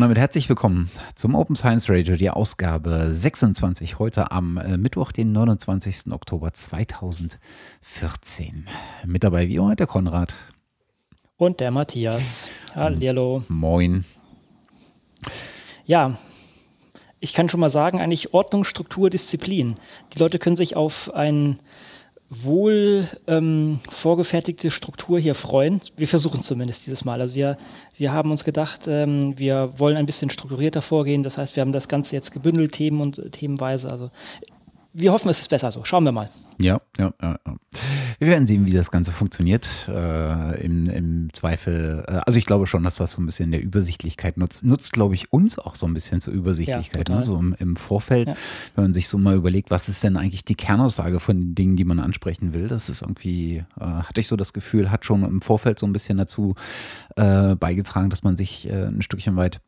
Und damit herzlich willkommen zum Open Science Radio, die Ausgabe 26, heute am äh, Mittwoch, den 29. Oktober 2014. Mit dabei wie immer der Konrad. Und der Matthias. Hallo. Moin. Ja, ich kann schon mal sagen, eigentlich Ordnung, Struktur, Disziplin. Die Leute können sich auf ein wohl ähm, vorgefertigte Struktur hier freuen. Wir versuchen zumindest dieses Mal. Also wir, wir haben uns gedacht, ähm, wir wollen ein bisschen strukturierter vorgehen. Das heißt, wir haben das Ganze jetzt gebündelt, Themen und Themenweise. Also wir hoffen, es ist besser so. Schauen wir mal. Ja, ja, ja. Wir werden sehen, wie das Ganze funktioniert. Äh, im, Im Zweifel, äh, also ich glaube schon, dass das so ein bisschen der Übersichtlichkeit nutzt. Nutzt, glaube ich, uns auch so ein bisschen zur Übersichtlichkeit. Ja, ne? So im, im Vorfeld, ja. wenn man sich so mal überlegt, was ist denn eigentlich die Kernaussage von den Dingen, die man ansprechen will. Das ist irgendwie, äh, hatte ich so das Gefühl, hat schon im Vorfeld so ein bisschen dazu äh, beigetragen, dass man sich äh, ein Stückchen weit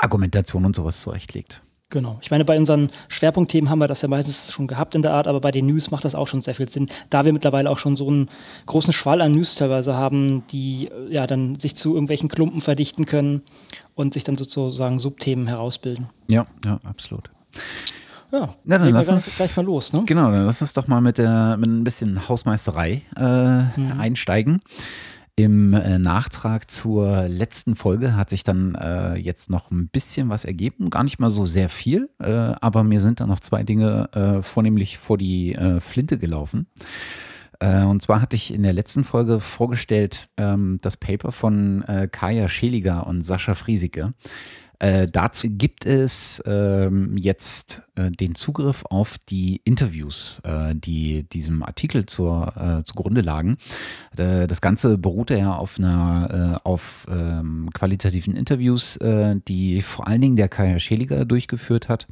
Argumentation und sowas zurechtlegt. Genau. Ich meine, bei unseren Schwerpunktthemen haben wir das ja meistens schon gehabt in der Art, aber bei den News macht das auch schon sehr viel Sinn, da wir mittlerweile auch schon so einen großen Schwall an News teilweise haben, die ja dann sich zu irgendwelchen Klumpen verdichten können und sich dann sozusagen Subthemen herausbilden. Ja, ja, absolut. Ja, Na, dann lass uns gleich mal los. Ne? Genau, dann lass uns doch mal mit, der, mit ein bisschen Hausmeisterei äh, mhm. einsteigen. Im äh, Nachtrag zur letzten Folge hat sich dann äh, jetzt noch ein bisschen was ergeben, gar nicht mal so sehr viel, äh, aber mir sind da noch zwei Dinge äh, vornehmlich vor die äh, Flinte gelaufen. Äh, und zwar hatte ich in der letzten Folge vorgestellt ähm, das Paper von Kaya Scheliger und Sascha Friesike äh, dazu gibt es ähm, jetzt äh, den Zugriff auf die Interviews, äh, die diesem Artikel zur, äh, zugrunde lagen. Äh, das Ganze beruhte ja auf einer äh, auf ähm, qualitativen Interviews, die vor allen Dingen der Kaya Scheliger durchgeführt hat.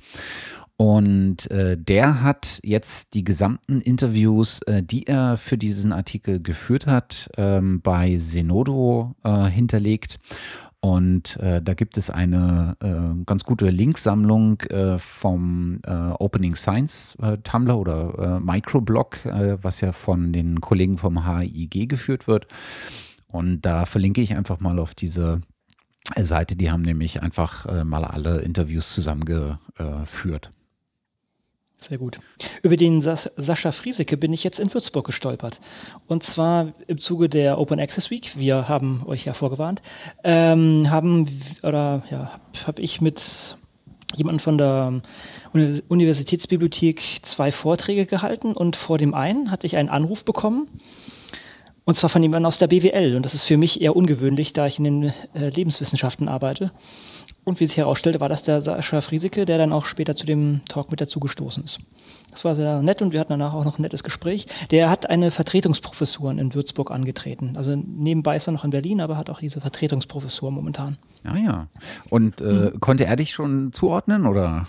Und äh, der hat jetzt die gesamten Interviews, äh, die er für diesen Artikel geführt hat, ähm, bei Zenodo äh, hinterlegt. Und äh, da gibt es eine äh, ganz gute Linksammlung äh, vom äh, Opening Science äh, Tumblr oder äh, Microblog, äh, was ja von den Kollegen vom HIG geführt wird. Und da verlinke ich einfach mal auf diese Seite. Die haben nämlich einfach äh, mal alle Interviews zusammengeführt. Sehr gut. Über den Sas Sascha Frieseke bin ich jetzt in Würzburg gestolpert. Und zwar im Zuge der Open Access Week. Wir haben euch ja vorgewarnt. Ähm, haben, oder ja, habe ich mit jemandem von der Universitätsbibliothek zwei Vorträge gehalten und vor dem einen hatte ich einen Anruf bekommen. Und zwar von jemandem aus der BWL. Und das ist für mich eher ungewöhnlich, da ich in den äh, Lebenswissenschaften arbeite. Und wie sich herausstellte, war das der Sascha Frieseke, der dann auch später zu dem Talk mit dazugestoßen ist. Das war sehr nett und wir hatten danach auch noch ein nettes Gespräch. Der hat eine Vertretungsprofessur in Würzburg angetreten. Also nebenbei ist er noch in Berlin, aber hat auch diese Vertretungsprofessur momentan. Ah ja. Und äh, hm. konnte er dich schon zuordnen oder?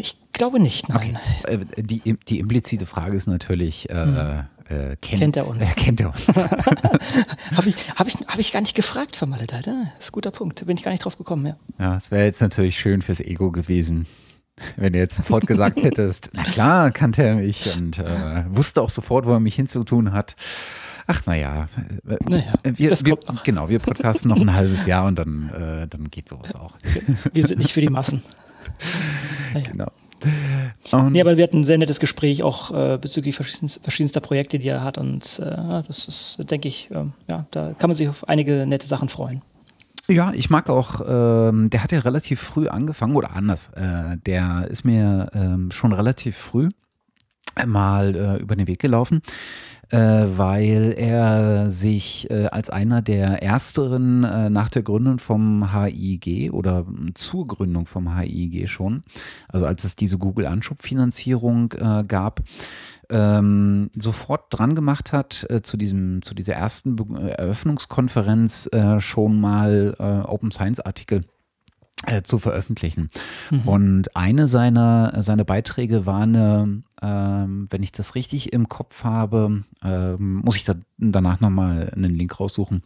Ich glaube nicht, nein. Okay. Äh, die, die implizite Frage ist natürlich, äh, hm. Äh, kennt, kennt, er uns. Äh, kennt er uns. Habe ich, hab ich, hab ich gar nicht gefragt, vermaledeite. Das ist ein guter Punkt. Bin ich gar nicht drauf gekommen, ja. Ja, es wäre jetzt natürlich schön fürs Ego gewesen, wenn du jetzt sofort gesagt hättest, na klar, kannte er mich und äh, wusste auch sofort, wo er mich hinzutun hat. Ach naja, äh, naja wir, wir, genau, wir podcasten noch ein halbes Jahr und dann, äh, dann geht sowas auch. Wir sind nicht für die Massen. Naja. Genau. Und nee, aber wir hatten ein sehr nettes Gespräch auch äh, bezüglich verschiedenster, Projekte, die er hat. Und äh, das ist, denke ich, äh, ja, da kann man sich auf einige nette Sachen freuen. Ja, ich mag auch, ähm, der hat ja relativ früh angefangen, oder anders, äh, der ist mir ähm, schon relativ früh mal äh, über den Weg gelaufen weil er sich äh, als einer der ersteren äh, nach der Gründung vom HIG oder zur Gründung vom HIG schon, also als es diese Google-Anschubfinanzierung äh, gab, ähm, sofort dran gemacht hat, äh, zu, diesem, zu dieser ersten Eröffnungskonferenz äh, schon mal äh, Open Science Artikel äh, zu veröffentlichen. Mhm. Und eine seiner, seiner Beiträge war eine, ähm, wenn ich das richtig im Kopf habe, ähm, muss ich da danach nochmal einen Link raussuchen,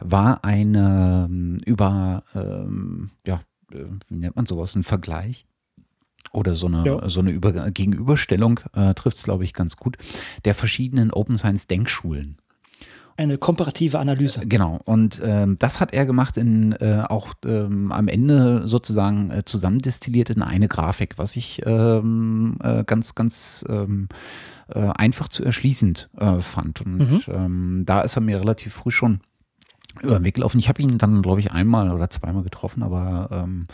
war eine ähm, über, ähm, ja, äh, wie nennt man sowas, ein Vergleich oder so eine, ja. so eine über Gegenüberstellung, äh, trifft es, glaube ich, ganz gut, der verschiedenen Open Science Denkschulen. Eine komparative Analyse. Genau, und ähm, das hat er gemacht in äh, auch ähm, am Ende sozusagen äh, zusammendestilliert in eine Grafik, was ich ähm, äh, ganz, ganz ähm, äh, einfach zu erschließend äh, fand. Und mhm. Ähm, da ist er mir relativ früh schon über den Weg gelaufen. Ich habe ihn dann, glaube ich, einmal oder zweimal getroffen, aber ähm,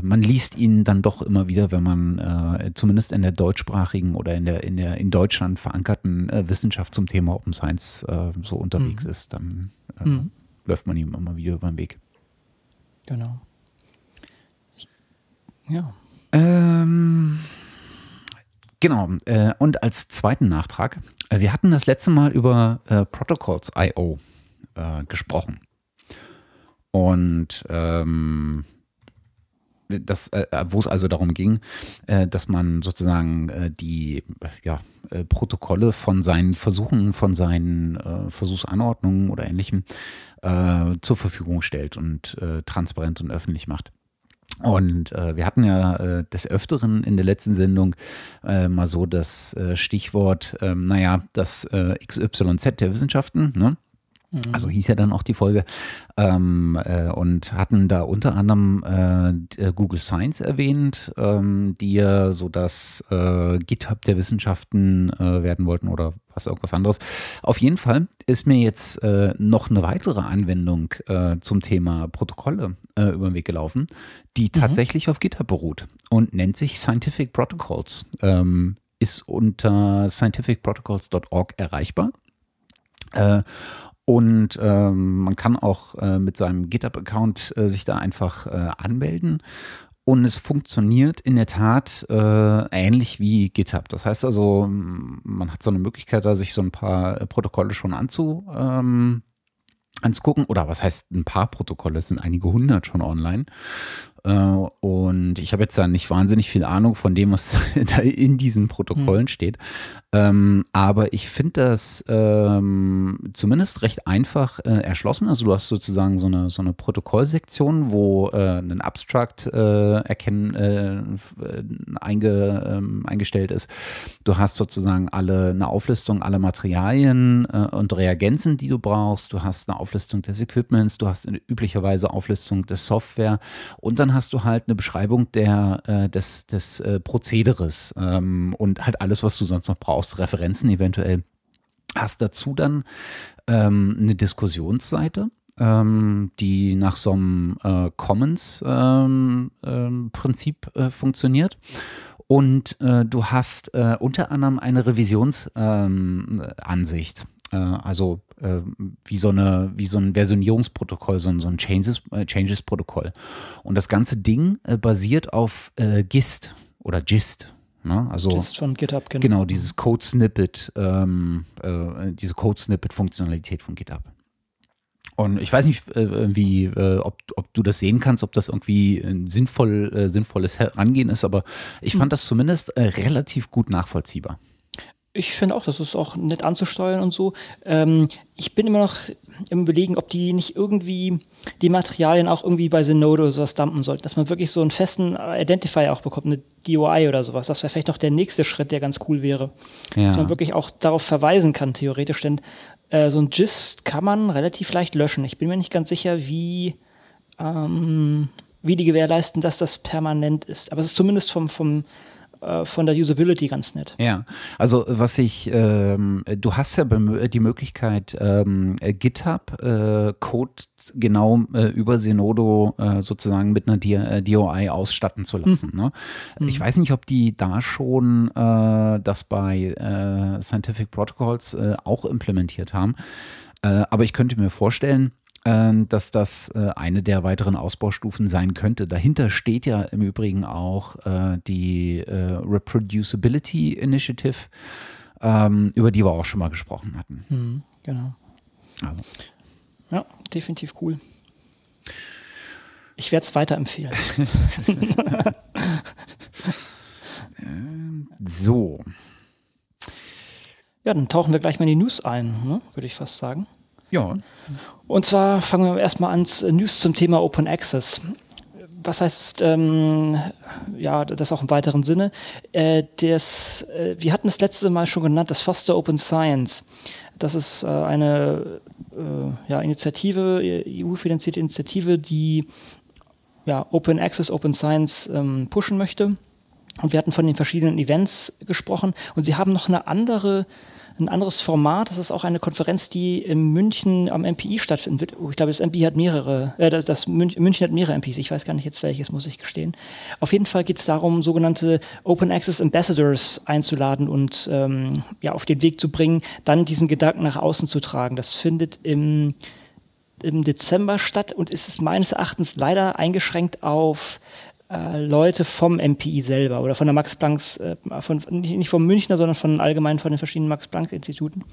man liest ihn dann doch immer wieder, wenn man äh, zumindest in der deutschsprachigen oder in der in der in Deutschland verankerten äh, Wissenschaft zum Thema Open Science äh, so unterwegs mhm. ist, dann äh, mhm. läuft man ihm immer wieder über den Weg. Genau. Ich, ja. Ähm, genau. Äh, und als zweiten Nachtrag, äh, wir hatten das letzte Mal über Protocols.io äh, gesprochen. Und ähm, das, äh, wo es also darum ging, äh, dass man sozusagen äh, die ja, äh, Protokolle von seinen Versuchen, von seinen äh, Versuchsanordnungen oder ähnlichem äh, zur Verfügung stellt und transparent und öffentlich macht. Und wir hatten ja des Öfteren in der letzten Sendung mal so das Stichwort, ähm, naja, das XYZ der Wissenschaften, ne? Mhm. Also hieß ja dann auch die Folge. Ähm, äh, und hatten da unter anderem äh, Google Science erwähnt, ähm, die ja so das äh, GitHub der Wissenschaften äh, werden wollten oder was irgendwas anderes. Auf jeden Fall ist mir jetzt äh, noch eine weitere Anwendung äh, zum Thema Protokolle über den Weg gelaufen, die mhm. tatsächlich auf GitHub beruht und nennt sich Scientific Protocols. Ähm, ist unter scientificprotocols.org erreichbar. Äh, und ähm, man kann auch äh, mit seinem GitHub-Account äh, sich da einfach äh, anmelden. Und es funktioniert in der Tat äh, ähnlich wie GitHub. Das heißt also, man hat so eine Möglichkeit, da sich so ein paar äh, Protokolle schon anzu, ähm, anzugucken. Oder was heißt ein paar Protokolle? Es sind einige hundert schon online. Äh, und ich habe jetzt da nicht wahnsinnig viel Ahnung von dem, was da in diesen Protokollen mhm. steht. Ähm, aber ich finde das ähm, zumindest recht einfach äh, erschlossen. Also du hast sozusagen so eine, so eine Protokollsektion, wo äh, ein Abstract äh, erkennen, äh, einge, ähm, eingestellt ist. Du hast sozusagen alle eine Auflistung aller Materialien äh, und Reagenzen, die du brauchst. Du hast eine Auflistung des Equipments, du hast üblicherweise Auflistung des Software und dann hast du halt eine Beschreibung der, äh, des, des Prozederes ähm, und halt alles, was du sonst noch brauchst brauchst Referenzen eventuell. Hast dazu dann ähm, eine Diskussionsseite, ähm, die nach so einem äh, Commons-Prinzip ähm, ähm, äh, funktioniert. Und äh, du hast äh, unter anderem eine Revisionsansicht. Äh, also äh, wie so eine, wie so ein Versionierungsprotokoll, so ein, so ein Changes-Protokoll. Und das ganze Ding basiert auf GIST oder GIST, Ne? Also, Just von GitHub, genau. Genau, dieses Code-Snippet, ähm, äh, diese Code-Snippet-Funktionalität von GitHub. Und ich weiß nicht, äh, wie, äh, ob, ob du das sehen kannst, ob das irgendwie ein sinnvoll, äh, sinnvolles Herangehen ist, aber ich fand hm. das zumindest äh, relativ gut nachvollziehbar. Ich finde auch, das ist auch nett anzusteuern und so. Ähm, ich bin immer noch im Überlegen, ob die nicht irgendwie die Materialien auch irgendwie bei Zenode oder sowas dumpen sollten, dass man wirklich so einen festen Identifier auch bekommt, eine DOI oder sowas. Das wäre vielleicht noch der nächste Schritt, der ganz cool wäre. Ja. Dass man wirklich auch darauf verweisen kann, theoretisch, denn äh, so ein GIST kann man relativ leicht löschen. Ich bin mir nicht ganz sicher, wie, ähm, wie die gewährleisten, dass das permanent ist. Aber es ist zumindest vom, vom von der Usability ganz nett. Ja, also was ich, ähm, du hast ja die Möglichkeit, ähm, GitHub äh, Code genau äh, über Zenodo äh, sozusagen mit einer DOI äh, ausstatten zu lassen. Mhm. Ne? Mhm. Ich weiß nicht, ob die da schon äh, das bei Scientific Protocols auch implementiert haben. aber ich könnte mir vorstellen, dass das äh, eine der weiteren Ausbaustufen sein könnte. Dahinter steht ja im Übrigen auch äh, die äh, Reproducibility Initiative, ähm, über die wir auch schon mal gesprochen hatten. Mhm, genau. Also. Ja, definitiv cool. Ich werde es weiterempfehlen. so. Ja, dann tauchen wir gleich mal in die News ein, ne? würde ich fast sagen. Ja. Und zwar fangen wir erstmal an, News zum Thema Open Access. was heißt, ähm, ja, das auch im weiteren Sinne. Äh, das, äh, wir hatten das letzte Mal schon genannt, das Foster Open Science. Das ist äh, eine äh, ja, Initiative, EU-finanzierte Initiative, die ja, Open Access, Open Science ähm, pushen möchte. Und wir hatten von den verschiedenen Events gesprochen. Und sie haben noch eine andere ein anderes Format. Das ist auch eine Konferenz, die in München am MPI stattfinden wird. Oh, ich glaube, das MPI hat mehrere, äh, das, das München, München hat mehrere MPs. Ich weiß gar nicht jetzt welches, muss ich gestehen. Auf jeden Fall geht es darum, sogenannte Open Access Ambassadors einzuladen und ähm, ja, auf den Weg zu bringen, dann diesen Gedanken nach außen zu tragen. Das findet im im Dezember statt und ist meines Erachtens leider eingeschränkt auf Leute vom MPI selber oder von der Max Plancks, äh, von, nicht, vom Münchner, sondern von allgemein von den verschiedenen Max Planck Instituten.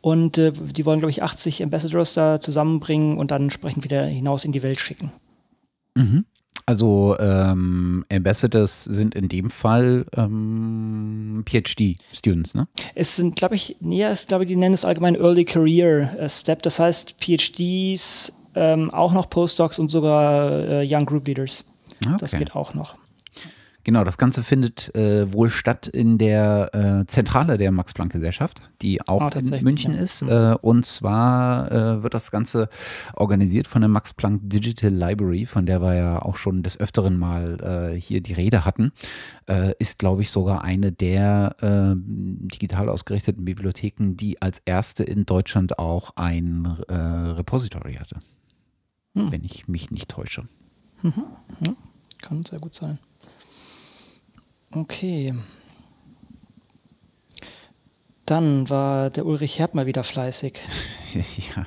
Und äh, die wollen, glaube ich, 80 Ambassadors da zusammenbringen und dann entsprechend wieder hinaus in die Welt schicken. Mhm. Also ähm, Ambassadors sind in dem Fall ähm, PhD-Students, ne? Es sind, glaube ich, näher ist, glaube ich, die nennen es allgemein Early Career äh, Step. Das heißt, PhDs, ähm, auch noch Postdocs und sogar äh, Young Group Leaders. Okay. Das geht auch noch. Genau, das Ganze findet äh, wohl statt in der äh, Zentrale der Max-Planck-Gesellschaft, die auch oh, in München ja. ist. Mhm. Äh, und zwar äh, wird das Ganze organisiert von der Max-Planck Digital Library, von der wir ja auch schon des Öfteren mal äh, hier die Rede hatten. Äh, ist, glaube ich, sogar eine der digital ausgerichteten Bibliotheken, die als erste in Deutschland auch ein Repository hatte. Hm. Wenn ich mich nicht täusche. Mhm. Ja, kann sehr gut sein. Okay. Dann war der Ulrich Herb mal wieder fleißig. ja.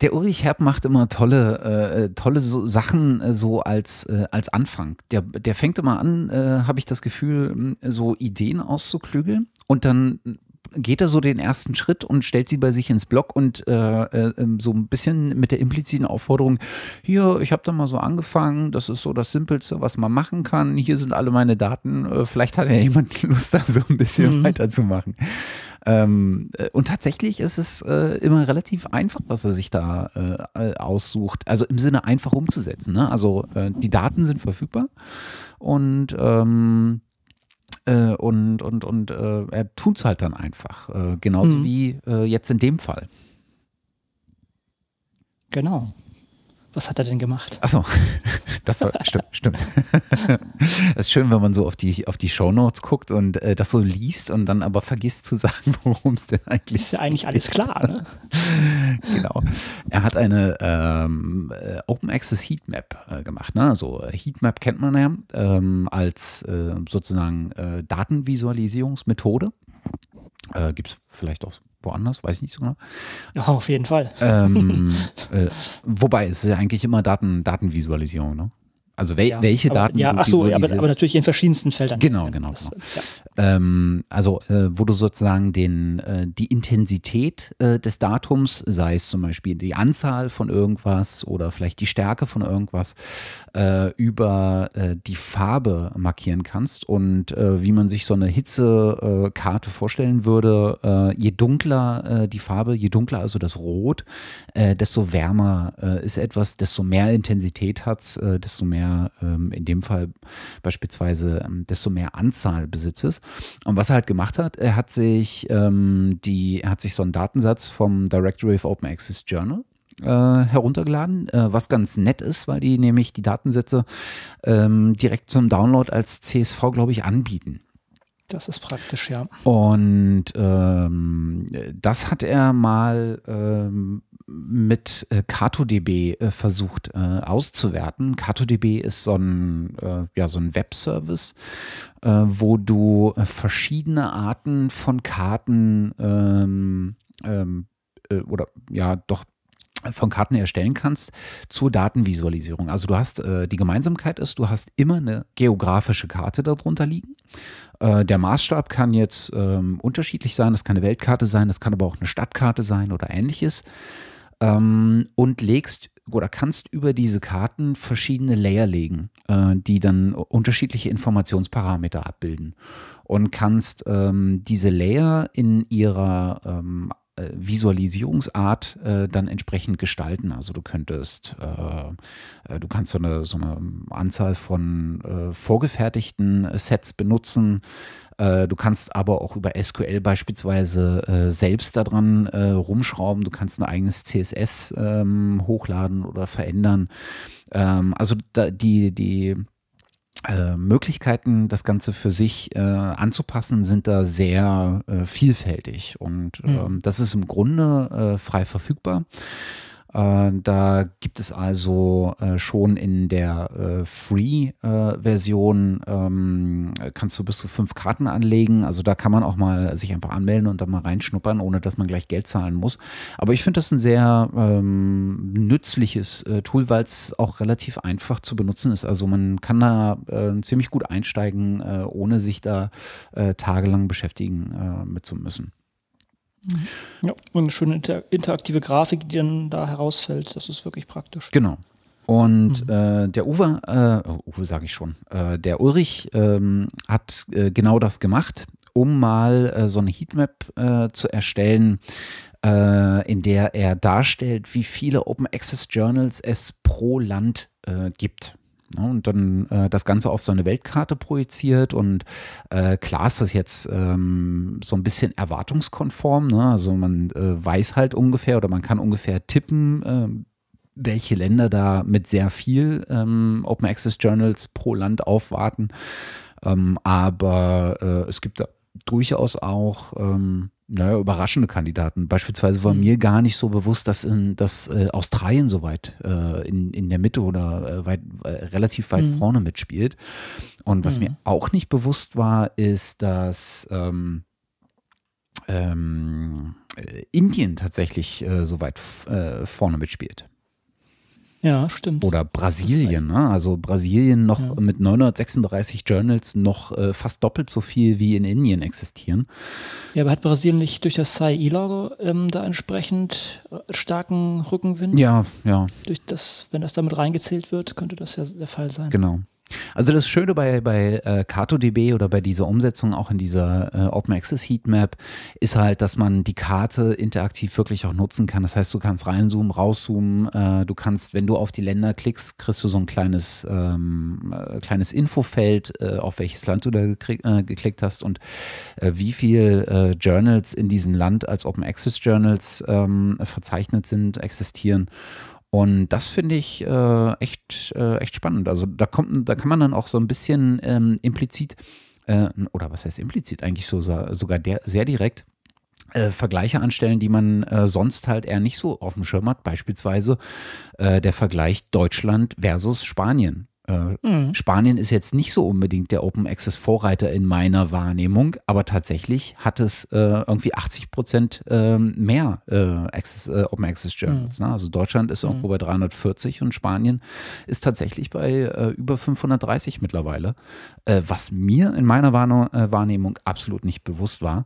Der Ulrich Herb macht immer tolle, äh, tolle so Sachen äh, so als, äh, als Anfang. Der, der fängt immer an, äh, habe ich das Gefühl, so Ideen auszuklügeln und dann geht er so den ersten Schritt und stellt sie bei sich ins Blog und äh, äh, ähm, so ein bisschen mit der impliziten Aufforderung, hier, ich habe da mal so angefangen, das ist so das Simpelste, was man machen kann, hier sind alle meine Daten, äh, vielleicht hat ja jemand Lust, da so ein bisschen mhm. weiterzumachen. Ähm, äh, und tatsächlich ist es äh, immer relativ einfach, was er sich da äh, äh aussucht. Also im Sinne einfach umzusetzen. Ne? Also äh, die Daten sind verfügbar und ähm, äh, und und, und äh, er tut es halt dann einfach. Äh, genauso mhm. wie äh, jetzt in dem Fall. Genau. Was hat er denn gemacht? Achso, das war, stimmt, stimmt. Es ist schön, wenn man so auf die, auf die Shownotes guckt und äh, das so liest und dann aber vergisst zu sagen, worum es denn eigentlich ist. Ist ja eigentlich alles klar, ne? genau. Er hat eine ähm, äh, Open Access Heatmap äh, gemacht. Ne? Also äh, Heatmap kennt man ja ähm, als äh, sozusagen äh, Datenvisualisierungsmethode. Gibt es vielleicht auch woanders, weiß ich nicht so genau. Ja, auf jeden Fall. Ähm, äh, wobei, es ist ja eigentlich immer Daten, Datenvisualisierung, ne? Also wel ja, welche aber, Daten ja, du ach so, aber, aber, natürlich in verschiedensten Feldern. Genau, genau. Das, genau. Ja. Ähm, also äh, wo du sozusagen den, äh, die Intensität äh, des Datums, sei es zum Beispiel die Anzahl von irgendwas oder vielleicht die Stärke von irgendwas, äh, über äh, die Farbe markieren kannst. Und äh, wie man sich so eine Hitzekarte vorstellen würde, je dunkler die Farbe, je dunkler also das Rot, desto wärmer ist etwas, desto mehr Intensität hat es, desto mehr mehr, ähm, in dem Fall beispielsweise, ähm, desto mehr Anzahl Besitzes. Und was er halt gemacht hat, er hat sich ähm, die, er hat sich so einen Datensatz vom Directory of Open Access Journal äh, heruntergeladen, äh, was ganz nett ist, weil die nämlich die Datensätze ähm, direkt zum Download als CSV, glaube ich, anbieten. Das ist praktisch, ja. Und ähm, das hat er mal ähm, mit äh, CatoDB äh, versucht äh, auszuwerten. CatoDB ist so ein, äh, ja, so ein Webservice, äh, wo du äh, verschiedene Arten von Karten ähm, ähm, oder ja, doch von Karten erstellen kannst zur Datenvisualisierung. Also du hast, die Gemeinsamkeit ist, du hast immer eine geografische Karte darunter liegen. der Maßstab kann jetzt ähm, unterschiedlich sein, das kann eine Weltkarte sein, das kann aber auch eine Stadtkarte sein oder ähnliches ähm, und legst oder kannst über diese Karten verschiedene Layer legen, äh, die dann unterschiedliche Informationsparameter abbilden. Und kannst ähm, diese Layer in ihrer ähm, äh, Visualisierungsart äh, dann entsprechend gestalten. Also du könntest, äh, äh du kannst so eine, so eine Anzahl von äh, vorgefertigten Sets benutzen. Äh, du kannst aber auch über SQL beispielsweise selbst daran rumschrauben. Du kannst ein eigenes CSS ähm, hochladen oder verändern. Ähm, also da, die, die äh, Möglichkeiten, das Ganze für sich äh, anzupassen, sind da sehr äh, vielfältig. Und mhm. das ist im Grunde äh, frei verfügbar. Äh, da gibt es also äh, schon in der äh, Free-Version, ähm, kannst du bis zu fünf Karten anlegen. Also da kann man auch mal sich einfach anmelden und dann mal reinschnuppern, ohne dass man gleich Geld zahlen muss. Aber ich finde das ein sehr ähm, nützliches Tool, weil es auch relativ einfach zu benutzen ist. Also man kann da ziemlich gut einsteigen, ohne sich da tagelang beschäftigen mit zu müssen. Ja, und eine schöne inter interaktive Grafik, die dann da herausfällt. Das ist wirklich praktisch. Genau. Und mhm. äh, der Uwe, äh, oh, Uwe sage ich schon, äh, der Ulrich ähm, hat äh, genau das gemacht, um mal äh, so eine Heatmap äh, zu erstellen, in der er darstellt, wie viele Open Access Journals es pro Land gibt. Ne, und dann äh, das Ganze auf so eine Weltkarte projiziert und äh, klar ist das jetzt ähm, so ein bisschen erwartungskonform. Ne? Also man äh, weiß halt ungefähr oder man kann ungefähr tippen, ähm, welche Länder da mit sehr viel ähm, Open Access Journals pro Land aufwarten. Ähm, aber äh, es gibt da durchaus auch ähm, naja, überraschende Kandidaten. Beispielsweise war mhm. mir gar nicht so bewusst, dass, in, dass äh, Australien so weit äh, in, in der Mitte oder äh, weit, äh, relativ weit mhm. vorne mitspielt. Und was mhm. mir auch nicht bewusst war, ist, dass ähm, ähm, äh, Indien tatsächlich äh, so weit vorne mitspielt. Ja, stimmt. Oder Brasilien, ne? also Brasilien noch ja. mit 936 Journals noch äh, fast doppelt so viel wie in Indien existieren. Ja, aber hat Brasilien nicht durch das Sai-Lager ähm, da entsprechend äh, starken Rückenwind? Ja, ja. Durch das, wenn das damit reingezählt wird, könnte das ja der Fall sein. Genau. Also das Schöne bei, bei äh, CartoDB oder bei dieser Umsetzung auch in dieser äh, Open Access Heatmap ist halt, dass man die Karte interaktiv wirklich auch nutzen kann. Das heißt, du kannst reinzoomen, rauszoomen, äh, du kannst, wenn du auf die Länder klickst, kriegst du so ein kleines, ähm, äh, kleines Infofeld, äh, auf welches Land du da äh, geklickt hast und wie viel Journals in diesem Land als Open Access Journals ähm, verzeichnet sind, existieren. Und das finde ich äh, echt, äh, echt spannend. Also da kommt, da kann man dann auch so ein bisschen ähm, implizit, äh, oder was heißt implizit, eigentlich so, sogar der, sehr direkt äh, Vergleiche anstellen, die man äh, sonst halt eher nicht so auf dem Schirm hat. Beispielsweise äh, der Vergleich Deutschland versus Spanien. Äh, mhm. Spanien ist jetzt nicht so unbedingt der Open Access Vorreiter in meiner Wahrnehmung, aber tatsächlich hat es äh, irgendwie 80 Prozent äh, mehr Access, äh, Open Access Journals. Mhm. Ne? Also Deutschland ist irgendwo mhm. bei 340 und Spanien ist tatsächlich bei äh, über 530 mittlerweile, äh, was mir in meiner Wahrnehmung absolut nicht bewusst war.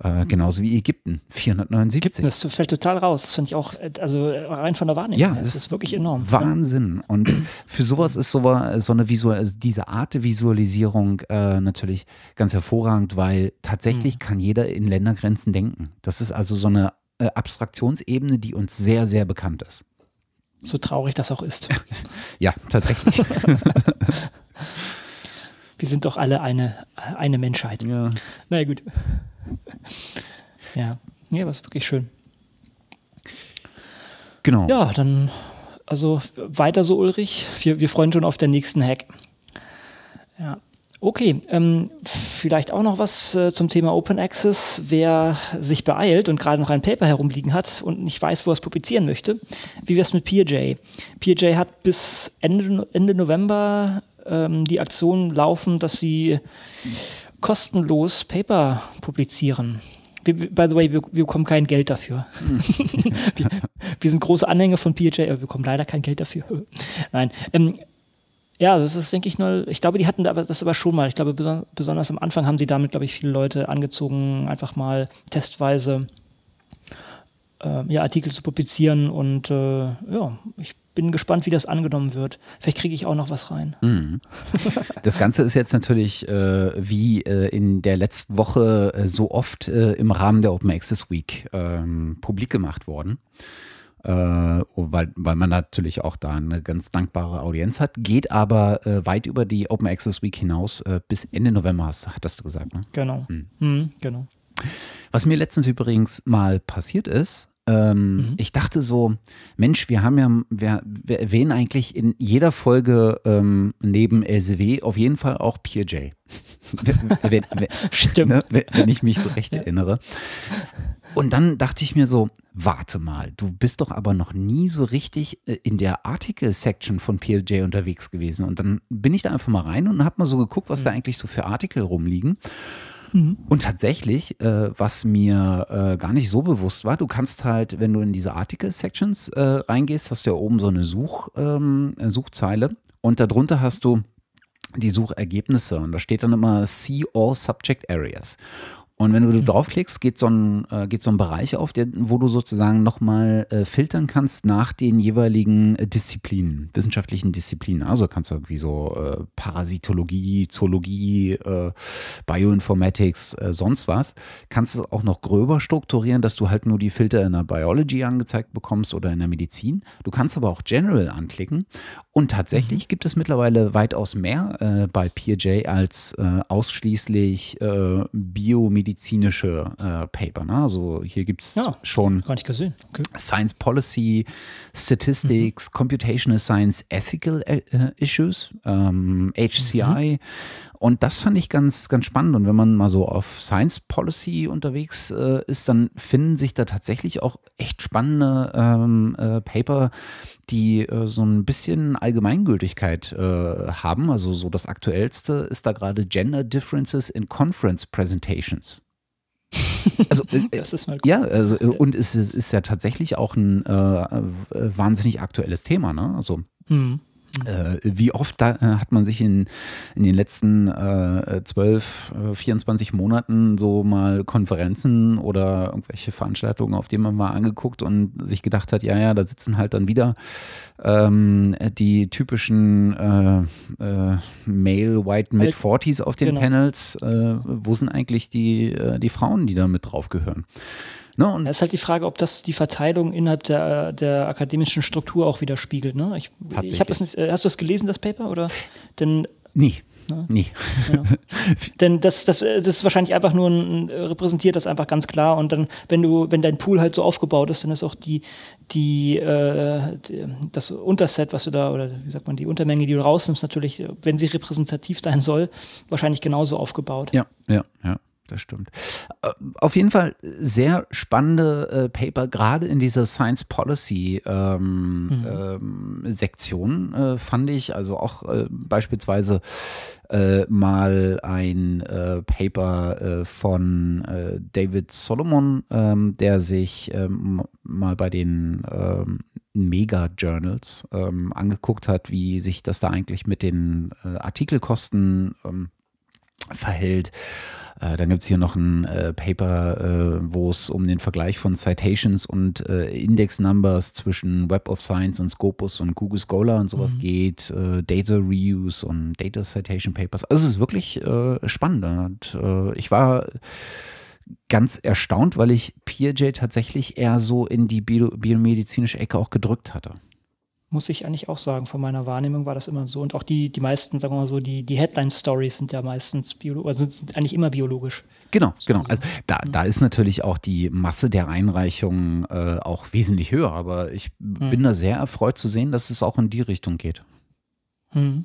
Äh, genauso wie Ägypten, 479. Ägypten, das fällt total raus. Das finde ich auch, also rein von der Wahrnehmung. Ja, das ist wirklich enorm. Wahnsinn. Und für sowas ist so, so eine Visual, also diese Art der Visualisierung äh, natürlich ganz hervorragend, weil tatsächlich mhm. kann jeder in Ländergrenzen denken. Das ist also so eine äh, Abstraktionsebene, die uns sehr, sehr bekannt ist. So traurig das auch ist. ja, tatsächlich. Wir sind doch alle eine, eine Menschheit. Ja. Na gut. ja, ja, ist wirklich schön. Genau. Ja, dann, also weiter so, Ulrich. Wir, wir freuen schon auf den nächsten Hack. Ja. Okay, ähm, vielleicht auch noch was äh, zum Thema Open Access. Wer sich beeilt und gerade noch ein Paper herumliegen hat und nicht weiß, wo er es publizieren möchte, wie wäre es mit PeerJ? PeerJ hat bis Ende, Ende November ähm, die Aktion laufen, dass sie kostenlos Paper publizieren. by the way, wir, wir, bekommen kein Geld dafür. wir, wir, sind große Anhänger von PJ, aber wir bekommen leider kein Geld dafür. Nein. Ähm, ja, das ist, denke ich, nur, ich glaube, die hatten das aber schon mal. Ich glaube, besonders am Anfang haben sie damit, glaube ich, viele Leute angezogen, einfach mal testweise äh, ja, Artikel zu publizieren. Und äh, ja, ich bin gespannt, wie das angenommen wird. Vielleicht kriege ich auch noch was rein. Mhm. Das Ganze ist jetzt natürlich äh, wie äh, in der letzten Woche äh, so oft äh, im Rahmen der Open Access Week ähm, publik gemacht worden. Äh, weil, weil man natürlich auch da eine ganz dankbare Audienz hat, geht aber äh, weit über die Open Access Week hinaus bis Ende November, hattest du gesagt, ne? Genau. Mhm. Mhm, genau. Was mir letztens übrigens mal passiert ist, ähm, mhm. Ich dachte so, Mensch, wir haben ja, wir, wir erwähnen eigentlich in jeder Folge ähm, neben LCW auf jeden Fall auch PeerJ. wenn, wenn. Ne, wenn ich mich so recht erinnere. Und dann dachte ich mir so, warte mal, du bist doch aber noch nie so richtig äh, in der Artikel-Section von PLJ unterwegs gewesen. Und dann bin ich da einfach mal rein und habe mal so geguckt, was mhm. da eigentlich so für Artikel rumliegen. Mhm. Und tatsächlich, äh, was mir äh, gar nicht so bewusst war, du kannst halt, wenn du in diese Article-Sections äh, reingehst, hast du ja oben so eine Such, ähm, Suchzeile und darunter hast du die Suchergebnisse und da steht dann immer See all Subject Areas. Und wenn du mhm. draufklickst, geht so ein, äh, geht so ein Bereich auf, der, wo du sozusagen nochmal äh, filtern kannst nach den jeweiligen äh, Disziplinen, wissenschaftlichen Disziplinen. Also kannst du irgendwie so äh, Parasitologie, Zoologie, äh, Bioinformatics, äh, sonst was. Kannst du auch noch gröber strukturieren, dass du halt nur die Filter in der Biology angezeigt bekommst oder in der Medizin. Du kannst aber auch General anklicken. Und tatsächlich mhm. gibt es mittlerweile weitaus mehr äh, bei PeerJ als ausschließlich Biomedizin medizinische äh, Paper. Ne? Also hier gibt es ja, schon okay. Science Policy, Statistics, mhm. Computational Science, Ethical äh, Issues, ähm, HCI. Mhm. Und das fand ich ganz, ganz spannend. Und wenn man mal so auf Science Policy unterwegs äh, ist, dann finden sich da tatsächlich auch echt spannende ähm, äh, Paper, die äh, so ein bisschen Allgemeingültigkeit äh, haben. Also so das aktuellste ist da gerade Gender Differences in Conference Presentations. Also, äh, das ist mal cool. Ja, also, und es ist, ist, ja tatsächlich auch ein äh, wahnsinnig aktuelles Thema. Ne? Also, hm. Äh, wie oft da, äh, hat man sich in, in den letzten äh, 12, äh, 24 Monaten so mal Konferenzen oder irgendwelche Veranstaltungen, auf denen man mal angeguckt und sich gedacht hat, ja, ja, da sitzen halt dann wieder ähm, die typischen äh, äh, Male White Mid 40s auf den genau. Panels. wo sind eigentlich die, die Frauen, die da mit drauf gehören? Ne? Und es ist halt die Frage, ob das die Verteilung innerhalb der, der akademischen Struktur auch widerspiegelt. Ne? Ich, ich das nicht, äh, hast du das gelesen, das Paper? Oder? Denn, Nie. Ne? Nie. Ja. Denn das, das, das ist wahrscheinlich einfach nur ein, repräsentiert das einfach ganz klar. Und dann, wenn du, wenn dein Pool halt so aufgebaut ist, dann ist auch die, die, äh, die, das Unterset, was du da, oder wie sagt man, die Untermenge, die du rausnimmst, natürlich, wenn sie repräsentativ sein soll, wahrscheinlich genauso aufgebaut. Ja, ja, ja das stimmt. Äh, auf jeden Fall sehr spannende äh, Paper, gerade in dieser Science Policy ähm, mhm. ähm, Sektion äh, fand ich. Also auch äh, beispielsweise äh, mal ein äh, Paper von David Solomon, ähm, der sich ähm, mal bei den ähm, Mega-Journals ähm, angeguckt hat, wie sich das da eigentlich mit den Artikelkosten verhält. Äh, dann gibt es hier noch ein äh, Paper, äh, wo es um den Vergleich von Citations und äh, Index Numbers zwischen Web of Science und Scopus und Google Scholar und sowas mhm. geht, äh, Data Reuse und Data Citation Papers. Also es ist wirklich äh, spannend. Und, ich war ganz erstaunt, weil ich PeerJ tatsächlich eher so in die bio biomedizinische Ecke auch gedrückt hatte muss ich eigentlich auch sagen. Von meiner Wahrnehmung war das immer so. Und auch die, die meisten, sagen wir mal so, die, die Headline-Stories sind ja meistens biologisch, also sind eigentlich immer biologisch. Genau, genau. Also da, da ist natürlich auch die Masse der Einreichungen äh, auch wesentlich höher, aber ich hm. bin da sehr erfreut zu sehen, dass es auch in die Richtung geht. Hm.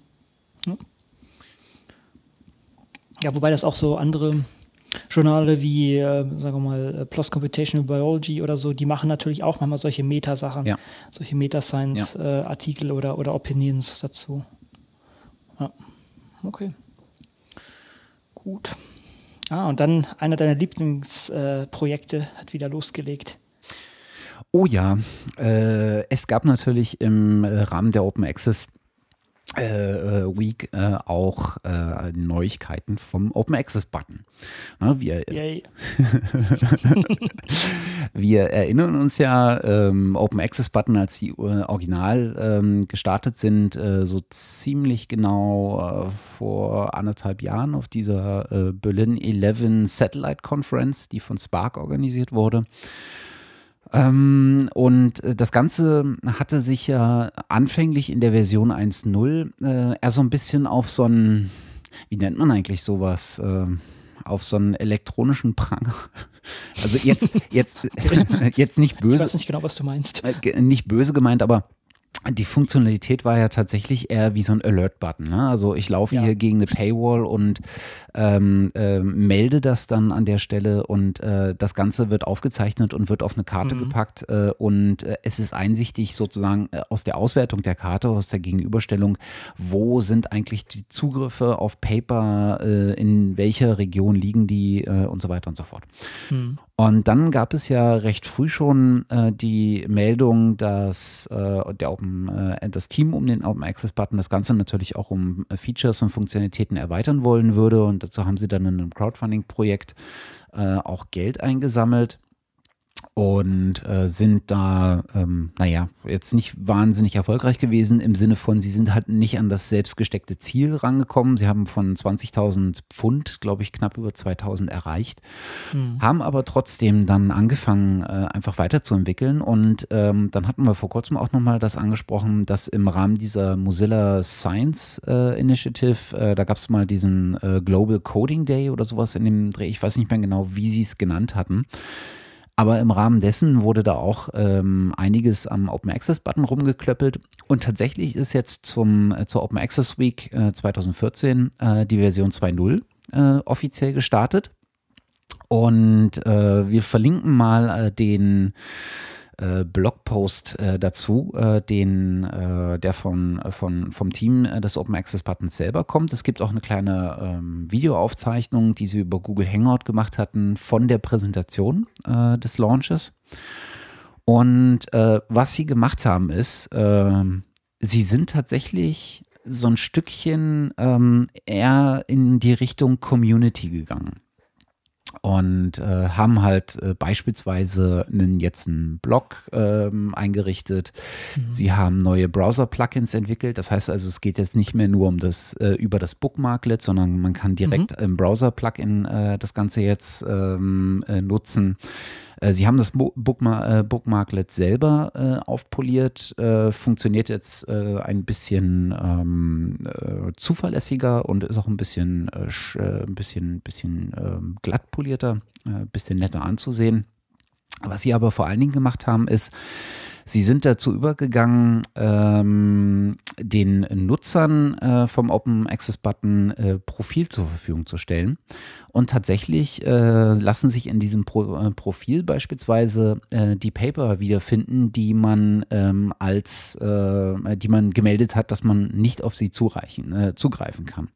Ja, wobei das auch so andere Journale wie, äh, sagen wir mal, äh, PLOS Computational Biology oder so, die machen natürlich auch manchmal solche Meta-Sachen, ja. solche Meta-Science-Artikel ja. äh, oder, oder Opinions dazu. Ja, okay. Gut. Ah, und dann einer deiner Lieblingsprojekte äh, hat wieder losgelegt. Oh ja, äh, es gab natürlich im Rahmen der Open Access äh, Week äh, auch äh, Neuigkeiten vom Open Access Button. Na, wir, wir erinnern uns ja, ähm, Open Access Button, als die äh, original ähm, gestartet sind, äh, so ziemlich genau äh, vor anderthalb Jahren auf dieser Berlin 11 Satellite Conference, die von Spark organisiert wurde. Ähm, und äh, das Ganze hatte sich ja anfänglich in der Version 1.0 äh, eher so ein bisschen auf so einen, wie nennt man eigentlich sowas? Äh, auf so einen elektronischen Pranger. Also jetzt, jetzt, jetzt nicht böse. Ich weiß nicht genau, was du meinst. Äh, nicht böse gemeint, aber die Funktionalität war ja tatsächlich eher wie so ein Alert-Button. Ne? Also ich laufe ja. hier gegen eine Paywall und ähm, äh, melde das dann an der Stelle und äh, das Ganze wird aufgezeichnet und wird auf eine Karte mhm. gepackt äh, und äh, es ist einsichtig sozusagen äh, aus der Auswertung der Karte, aus der Gegenüberstellung, wo sind eigentlich die Zugriffe auf Paper, äh, in welcher Region liegen die und so weiter und so fort. Mhm. Und dann gab es ja recht früh schon äh, die Meldung, dass äh, der Open, äh, das Team um den Open Access Button das Ganze natürlich auch um Features und Funktionalitäten erweitern wollen würde. Und dazu haben sie dann in einem Crowdfunding-Projekt äh, auch Geld eingesammelt und äh, sind da, ähm, naja, jetzt nicht wahnsinnig erfolgreich gewesen im Sinne von, sie sind halt nicht an das selbstgesteckte Ziel rangekommen. Sie haben von 20.000 Pfund, glaube ich, knapp über 2.000 erreicht, mhm. haben aber trotzdem dann angefangen, äh, einfach weiterzuentwickeln. Und ähm, dann hatten wir vor kurzem auch nochmal das angesprochen, dass im Rahmen dieser Mozilla Science äh, Initiative, äh, da gab es mal diesen äh, Global Coding Day oder sowas in dem Dreh, ich weiß nicht mehr genau, wie sie es genannt hatten. Aber im Rahmen dessen wurde da auch ähm, einiges am Open Access Button rumgeklöppelt. Und tatsächlich ist jetzt zum, äh, zur Open Access Week äh, 2014 äh, die Version 2.0 äh, offiziell gestartet. Und äh, wir verlinken mal äh, den äh, Blogpost äh, dazu, äh, den, äh, der von, von, vom Team des Open Access Buttons selber kommt. Es gibt auch eine kleine ähm, Videoaufzeichnung, die sie über Google Hangout gemacht hatten von der Präsentation äh, des Launches. Und äh, was sie gemacht haben ist, ähm, sie sind tatsächlich so ein Stückchen ähm, eher in die Richtung Community gegangen und äh, haben halt äh, beispielsweise einen, jetzt einen Blog ähm, eingerichtet. Mhm. Sie haben neue Browser-Plugins entwickelt. Das heißt also, es geht jetzt nicht mehr nur um das äh, über das Bookmarklet, sondern man kann direkt mhm. im Browser-Plugin äh, das Ganze jetzt ähm, äh, nutzen. Äh, sie haben das Bookma äh, Bookmarklet selber äh, aufpoliert, funktioniert jetzt ein bisschen ähm, äh, zuverlässiger und ist auch ein bisschen, ein bisschen, bisschen ähm, glatt polierter, ein bisschen netter anzusehen. Was sie aber vor allen Dingen gemacht haben, ist, Sie sind dazu übergegangen, ähm, den Nutzern äh, vom Open Access Button äh, Profil zur Verfügung zu stellen. Und tatsächlich äh, lassen sich in diesem Pro äh, Profil beispielsweise äh, die Paper wiederfinden, die man ähm, als, äh, die man gemeldet hat, dass man nicht auf sie zureichen, zugreifen kann.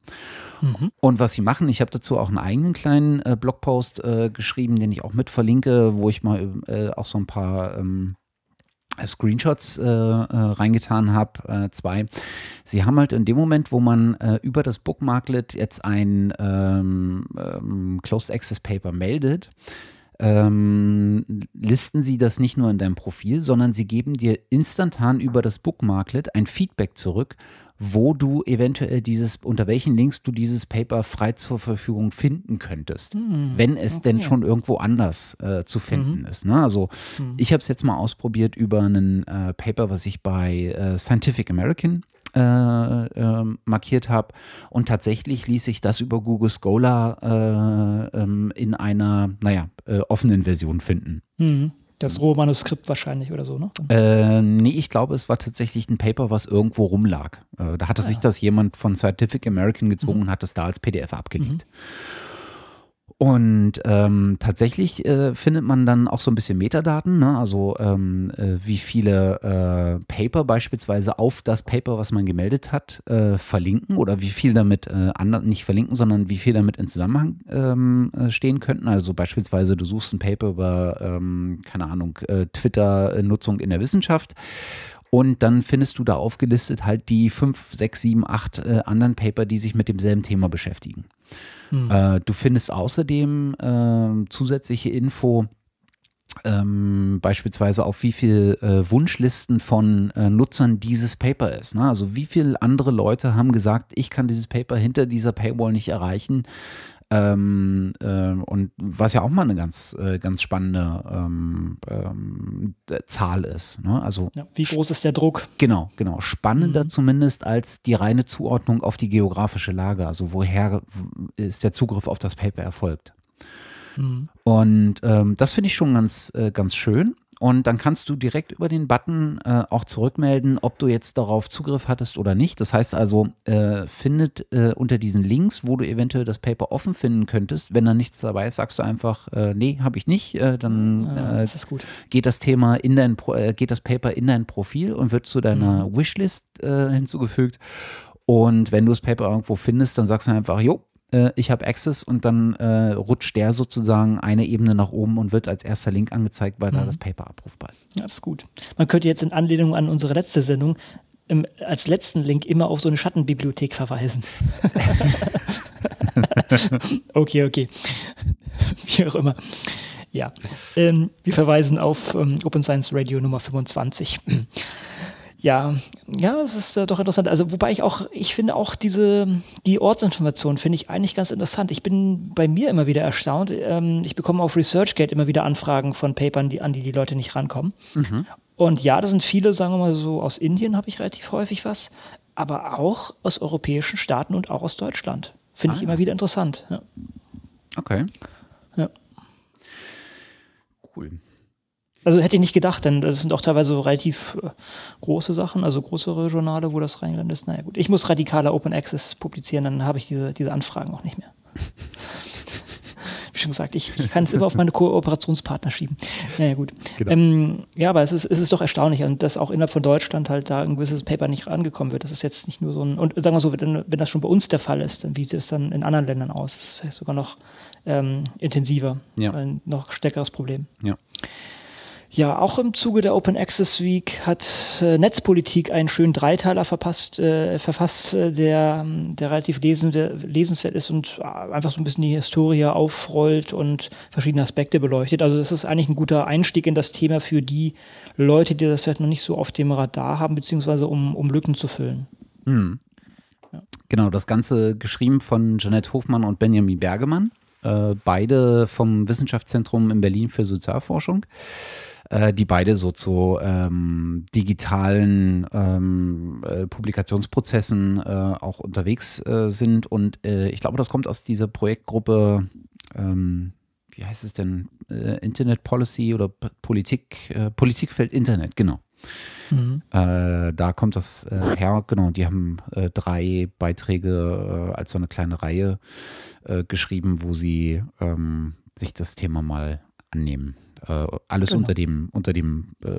Mhm. Und was sie machen, ich habe dazu auch einen eigenen kleinen Blogpost geschrieben, den ich auch mit verlinke, wo ich mal auch so ein paar ähm, Screenshots äh, äh, reingetan habe, äh, zwei. Sie haben halt in dem Moment, wo man äh, über das Bookmarklet jetzt ein ähm, ähm, Closed Access Paper meldet, ähm, listen sie das nicht nur in deinem Profil, sondern sie geben dir instantan über das Bookmarklet ein Feedback zurück, wo du eventuell dieses, unter welchen Links du dieses Paper frei zur Verfügung finden könntest, hm, wenn es okay. denn schon irgendwo anders äh, zu finden mhm. ist. Ne? Also mhm. ich habe es jetzt mal ausprobiert über ein äh, Paper, was ich bei äh, Scientific American äh, äh, markiert habe. Und tatsächlich ließ sich das über Google Scholar äh, ähm, in einer, naja, äh, offenen Version finden. Mhm. Das rohe Manuskript wahrscheinlich oder so, ne? Äh, nee, ich glaube, es war tatsächlich ein Paper, was irgendwo rumlag. Äh, da hatte ah, sich das jemand von Scientific American gezogen mhm. und hat es da als PDF abgelegt. Mhm. Und ähm, tatsächlich äh, findet man dann auch so ein bisschen Metadaten, ne? also ähm, äh, wie viele äh, Paper beispielsweise auf das Paper, was man gemeldet hat, äh, verlinken oder wie viel damit, äh, nicht verlinken, sondern wie viel damit in Zusammenhang ähm, äh, stehen könnten. Also beispielsweise du suchst ein Paper über, ähm, keine Ahnung, Twitter-Nutzung in der Wissenschaft Und dann findest du da aufgelistet halt die fünf, sechs, sieben, acht äh, anderen Paper, die sich mit demselben Thema beschäftigen. Hm. Äh, du findest außerdem äh, zusätzliche Info, ähm, beispielsweise auf wie viel äh, Wunschlisten von äh, Nutzern dieses Paper ist. Ne? Also wie viele andere Leute haben gesagt, ich kann dieses Paper hinter dieser Paywall nicht erreichen. Ähm, äh, und was ja auch mal eine ganz, äh, ganz spannende ähm, ähm, Zahl ist. Ne? Also ja, wie groß ist der Druck? Genau, genau. Spannender mhm. zumindest als die reine Zuordnung auf die geografische Lage. Also woher ist der Zugriff auf das Paper erfolgt. Mhm. Und ähm, das finde ich schon ganz, äh, ganz schön. Und dann kannst du direkt über den Button äh, auch zurückmelden, ob du jetzt darauf Zugriff hattest oder nicht. Das heißt also, äh, findet äh, unter diesen Links, wo du eventuell das Paper offen finden könntest, wenn da nichts dabei ist, sagst du einfach, äh, nee, habe ich nicht. Äh, dann ja, das geht das Thema in dein, Pro geht das Paper in dein Profil und wird zu deiner mhm. Wishlist hinzugefügt. Und wenn du das Paper irgendwo findest, dann sagst du einfach, jo, äh, ich habe Access und dann äh, rutscht der sozusagen eine Ebene nach oben und wird als erster Link angezeigt, weil mhm. da das Paper abrufbar ist. Ja, das ist gut. Man könnte jetzt in Anlehnung an unsere letzte Sendung im, als letzten Link immer auf so eine Schattenbibliothek verweisen. okay, okay. Wie auch immer. Ja, ähm, wir verweisen auf ähm, Open Science Radio Nummer 25. Ja, ja, es ist äh, doch interessant. Also, wobei ich auch, ich finde auch diese, die Ortsinformation finde ich eigentlich ganz interessant. Ich bin bei mir immer wieder erstaunt. Ähm, ich bekomme auf ResearchGate immer wieder Anfragen von Papern, die, an die die Leute nicht rankommen. Mhm. Und ja, da sind viele, sagen wir mal so, aus Indien habe ich relativ häufig was, aber auch aus europäischen Staaten und auch aus Deutschland. Finde ah, ich immer wieder interessant. Ja. Okay. Ja. Cool. Also hätte ich nicht gedacht, denn das sind auch teilweise so relativ äh, große Sachen, also größere Journale, wo das reingerannt ist. Naja gut, ich muss radikaler Open Access publizieren, dann habe ich diese, diese Anfragen auch nicht mehr. Wie schon gesagt, ich, ich kann es immer auf meine Kooperationspartner schieben. Naja gut. Genau. Ähm, ja, aber es ist, es ist doch erstaunlich und dass auch innerhalb von Deutschland halt da ein gewisses Paper nicht angekommen wird. Das ist jetzt nicht nur so ein, und sagen wir so, wenn, wenn das schon bei uns der Fall ist, dann wie sieht es dann in anderen Ländern aus? Das ist vielleicht sogar noch ähm, intensiver, ja. ein noch stärkeres Problem. Ja. Ja, auch im Zuge der Open Access Week hat äh, Netzpolitik einen schönen Dreiteiler verpasst, äh, verfasst, äh, der, der relativ lesende, lesenswert ist und äh, einfach so ein bisschen die Historie aufrollt und verschiedene Aspekte beleuchtet. Also das ist eigentlich ein guter Einstieg in das Thema für die Leute, die das vielleicht noch nicht so auf dem Radar haben, beziehungsweise um, um Lücken zu füllen. Hm. Ja. Genau, das Ganze geschrieben von Janette Hofmann und Benjamin Bergemann, äh, beide vom Wissenschaftszentrum in Berlin für Sozialforschung äh, die beide so zu ähm, digitalen ähm, äh, Publikationsprozessen äh, auch unterwegs äh, sind. Und äh, ich glaube, das kommt aus dieser Projektgruppe, ähm, wie heißt es denn? Äh, Internet Policy oder P Politik, Politikfeld Internet, genau. Mhm. da kommt das her, genau. Die haben drei Beiträge als so eine kleine Reihe geschrieben, wo sie ähm, sich das Thema mal annehmen. Äh, alles genau. unter dem, unter dem äh,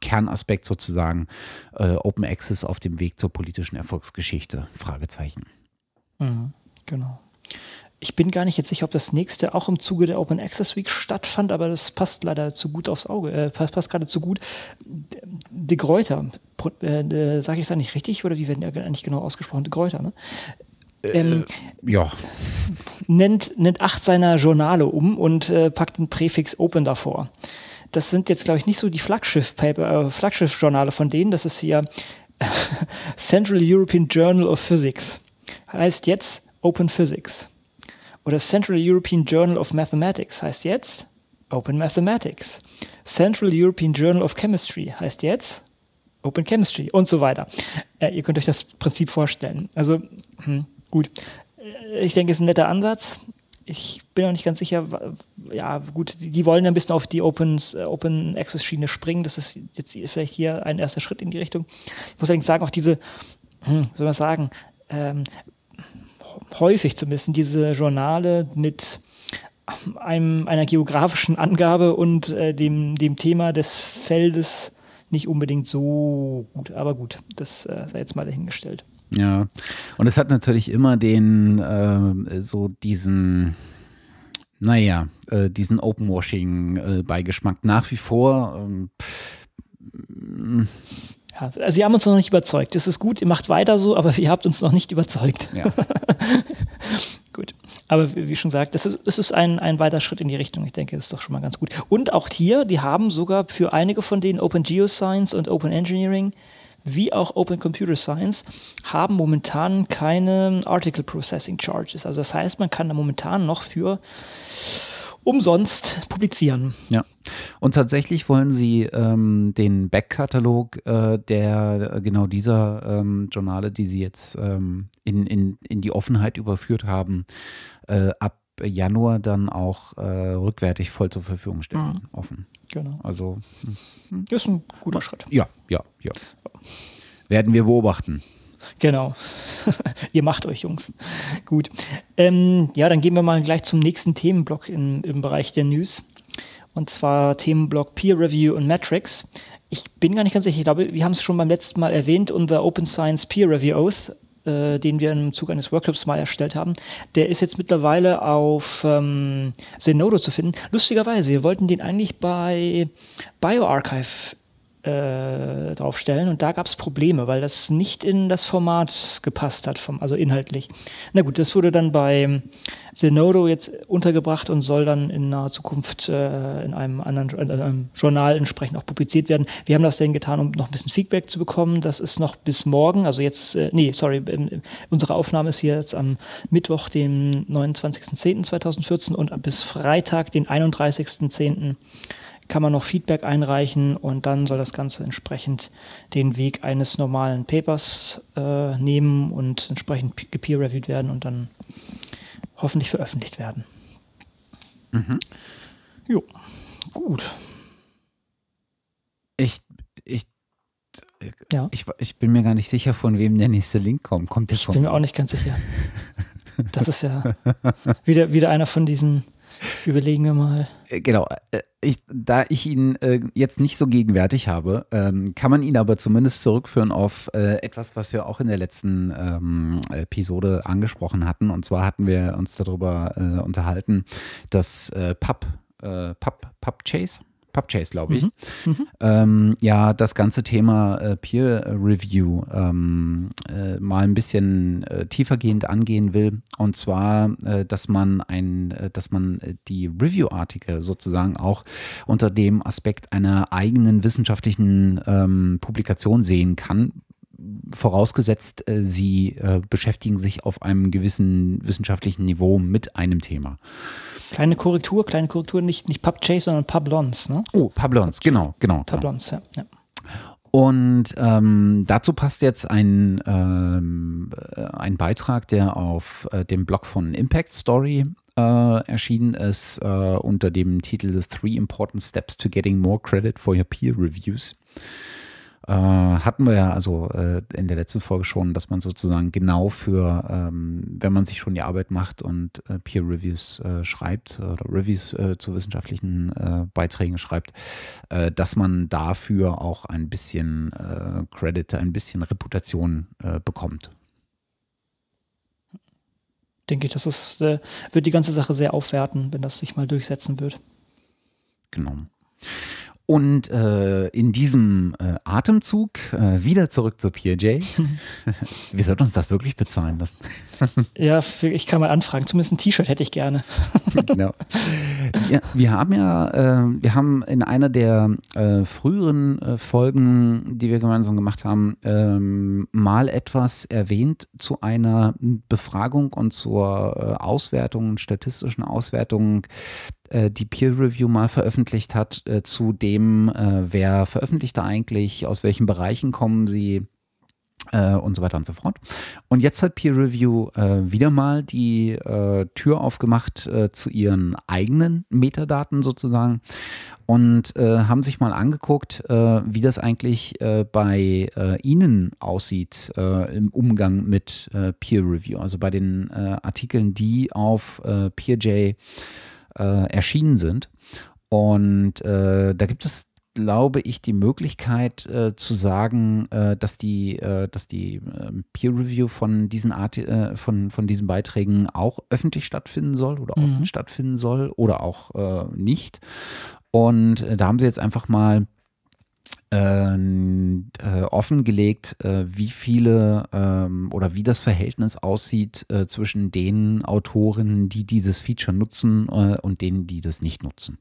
Kernaspekt sozusagen äh, Open Access auf dem Weg zur politischen Erfolgsgeschichte. Fragezeichen. Mhm, genau. Ich bin gar nicht jetzt sicher, ob das nächste auch im Zuge der Open Access Week stattfand, aber das passt leider zu gut aufs Auge, äh, passt, passt gerade zu gut. De Greuter, äh, sage ich es eigentlich richtig oder wie werden die eigentlich genau ausgesprochen? De Greuter, ne? Ähm, äh, ja. Nennt, nennt acht seiner Journale um und äh, packt den Präfix Open davor. Das sind jetzt, glaube ich, nicht so die äh, Flaggschiff-Journale von denen. Das ist hier Central European Journal of Physics. Heißt jetzt Open Physics. Oder Central European Journal of Mathematics heißt jetzt Open Mathematics. Central European Journal of Chemistry heißt jetzt Open Chemistry und so weiter. Äh, ihr könnt euch das Prinzip vorstellen. Also, hm, Gut. Äh, ich denke, es ist ein netter Ansatz. Ich bin auch nicht ganz sicher, ja, gut, die, wollen ein bisschen auf die Open, äh, Open Access Schiene springen. Das ist jetzt vielleicht hier ein erster Schritt in die Richtung. Ich muss allerdings sagen, auch diese, hm, soll man sagen, ähm, häufig zumindest diese Journale mit einem, einer geografischen Angabe und äh, dem, dem Thema des Feldes nicht unbedingt so gut. Aber gut, das äh, sei jetzt mal dahingestellt. Ja, und es hat natürlich immer den, äh, so diesen, naja, äh, diesen Openwashing-Beigeschmack nach wie vor. Ähm, Ja, also Sie haben uns noch nicht überzeugt. Das ist gut, ihr macht weiter so, aber ihr habt uns noch nicht überzeugt. Ja. gut. Aber wie schon gesagt, das ist, das ist ein, ein weiter Schritt in die Richtung. Ich denke, das ist doch schon mal ganz gut. Und auch hier, die haben sogar für einige von denen Open Geoscience und Open Engineering wie auch Open Computer Science haben momentan keine Article Processing Charges. Also das heißt, man kann da momentan noch für umsonst publizieren. Ja. Und tatsächlich wollen sie ähm, den Backkatalog äh, der äh, genau dieser ähm, Journale, die sie jetzt ähm, in, in, in die Offenheit überführt haben, äh, ab Januar dann auch äh, rückwärtig voll zur Verfügung stellen. Mhm. Offen. Genau. Also. Hm. Das ist ein guter Schritt. Ja, ja, ja. Werden wir beobachten. Genau. Ihr macht euch, Jungs. Gut. Ähm, ja, dann gehen wir mal gleich zum nächsten Themenblock in, im Bereich der News. Und zwar Themenblock Peer Review und Metrics. Ich bin gar nicht ganz sicher. Ich glaube, wir haben es schon beim letzten Mal erwähnt, unser Open Science Peer Review Oath, äh, den wir im Zuge eines Workshops mal erstellt haben, der ist jetzt mittlerweile auf ähm, Zenodo zu finden. Lustigerweise, wir wollten den eigentlich bei BioArchive äh, draufstellen und da gab es Probleme, weil das nicht in das Format gepasst hat, vom, also inhaltlich. Na gut, das wurde dann bei Zenodo jetzt untergebracht und soll dann in naher Zukunft äh, in einem anderen in einem Journal entsprechend auch publiziert werden. Wir haben das denn getan, um noch ein bisschen Feedback zu bekommen. Das ist noch bis morgen, also jetzt, äh, nee, sorry, unsere Aufnahme ist hier jetzt am Mittwoch, den 29.10.2014 und bis Freitag, den 31.10 kann man noch Feedback einreichen und dann soll das Ganze entsprechend den Weg eines normalen Papers äh, nehmen und entsprechend gepeer-reviewed werden und dann hoffentlich veröffentlicht werden. Mhm. Jo, gut. Ich, ich, ja. ich, ich bin mir gar nicht sicher, von wem der nächste Link kommt. Kommt der Ich bin mir auch nicht ganz sicher. Das ist ja wieder, wieder einer von diesen Überlegen wir mal. Äh, genau. Äh, ich, da ich ihn äh, jetzt nicht so gegenwärtig habe, ähm, kann man ihn aber zumindest zurückführen auf äh, etwas, was wir auch in der letzten ähm, Episode angesprochen hatten. Und zwar hatten wir uns darüber äh, unterhalten, dass äh, Pub, Pub, Pub Chase, PubChase, glaube ich, mhm. Mhm. Ähm, ja das ganze Thema äh, Peer Review ähm, äh, mal ein bisschen äh, tiefergehend angehen will. Und zwar, äh, dass man ein, äh, dass man die Review-Artikel sozusagen auch unter dem Aspekt einer eigenen wissenschaftlichen ähm, Publikation sehen kann, vorausgesetzt, äh, sie äh, beschäftigen sich auf einem gewissen wissenschaftlichen Niveau mit einem Thema. Kleine Korrektur, kleine Korrektur, nicht, nicht PubChase, sondern Publons, ne? Oh, Publons, genau, genau. Publons, genau. ja. ja. Und ähm, dazu passt jetzt ein, ähm, äh, ein Beitrag, der auf äh, dem Blog von Impact Story äh, erschienen ist, äh, unter dem Titel Three Important Steps to Getting More Credit for Your Peer Reviews. Äh, hatten wir ja also äh, in der letzten Folge schon, dass man sozusagen genau für, ähm, wenn man sich schon die Arbeit macht und äh, Peer Reviews äh, schreibt oder Reviews äh, zu wissenschaftlichen Beiträgen schreibt, dass man dafür auch ein bisschen Credit, ein bisschen Reputation bekommt. Denke ich, das ist, wird die ganze Sache sehr aufwerten, wenn das sich mal durchsetzen wird. Genau. Und äh, in diesem äh, Atemzug äh, wieder zurück zu PJ. Wir sollten uns das wirklich bezahlen lassen. ja, ich kann mal anfragen. Zumindest ein T-Shirt hätte ich gerne. genau. Ja, wir haben ja, äh, wir haben in einer der äh, früheren äh, Folgen, die wir gemeinsam gemacht haben, ähm, mal etwas erwähnt zu einer Befragung und zur Auswertung, statistischen Auswertung äh, die Peer Review mal veröffentlicht hat, äh, zu dem, äh, wer veröffentlicht da eigentlich, aus welchen Bereichen kommen sie äh, und so weiter und so fort. Und jetzt hat Peer Review äh, wieder mal die äh, Tür aufgemacht zu ihren eigenen Metadaten sozusagen und haben sich mal angeguckt, wie das eigentlich bei Ihnen aussieht im Umgang mit Peer Review, also bei den Artikeln, die auf PeerJ äh, erschienen sind. Und äh, da gibt es, glaube ich, die Möglichkeit äh, zu sagen, äh, dass die, äh, dass die ähm, Peer Review von diesen Art, äh, von, von diesen Beiträgen auch öffentlich stattfinden soll oder mhm. offen stattfinden soll oder auch nicht. Und da haben sie jetzt einfach mal äh, offengelegt, äh, wie viele ähm, oder wie das Verhältnis aussieht äh, zwischen den Autoren, die dieses Feature nutzen äh, und denen, die das nicht nutzen.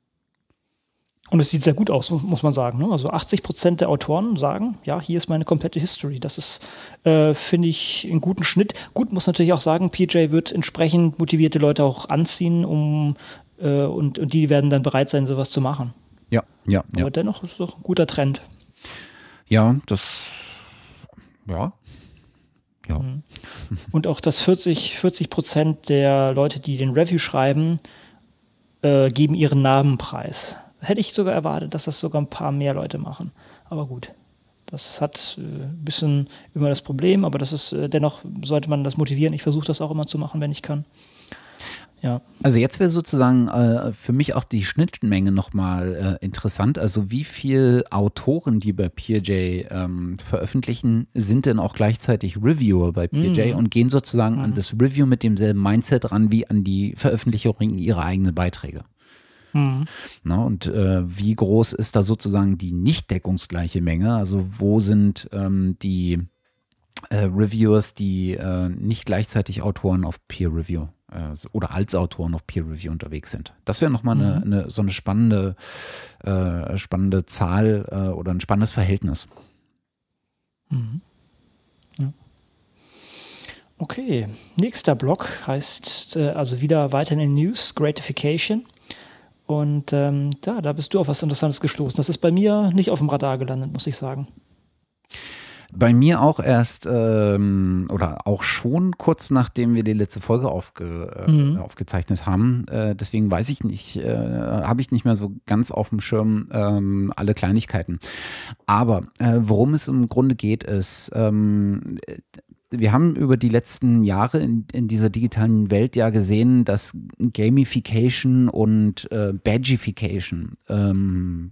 Und es sieht sehr gut aus, muss man sagen. Ne? Also 80 Prozent der Autoren sagen, ja, hier ist meine komplette History. Das ist, äh, finde ich, einen guten Schnitt. Gut, muss natürlich auch sagen, PJ wird entsprechend motivierte Leute auch anziehen, um äh, und, und die werden dann bereit sein, sowas zu machen. Ja, ja. Aber ja. dennoch ist es doch ein guter Trend. Ja, das, ja. Ja. Mhm. Und auch das 40, 40 Prozent der Leute, die den Review schreiben, äh, geben ihren Namen preis. Hätte ich sogar erwartet, dass das sogar ein paar mehr Leute machen. Aber gut. Das hat äh, ein bisschen immer das Problem, aber das ist, äh, dennoch sollte man das motivieren. Ich versuche das auch immer zu machen, wenn ich kann. Ja. Also jetzt wäre sozusagen äh, für mich auch die Schnittmenge nochmal äh, interessant. Also wie viele Autoren, die bei PJ ähm, veröffentlichen, sind denn auch gleichzeitig Reviewer bei PJ mm. und gehen sozusagen mm. an mhm. das Review mit demselben Mindset ran wie an die Veröffentlichung ihrer eigenen Beiträge? Mhm. Na, und äh, wie groß ist da sozusagen die nicht deckungsgleiche Menge? Also wo sind ähm, die äh, Reviewers, die äh, nicht gleichzeitig Autoren auf Peer Review oder als Autoren auf Peer Review unterwegs sind? Das wäre nochmal eine, mhm. eine, so eine spannende, äh, spannende Zahl äh, oder ein spannendes Verhältnis. Mhm. Okay, nächster Block heißt äh, also wieder weiter in den News, Gratification. Und ähm, ja, da bist du auf was Interessantes gestoßen. Das ist bei mir nicht auf dem Radar gelandet, muss ich sagen. Bei mir auch erst ähm, oder auch schon kurz nachdem wir die letzte Folge aufge, äh, mhm. aufgezeichnet haben. Äh, deswegen weiß ich nicht, äh, habe ich nicht mehr so ganz auf dem Schirm ähm, alle Kleinigkeiten. Aber äh, worum es im Grunde geht, ist, ähm, wir haben über die letzten Jahre in, in, dieser digitalen Welt ja gesehen, dass Gamification und äh, Badgification ähm,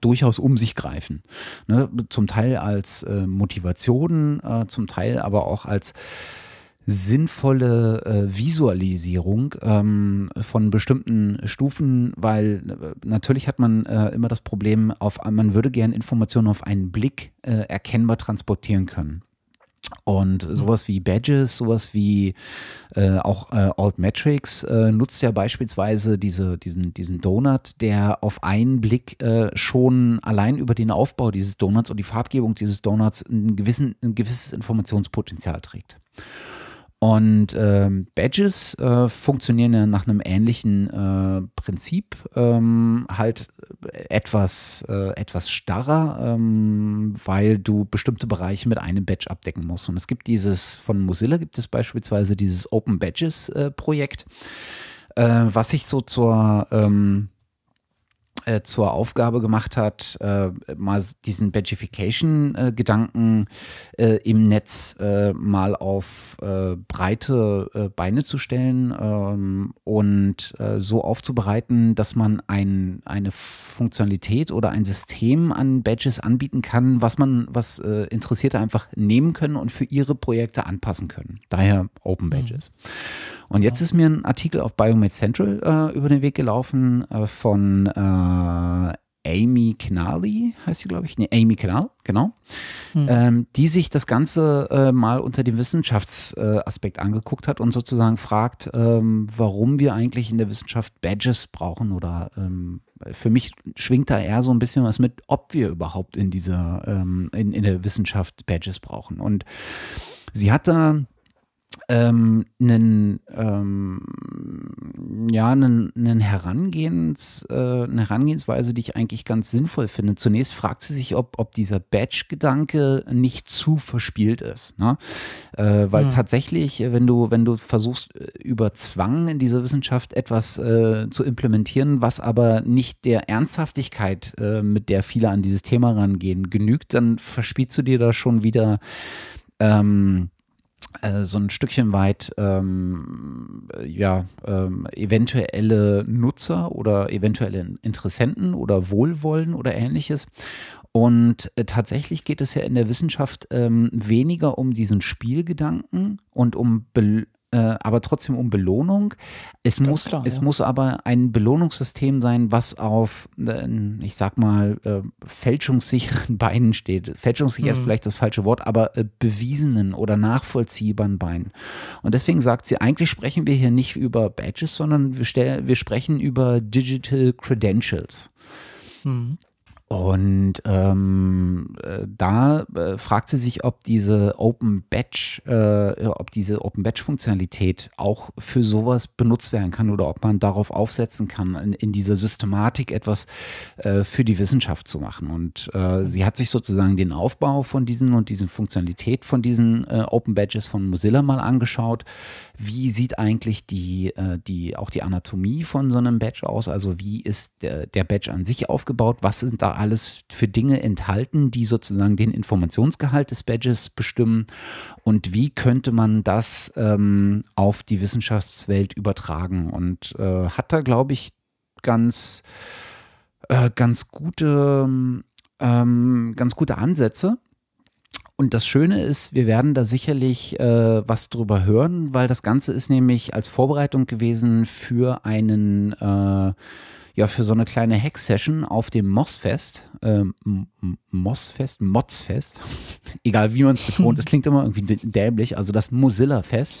durchaus um sich greifen. Ne? Zum Teil als äh, Motivation, äh, zum Teil aber auch als sinnvolle äh, Visualisierung ähm, von bestimmten Stufen, weil äh, natürlich hat man äh, immer das Problem, auf, man würde gerne Informationen auf einen Blick äh, erkennbar transportieren können. Und sowas wie Badges, sowas wie äh, auch äh, Altmetrics äh, nutzt ja beispielsweise diese, diesen, diesen Donut, der auf einen Blick äh, schon allein über den Aufbau dieses Donuts und die Farbgebung dieses Donuts ein, gewissen, ein gewisses Informationspotenzial trägt. Und ähm, Badges äh, funktionieren ja nach einem ähnlichen äh, Prinzip, ähm, halt etwas, äh, etwas starrer, ähm, weil du bestimmte Bereiche mit einem Badge abdecken musst. Und es gibt dieses, von Mozilla gibt es beispielsweise dieses Open Badges äh, Projekt, äh, was sich so zur ähm, äh, zur Aufgabe gemacht hat, äh, mal diesen Badgification-Gedanken äh, im Netz äh, mal auf äh, breite äh, Beine zu stellen ähm, und so aufzubereiten, dass man ein, eine Funktionalität oder ein System an Badges anbieten kann, was man, was Interessierte einfach nehmen können und für ihre Projekte anpassen können. Daher Open mhm. Badges. Mhm. Und jetzt ist mir ein Artikel auf Biomed Central äh, über den Weg gelaufen äh, von äh, Amy Knally, heißt sie, glaube ich. Nee, Amy Knall, genau. Hm. Ähm, die sich das Ganze äh, mal unter dem Wissenschaftsaspekt angeguckt hat und sozusagen fragt, ähm, warum wir eigentlich in der Wissenschaft Badges brauchen oder ähm, für mich schwingt da eher so ein bisschen was mit, ob wir überhaupt in dieser, ähm, in, in der Wissenschaft Badges brauchen. Und sie hat da ähm, einen, ähm, ja, einen, einen Herangehens, äh, eine Herangehensweise, die ich eigentlich ganz sinnvoll finde. Zunächst fragt sie sich, ob, ob dieser Batch-Gedanke nicht zu verspielt ist. Ne? Äh, weil mhm. tatsächlich, wenn du, wenn du versuchst, äh, über Zwang in dieser Wissenschaft etwas äh, zu implementieren, was aber nicht der Ernsthaftigkeit, äh, mit der viele an dieses Thema rangehen, genügt, dann verspielst du dir da schon wieder ähm, äh, so ein Stückchen weit ähm, ja, ähm, eventuelle Nutzer oder eventuelle Interessenten oder Wohlwollen oder ähnliches. Und äh, tatsächlich geht es ja in der Wissenschaft ähm, weniger um diesen Spielgedanken und um Be äh, aber trotzdem um Belohnung. Es, muss, klar, es ja. muss aber ein Belohnungssystem sein, was auf, äh, ich sag mal, äh, fälschungssicheren Beinen steht. Fälschungssicher mhm. ist vielleicht das falsche Wort, aber äh, bewiesenen oder nachvollziehbaren Beinen. Und deswegen sagt sie, eigentlich sprechen wir hier nicht über Badges, sondern wir, wir sprechen über Digital Credentials. Mhm. Und ähm, äh, da äh, fragte sich, ob diese Open Batch, äh, ob diese Open Batch Funktionalität auch für sowas benutzt werden kann oder ob man darauf aufsetzen kann, in, in dieser Systematik etwas äh, für die Wissenschaft zu machen. Und äh, sie hat sich sozusagen den Aufbau von diesen und diese Funktionalität von diesen äh, Open Badges von Mozilla mal angeschaut wie sieht eigentlich die, äh, die, auch die Anatomie von so einem Badge aus? Also wie ist der, Badge an sich aufgebaut? Was sind da alles für Dinge enthalten, die sozusagen den Informationsgehalt des Badges bestimmen? Und wie könnte man das ähm, auf die Wissenschaftswelt übertragen? Und äh, hat da, glaube ich, ganz, äh, ganz gute, ähm, ganz gute Ansätze. Und das Schöne ist, wir werden da sicherlich äh, was drüber hören, weil das Ganze ist nämlich als Vorbereitung gewesen für einen, äh, ja, für so eine kleine Hack-Session auf dem Mossfest. Äh, Mossfest, Motzfest. Egal wie man es betont, es klingt immer irgendwie dämlich. Also das Mozilla-Fest,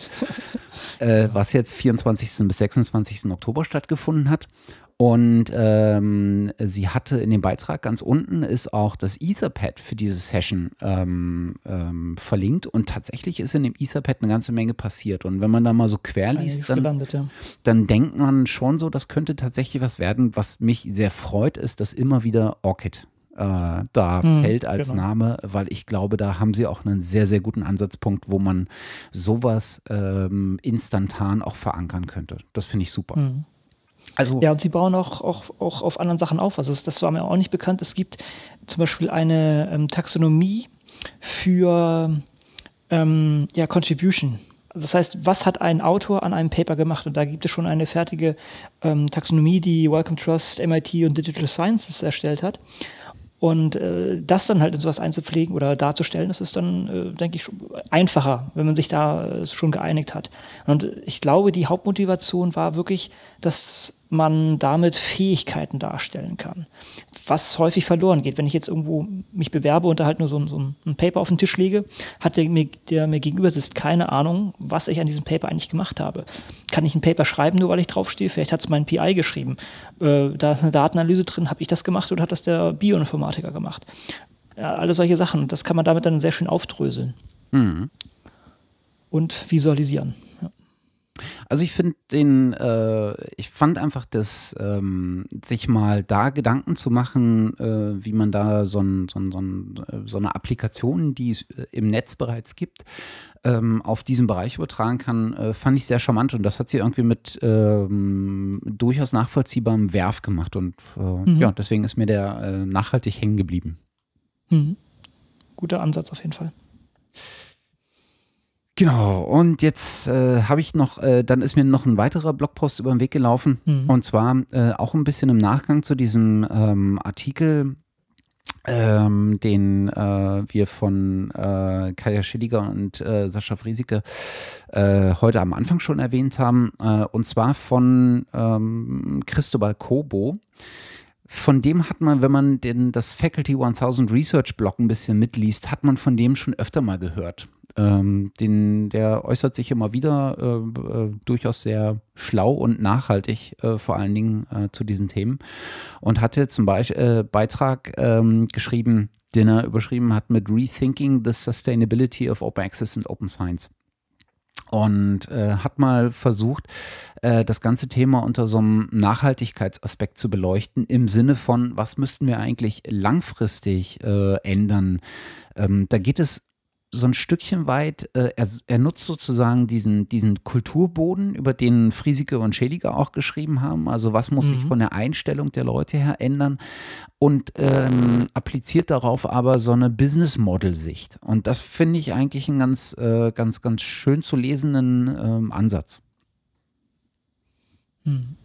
äh, was jetzt 24. bis 26. Oktober stattgefunden hat. Und ähm, sie hatte in dem Beitrag ganz unten ist auch das Etherpad für diese Session ähm, ähm, verlinkt. Und tatsächlich ist in dem Etherpad eine ganze Menge passiert. Und wenn man da mal so quer liest, dann, gelandet, ja. dann denkt man schon so, das könnte tatsächlich was werden. Was mich sehr freut, ist, dass immer wieder Orchid äh, da hm, fällt als genau. Name, weil ich glaube, da haben sie auch einen sehr, sehr guten Ansatzpunkt, wo man sowas ähm, instantan auch verankern könnte. Das finde ich super. Hm. Also ja, und sie bauen auch, auch, auch auf anderen Sachen auf. Also das war mir auch nicht bekannt. Es gibt zum Beispiel eine ähm, Taxonomie für ähm, ja, Contribution. Also das heißt, was hat ein Autor an einem Paper gemacht? Und da gibt es schon eine fertige ähm, Taxonomie, die Wellcome Trust, MIT und Digital Sciences erstellt hat. Und äh, das dann halt in sowas einzupflegen oder darzustellen, das ist dann, äh, denke ich, einfacher, wenn man sich da äh, schon geeinigt hat. Und ich glaube, die Hauptmotivation war wirklich, dass man damit Fähigkeiten darstellen kann. Was häufig verloren geht. Wenn ich jetzt irgendwo mich bewerbe und da halt nur so ein, so ein Paper auf den Tisch lege, hat der mir, der mir gegenüber sitzt keine Ahnung, was ich an diesem Paper eigentlich gemacht habe. Kann ich ein Paper schreiben, nur weil ich draufstehe? Vielleicht hat es mein PI geschrieben. Äh, da ist eine Datenanalyse drin. Habe ich das gemacht oder hat das der Bioinformatiker gemacht? Ja, alle solche Sachen. Das kann man damit dann sehr schön aufdröseln. Mhm. Und visualisieren. Also ich finde den, äh, ich fand einfach das, ähm, sich mal da Gedanken zu machen, äh, wie man da so, ein, so, ein, so, ein, äh, so, eine Applikation, die es äh, im Netz bereits gibt, ähm, auf diesen Bereich übertragen kann, äh, fand ich sehr charmant und das hat sie irgendwie mit ähm, durchaus nachvollziehbarem Werf gemacht und äh, mhm. ja, deswegen ist mir der nachhaltig hängen geblieben. Mhm. Guter Ansatz auf jeden Fall. Genau, und jetzt äh, habe ich noch, äh, dann ist mir noch ein weiterer Blogpost über den Weg gelaufen. Mhm. Und zwar äh, auch ein bisschen im Nachgang zu diesem ähm, Artikel, ähm, den äh, wir von äh, Kaya Schilliger und äh, Sascha Friesike heute am Anfang schon erwähnt haben. und zwar von ähm, Cristobal Kobo von dem hat man, wenn man den, das Faculty 1000 Research Blog ein bisschen mitliest, hat man von dem schon öfter mal gehört. Ähm, den, der äußert sich immer wieder äh, äh, durchaus sehr schlau und nachhaltig, äh, vor allen Dingen äh, zu diesen Themen. Und hatte zum Beispiel äh, Beitrag ähm, geschrieben, den er überschrieben hat mit Rethinking the Sustainability of Open Access and Open Science und hat mal versucht, das ganze Thema unter so einem Nachhaltigkeitsaspekt zu beleuchten, im Sinne von, was müssten wir eigentlich langfristig ändern. Ähm, da geht es so ein Stückchen weit, äh, er, er, nutzt sozusagen diesen, diesen Kulturboden, über den Friesike und Scheliger auch geschrieben haben. Also was muss mhm. sich von der Einstellung der Leute her ändern und ähm, appliziert darauf aber so eine Business Model Sicht. Und das finde ich eigentlich einen ganz, äh, ganz, ganz schön zu lesenden ähm, Ansatz. Mhm.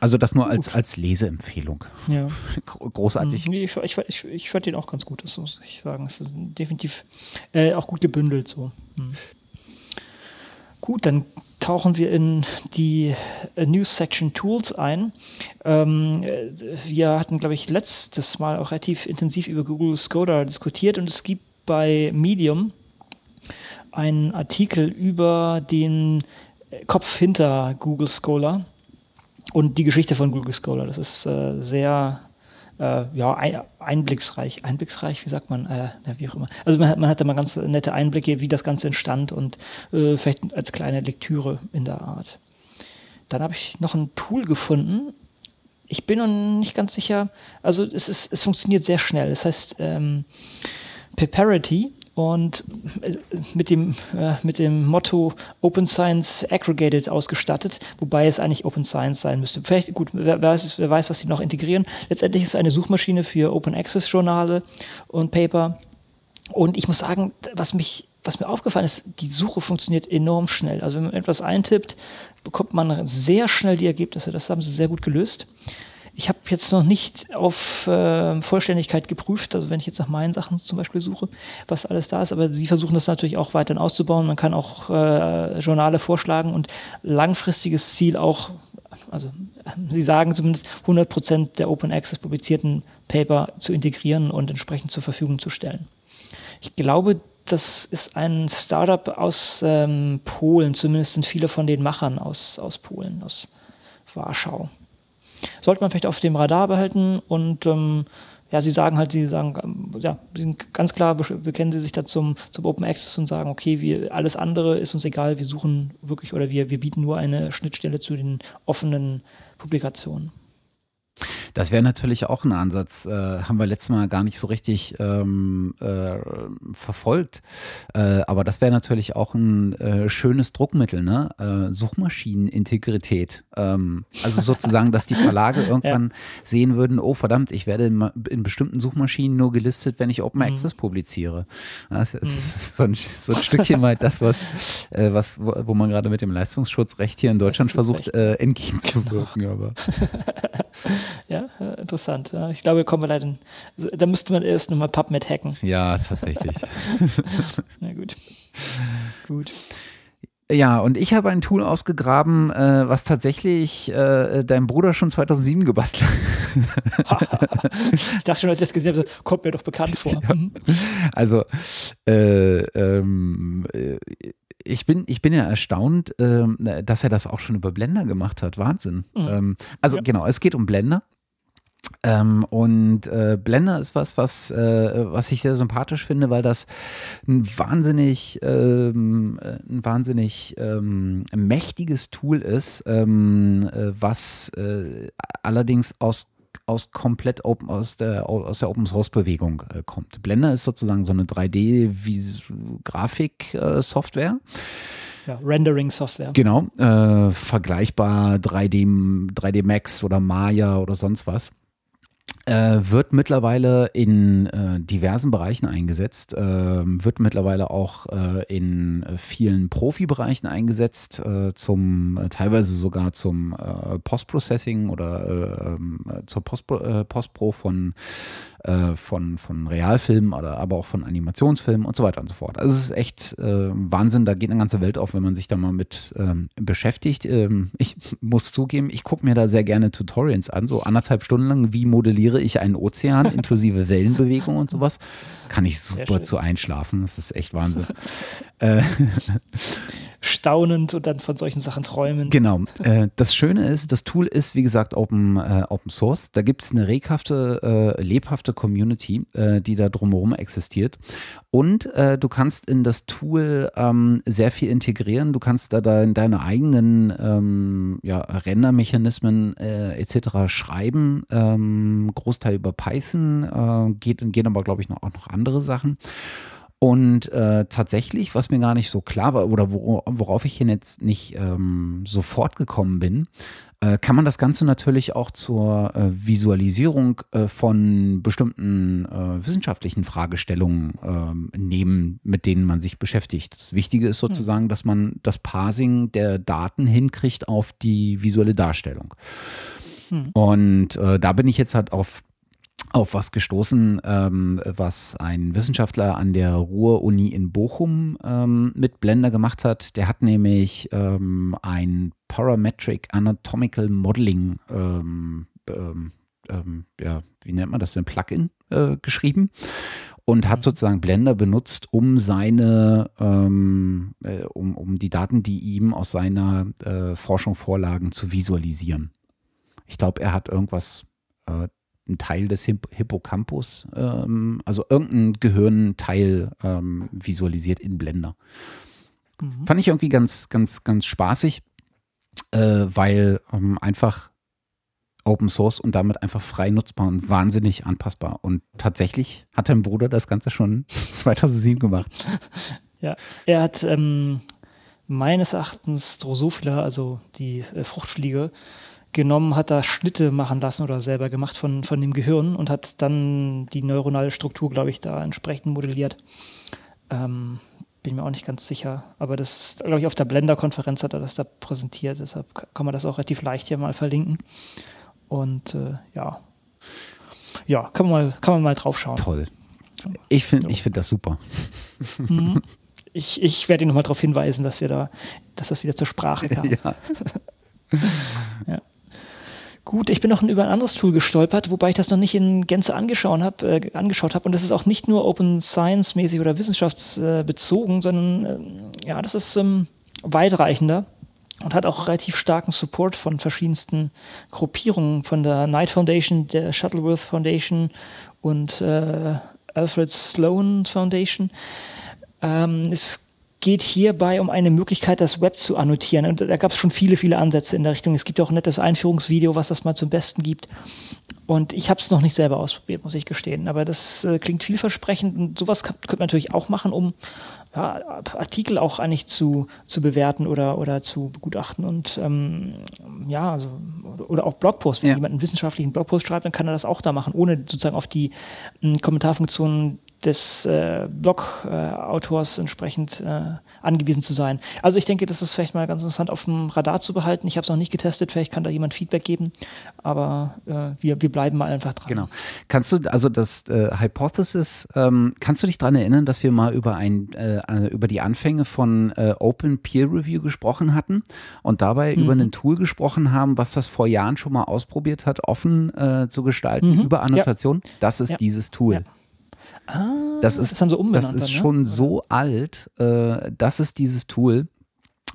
Also das nur als, als Leseempfehlung. Ja. Großartig. Nee, ich, ich, ich, ich fand den auch ganz gut, das muss ich sagen. Es ist definitiv äh, auch gut gebündelt so. Hm. Gut, dann tauchen wir in die äh, News Section Tools ein. Ähm, wir hatten, glaube ich, letztes Mal auch relativ intensiv über Google Scholar diskutiert und es gibt bei Medium einen Artikel über den Kopf hinter Google Scholar und die Geschichte von Google Scholar. Das ist äh, sehr äh, ja, ein, einblicksreich. Einblicksreich, wie sagt man? Äh, ja, wie auch immer. Also man, man hatte mal ganz nette Einblicke, wie das Ganze entstand und äh, vielleicht als kleine Lektüre in der Art. Dann habe ich noch ein Tool gefunden. Ich bin noch nicht ganz sicher. Also es, ist, es funktioniert sehr schnell. Das heißt ähm, Paparity und äh, mit dem, äh, mit dem Motto Open Science Aggregated ausgestattet, wobei es eigentlich Open Science sein müsste. Vielleicht, gut, wer weiß, wer weiß was sie noch integrieren. Letztendlich ist es eine Suchmaschine für Open Access Journale und Paper. Und ich muss sagen, was mich was mir aufgefallen ist, die Suche funktioniert enorm schnell. Also wenn man etwas eintippt, bekommt man sehr schnell die Ergebnisse. Das haben sie sehr gut gelöst. Ich habe jetzt noch nicht auf äh, Vollständigkeit geprüft, also wenn ich jetzt nach meinen Sachen zum Beispiel suche, was alles da ist, aber sie versuchen das natürlich auch weiterhin auszubauen. Man kann auch äh, Journale vorschlagen und langfristiges Ziel auch, also sie sagen zumindest 100 Prozent der Open Access publizierten Paper zu integrieren und entsprechend zur Verfügung zu stellen. Ich glaube, das ist ein Startup aus ähm, Polen, zumindest sind viele von den Machern aus, aus Polen, aus Warschau sollte man vielleicht auf dem Radar behalten und ähm, ja, sie sagen halt, sie sagen, ähm, ja, ganz klar bekennen sie sich da zum, zum Open Access und sagen, okay, wir, alles andere ist uns egal, wir suchen wirklich oder wir, wir bieten nur eine Schnittstelle zu den offenen Publikationen. Das wäre natürlich auch ein Ansatz, äh, haben wir letztes Mal gar nicht so richtig ähm, äh, verfolgt. Äh, aber das wäre natürlich auch ein äh, schönes Druckmittel, ne? Äh, Suchmaschinenintegrität. Ähm, also sozusagen, dass die Verlage irgendwann ja. sehen würden, oh verdammt, ich werde in, in, bestimmten Suchmaschinen nur gelistet, wenn ich Open mhm. Access publiziere. Das ist mhm. so, ein, so, ein, Stückchen weit das, was, äh, was wo, wo, man gerade mit dem Leistungsschutzrecht hier in Deutschland versucht, entgegenzuwirken. Aber. ja, interessant. Ja. Ich glaube, kommen wir leider. Da müsste man erst nochmal PubMed hacken. Ja, tatsächlich. Na gut. Gut. Ja, und ich habe ein Tool ausgegraben, äh, was tatsächlich äh, dein Bruder schon 2007 gebastelt hat. ich dachte schon, als ich das gesehen habe, kommt mir doch bekannt vor. Ja. Mhm. Also, äh, ähm, äh, ich bin, ich bin ja erstaunt, ähm, dass er das auch schon über Blender gemacht hat. Wahnsinn. Mhm. Ähm, also, ja. genau, es geht um Blender. Ähm, und äh, Blender ist was, was, äh, was ich sehr sympathisch finde, weil das ein wahnsinnig, ähm, äh, ein wahnsinnig ähm, mächtiges Tool ist, ähm, äh, was äh, allerdings aus aus komplett open, aus der, aus der Open Source Bewegung äh, kommt. Blender ist sozusagen so eine 3D-Grafik-Software. Ja, Rendering-Software. Genau, äh, vergleichbar 3D, 3D Max oder Maya oder sonst was äh, wird mittlerweile in äh, diversen Bereichen eingesetzt, äh, wird mittlerweile auch äh, in vielen Profibereichen eingesetzt, äh, zum äh, teilweise sogar zum Postprocessing oder ähm, zur Postpro, Postpro von äh, von, von Realfilmen oder aber auch von Animationsfilmen und so weiter und so fort. Also es ist echt äh, Wahnsinn, da geht eine ganze Welt auf, wenn man sich da mal mit ähm, beschäftigt. Ähm, ich muss zugeben, ich gucke mir da sehr gerne Tutorials an, so anderthalb Stunden lang, wie modelliere ich einen Ozean inklusive Wellenbewegung und sowas. Kann ich super zu einschlafen, das ist echt Wahnsinn. äh, staunend und dann von solchen Sachen träumen. Genau. Äh, das Schöne ist, das Tool ist, wie gesagt, Open, äh, Open Source. Da gibt es eine reghafte, äh, lebhafte Community, äh, die da drumherum existiert. Und äh, du kannst in das Tool ähm, sehr viel integrieren. Du kannst da dein, deine eigenen ähm, ja, Rendermechanismen äh, etc. schreiben. Ähm, Großteil über Python, geht, gehen aber, glaube ich, noch, auch noch andere Sachen. Und äh, tatsächlich, was mir gar nicht so klar war oder wo, worauf ich hier jetzt nicht ähm, sofort gekommen bin, äh, kann man das Ganze natürlich auch zur äh, Visualisierung äh, von bestimmten äh, wissenschaftlichen Fragestellungen ähm, nehmen, mit denen man sich beschäftigt. Das Wichtige ist hm. sozusagen, dass man das Parsing der Daten hinkriegt auf die visuelle Darstellung. Hm. Und äh, da bin ich jetzt halt auf auf was gestoßen, ähm, was ein Wissenschaftler an der Ruhr-Uni in Bochum ähm, mit Blender gemacht hat. Der hat nämlich ähm, ein Parametric Anatomical Modeling, ähm, ähm, ähm, ja, wie nennt man das denn, Plugin äh, geschrieben und hat mhm. sozusagen Blender benutzt, um seine, ähm, äh, um, um die Daten, die ihm aus seiner äh, Forschung vorlagen, zu visualisieren. Ich glaube, er hat irgendwas äh, ein Teil des Hippocampus, ähm, also irgendein Gehirnteil ähm, visualisiert in Blender. Mhm. Fand ich irgendwie ganz, ganz, ganz spaßig, äh, weil ähm, einfach Open Source und damit einfach frei nutzbar und wahnsinnig anpassbar. Und tatsächlich hat dein Bruder das Ganze schon 2007 gemacht. Ja, er hat ähm, meines Erachtens Drosophila, also die äh, Fruchtfliege, genommen, hat da Schnitte machen lassen oder selber gemacht von, von dem Gehirn und hat dann die neuronale Struktur, glaube ich, da entsprechend modelliert. Ähm, bin mir auch nicht ganz sicher. Aber das ist, glaube ich, auf der Blender-Konferenz hat er das da präsentiert. Deshalb kann man das auch relativ leicht hier mal verlinken. Und äh, ja. Ja, kann man mal, kann man mal drauf schauen. Toll. Ich finde ich find das super. Mhm. Ich, ich werde ihn nochmal darauf hinweisen, dass wir da, dass das wieder zur Sprache kam. Ja. ja. Gut, ich bin noch über ein anderes Tool gestolpert, wobei ich das noch nicht in Gänze angeschaut habe, äh, angeschaut habe. Und das ist auch nicht nur Open Science mäßig oder wissenschaftsbezogen, sondern äh, ja, das ist ähm, weitreichender und hat auch relativ starken Support von verschiedensten Gruppierungen, von der Knight Foundation, der Shuttleworth Foundation und äh, Alfred Sloan Foundation. Ähm, es geht hierbei um eine Möglichkeit, das Web zu annotieren. Und da gab es schon viele, viele Ansätze in der Richtung. Es gibt auch ein nettes Einführungsvideo, was das mal zum Besten gibt. Und ich habe es noch nicht selber ausprobiert, muss ich gestehen. Aber das äh, klingt vielversprechend. Und sowas kann, könnte man natürlich auch machen, um ja, Artikel auch eigentlich zu, zu bewerten oder, oder zu begutachten. Und ähm, ja, also, oder auch Blogposts. Wenn ja. jemand einen wissenschaftlichen Blogpost schreibt, dann kann er das auch da machen, ohne sozusagen auf die äh, Kommentarfunktion des äh, Blog-Autors entsprechend äh, angewiesen zu sein. Also ich denke, das ist vielleicht mal ganz interessant auf dem Radar zu behalten. Ich habe es noch nicht getestet, vielleicht kann da jemand Feedback geben, aber äh, wir, wir bleiben mal einfach dran. Genau. Kannst du, also das äh, Hypothesis, ähm, kannst du dich daran erinnern, dass wir mal über, ein, äh, äh, über die Anfänge von Open Peer Review gesprochen hatten und dabei mhm. über ein Tool gesprochen haben, was das vor Jahren schon mal ausprobiert hat, offen zu gestalten mhm. über Annotation? Ja. Das ist ja. dieses Tool. Ja. Ah, das ist, das, haben sie umbenannt das ist dann, ne? schon so alt. Äh, das ist dieses Tool.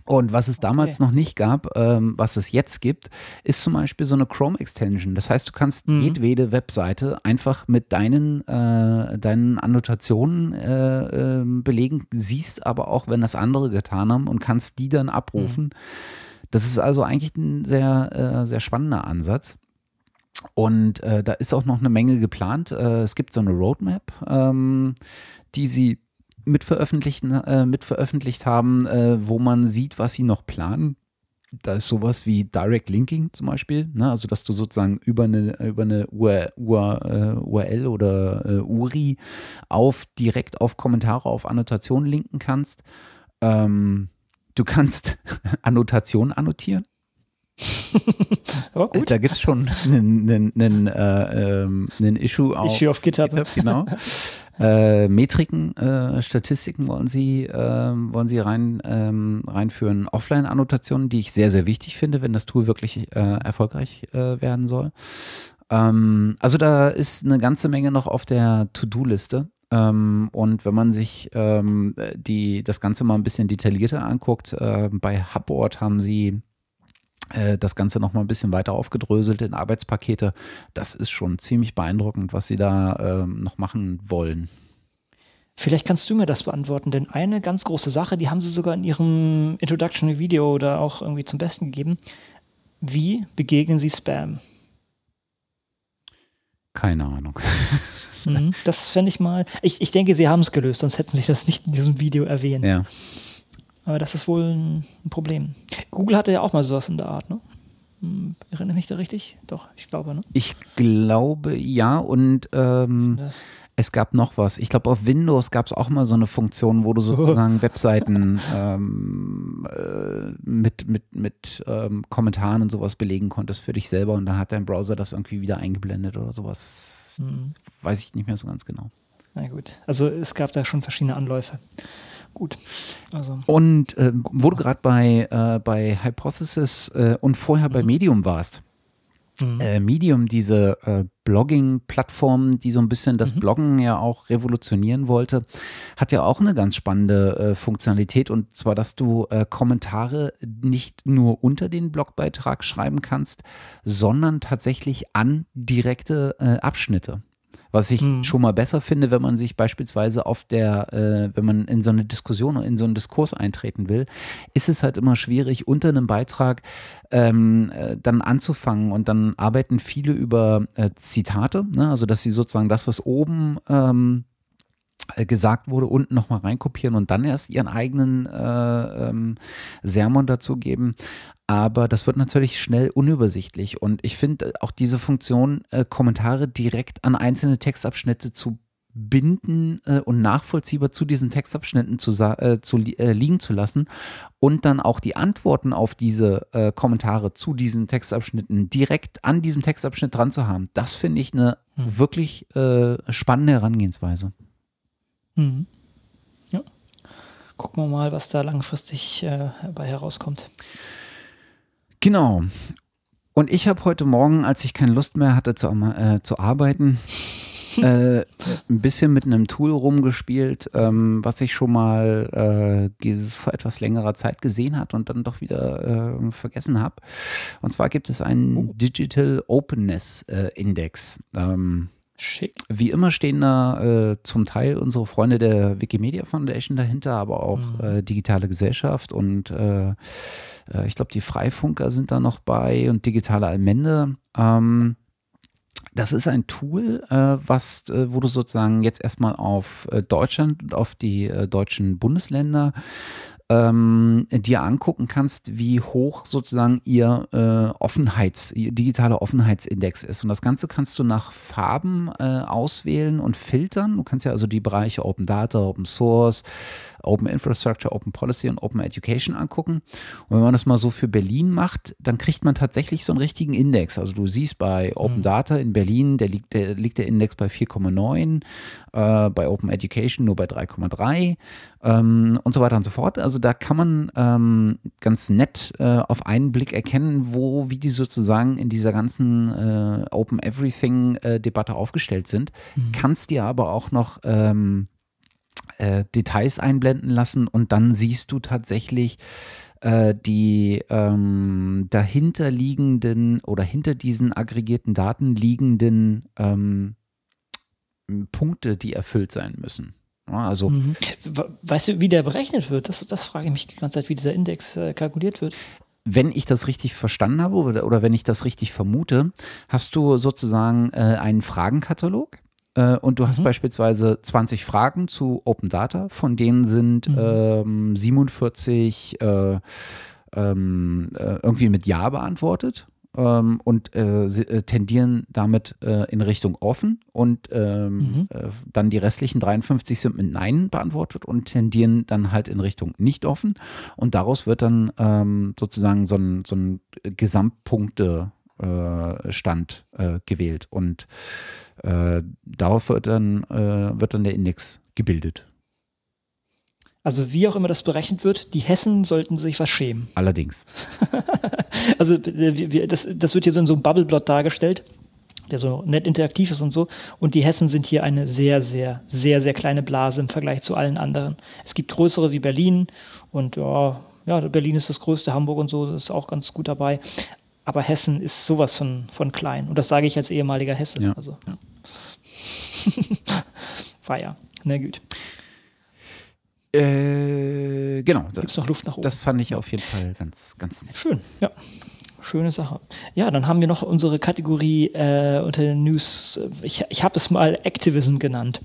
Und was es damals okay. noch nicht gab, ähm, was es jetzt gibt, ist zum Beispiel so eine Chrome-Extension. Das heißt, du kannst mhm. jedwede Webseite einfach mit deinen, äh, deinen Annotationen äh, äh, belegen, siehst aber auch, wenn das andere getan haben und kannst die dann abrufen. Mhm. Das ist also eigentlich ein sehr, äh, sehr spannender Ansatz. Und äh, da ist auch noch eine Menge geplant. Äh, es gibt so eine Roadmap, ähm, die sie mit, äh, mit veröffentlicht haben, äh, wo man sieht, was sie noch planen. Da ist sowas wie Direct Linking zum Beispiel, ne? also dass du sozusagen über eine, über eine URL äh, oder äh, URI auf direkt auf Kommentare, auf Annotationen linken kannst. Ähm, du kannst Annotationen annotieren. Aber gut. Da gibt es schon einen, einen, einen, äh, ähm, einen Issue auf, Issue auf GitHub. GitHub genau. äh, Metriken, äh, Statistiken wollen sie, ähm, wollen sie rein, ähm, reinführen. Offline-Annotationen, die ich sehr, sehr wichtig finde, wenn das Tool wirklich äh, erfolgreich äh, werden soll. Ähm, also da ist eine ganze Menge noch auf der To-Do-Liste. Ähm, und wenn man sich ähm, die, das Ganze mal ein bisschen detaillierter anguckt, äh, bei Hubboard haben sie das Ganze noch mal ein bisschen weiter aufgedröselt in Arbeitspakete. Das ist schon ziemlich beeindruckend, was sie da äh, noch machen wollen. Vielleicht kannst du mir das beantworten, denn eine ganz große Sache, die haben sie sogar in ihrem Introduction Video oder auch irgendwie zum Besten gegeben. Wie begegnen sie Spam? Keine Ahnung. Mhm, das fände ich mal. Ich, ich denke, sie haben es gelöst, sonst hätten sie das nicht in diesem Video erwähnt. Ja. Aber das ist wohl ein, Problem. Google hatte ja auch mal sowas in der Art, ne? Hm, erinnere mich da richtig? Doch, ich glaube, ne? Ich glaube ja und ähm, es gab noch was. Ich glaube, auf Windows gab es auch mal so eine Funktion, wo du sozusagen Webseiten ähm, äh, mit, mit, mit ähm, Kommentaren und sowas belegen konntest für dich selber und dann hat dein Browser das irgendwie wieder eingeblendet oder sowas mhm. weiß ich nicht mehr so ganz genau. Na gut, also es gab da schon verschiedene Anläufe. Gut. Also. Und äh, wo du gerade bei, äh, bei Hypothesis äh, und vorher mhm. bei Medium warst, Mhm. Äh, Medium, diese äh, Blogging-Plattform, die so ein bisschen das mhm. Bloggen ja auch revolutionieren wollte, hat ja auch eine ganz spannende äh, Funktionalität und zwar, dass du Kommentare nicht nur unter den Blogbeitrag schreiben kannst, sondern tatsächlich an direkte Abschnitte. Was ich hm. schon mal besser finde, wenn man sich beispielsweise auf der, äh, wenn man in so eine Diskussion oder in so einen Diskurs eintreten will, ist es halt immer schwierig, unter einem Beitrag ähm, äh, dann anzufangen. Und dann arbeiten viele über äh, Zitate, ne? also dass sie sozusagen das, was oben ähm, äh, gesagt wurde, unten nochmal reinkopieren und dann erst ihren eigenen äh, ähm, Sermon dazu geben. Aber das wird natürlich schnell unübersichtlich. Und ich finde auch diese Funktion, äh, Kommentare direkt an einzelne Textabschnitte zu binden äh, und nachvollziehbar zu diesen Textabschnitten zu, äh, zu äh, liegen zu lassen und dann auch die Antworten auf diese äh, Kommentare zu diesen Textabschnitten direkt an diesem Textabschnitt dran zu haben, das finde ich eine hm. wirklich äh, spannende Herangehensweise. Mhm. Ja. Gucken wir mal, was da langfristig äh, bei herauskommt. Genau. Und ich habe heute Morgen, als ich keine Lust mehr hatte zu, äh, zu arbeiten, äh, ein bisschen mit einem Tool rumgespielt, ähm, was ich schon mal äh, vor etwas längerer Zeit gesehen hat und dann doch wieder äh, vergessen habe. Und zwar gibt es einen oh. Digital Openness äh, Index. Ähm, Schick. Wie immer stehen da äh, zum Teil unsere Freunde der Wikimedia Foundation dahinter, aber auch mhm. äh, digitale Gesellschaft und äh, äh ich glaube, die Freifunker sind da noch bei und digitale Allmende. Ähm, das ist ein Tool, äh, was, äh, wo du sozusagen jetzt erstmal auf Deutschland und auf die deutschen Bundesländer ähm, dir angucken kannst, wie hoch sozusagen ihr äh, Offenheits, ihr digitaler Offenheitsindex ist. Und das Ganze kannst du nach Farben äh, auswählen und filtern. Du kannst ja also die Bereiche Open Data, Open Source, Open Infrastructure, Open Policy und Open Education angucken. Und wenn man das mal so für Berlin macht, dann kriegt man tatsächlich so einen richtigen Index. Also du siehst bei Open mhm. Data in Berlin, der liegt, der, liegt der Index bei 4,9, äh, bei Open Education nur bei 3,3 ähm, und so weiter und so fort. Also da kann man ähm, ganz nett äh, auf einen Blick erkennen, wo, wie die sozusagen in dieser ganzen äh, Open Everything äh, Debatte aufgestellt sind. Mhm. Kannst dir aber auch noch ähm, äh, Details einblenden lassen und dann siehst du tatsächlich äh, die ähm, dahinter liegenden oder hinter diesen aggregierten Daten liegenden ähm, Punkte, die erfüllt sein müssen. Ja, also, mhm. Weißt du, wie der berechnet wird? Das, das frage ich mich die ganze Zeit, wie dieser Index äh, kalkuliert wird wenn ich das richtig verstanden habe oder, oder, wenn ich das richtig vermute, hast du sozusagen äh, einen Fragenkatalog äh, und du hast mhm. beispielsweise 20 Fragen zu Open Data, von denen sind mhm. ähm, 47 äh, ähm, äh, irgendwie mit Ja beantwortet ähm, und äh, äh, tendieren damit äh, in Richtung offen und ähm, mhm. dann die restlichen 53 sind mit Nein beantwortet und tendieren dann halt in Richtung nicht offen und daraus wird dann ähm, sozusagen so ein, so ein Gesamtpunkte Stand gewählt und äh, darauf wird dann, äh, wird dann der Index gebildet. Also wie auch immer das berechnet wird, die Hessen sollten sich was schämen. Allerdings. also das, das wird hier so in so einem Bubble-Blot dargestellt, der so nett interaktiv ist und so. Und die Hessen sind hier eine sehr, sehr, sehr, sehr kleine Blase im Vergleich zu allen anderen. Es gibt größere wie Berlin und ja, ja, Berlin ist das größte, Hamburg und so ist auch ganz gut dabei. Aber Hessen ist sowas von, von klein. Und das sage ich als ehemaliger Hesse. Ja. Also, ja. War ja. Na gut. Äh, genau. Gibt es noch Luft nach oben? Das fand ich auf jeden Fall ganz, ganz nett. Schön, ja. Schöne Sache. Ja, dann haben wir noch unsere Kategorie äh, unter den News. Ich, ich habe es mal Activism genannt.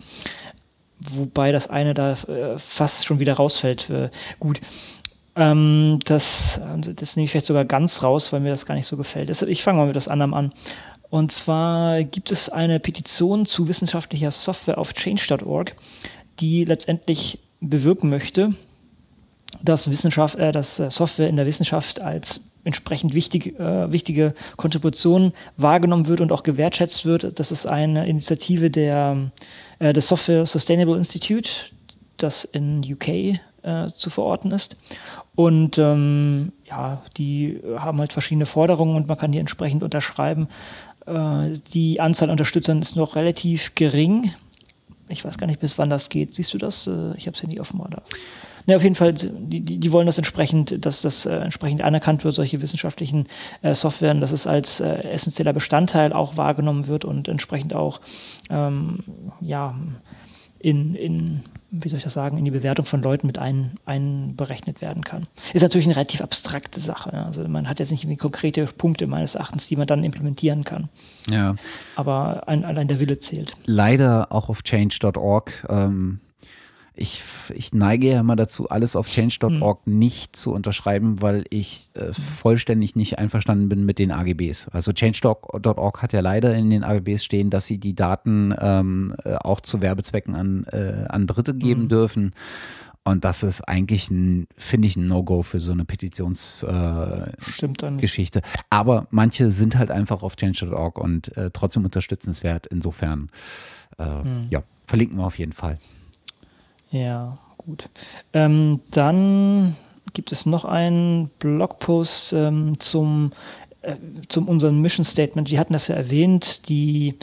Wobei das eine da äh, fast schon wieder rausfällt. Äh, gut. Ähm, das, das nehme ich vielleicht sogar ganz raus, weil mir das gar nicht so gefällt. Ich fange mal mit das anderem an. Und zwar gibt es eine Petition zu wissenschaftlicher Software auf change.org, die letztendlich bewirken möchte, dass, Wissenschaft, äh, dass äh, Software in der Wissenschaft als entsprechend wichtig, äh, wichtige Kontribution wahrgenommen wird und auch gewertschätzt wird. Das ist eine Initiative der, äh, des Software Sustainable Institute, das in UK äh, zu verorten ist. Und ähm, ja, die haben halt verschiedene Forderungen und man kann die entsprechend unterschreiben. Äh, die Anzahl Unterstützern ist noch relativ gering. Ich weiß gar nicht, bis wann das geht. Siehst du das? Äh, ich habe es ja nie offenbar da. Ne, auf jeden Fall, die, die, die, wollen das entsprechend, dass das äh, entsprechend anerkannt wird, solche wissenschaftlichen äh, Softwaren, dass es als äh, essentieller Bestandteil auch wahrgenommen wird und entsprechend auch ähm, ja, in, in, wie soll ich das sagen, in die Bewertung von Leuten mit ein, einberechnet werden kann. Ist natürlich eine relativ abstrakte Sache. Also man hat jetzt nicht irgendwie konkrete Punkte meines Erachtens, die man dann implementieren kann. Ja. Aber ein, allein der Wille zählt. Leider auch auf change.org. Ähm ich, ich neige ja immer dazu, alles auf change.org hm. nicht zu unterschreiben, weil ich äh, vollständig nicht einverstanden bin mit den AGBs. Also change.org hat ja leider in den AGBs stehen, dass sie die Daten ähm, äh, auch zu Werbezwecken an, äh, an Dritte geben hm. dürfen. Und das ist eigentlich, finde ich, ein No-Go für so eine Petitionsgeschichte. Äh, Aber manche sind halt einfach auf change.org und äh, trotzdem unterstützenswert. Insofern, äh, hm. ja, verlinken wir auf jeden Fall. Ja, gut. Ähm, dann gibt es noch einen Blogpost ähm, zum, äh, zum unserem Mission Statement. Wir hatten das ja erwähnt, die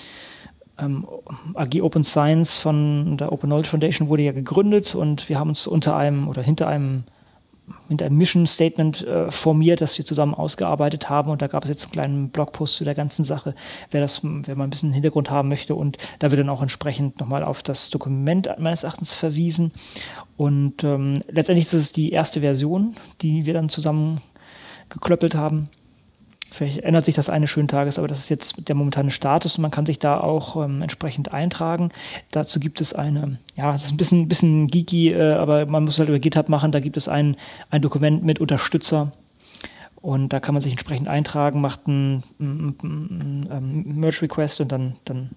ähm, AG Open Science von der Open Knowledge Foundation wurde ja gegründet und wir haben uns unter einem oder hinter einem mit einem Mission Statement äh, formiert, das wir zusammen ausgearbeitet haben. Und da gab es jetzt einen kleinen Blogpost zu der ganzen Sache, wer das, wer mal ein bisschen Hintergrund haben möchte. Und da wird dann auch entsprechend nochmal auf das Dokument meines Erachtens verwiesen. Und ähm, letztendlich ist es die erste Version, die wir dann zusammen geklöppelt haben. Vielleicht ändert sich das eines schönen Tages, aber das ist jetzt der momentane Status und man kann sich da auch ähm, entsprechend eintragen. Dazu gibt es eine, ja, das ist ein bisschen, bisschen geeky, äh, aber man muss halt über GitHub machen. Da gibt es ein, ein Dokument mit Unterstützer und da kann man sich entsprechend eintragen, macht einen ein, ein Merge Request und dann, dann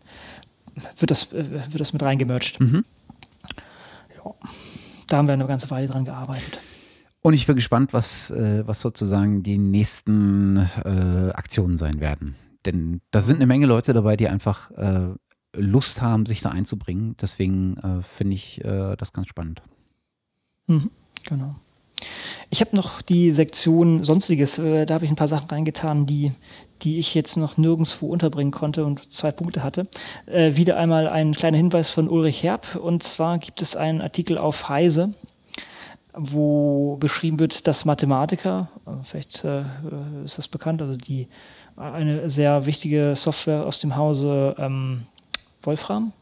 wird, das, äh, wird das mit reingemerged. Mhm. Ja, da haben wir eine ganze Weile dran gearbeitet. Und ich bin gespannt, was, äh, was sozusagen die nächsten äh, Aktionen sein werden. Denn da sind eine Menge Leute dabei, die einfach äh, Lust haben, sich da einzubringen. Deswegen äh, finde ich äh, das ganz spannend. Mhm, genau. Ich habe noch die Sektion Sonstiges. Äh, da habe ich ein paar Sachen reingetan, die, die ich jetzt noch nirgendwo unterbringen konnte und zwei Punkte hatte. wieder einmal ein kleiner Hinweis von Ulrich Herb. Und zwar gibt es einen Artikel auf Heise wo beschrieben wird, dass Mathematiker, also vielleicht äh, ist das bekannt, also die eine sehr wichtige Software aus dem Hause ähm, Wolfram.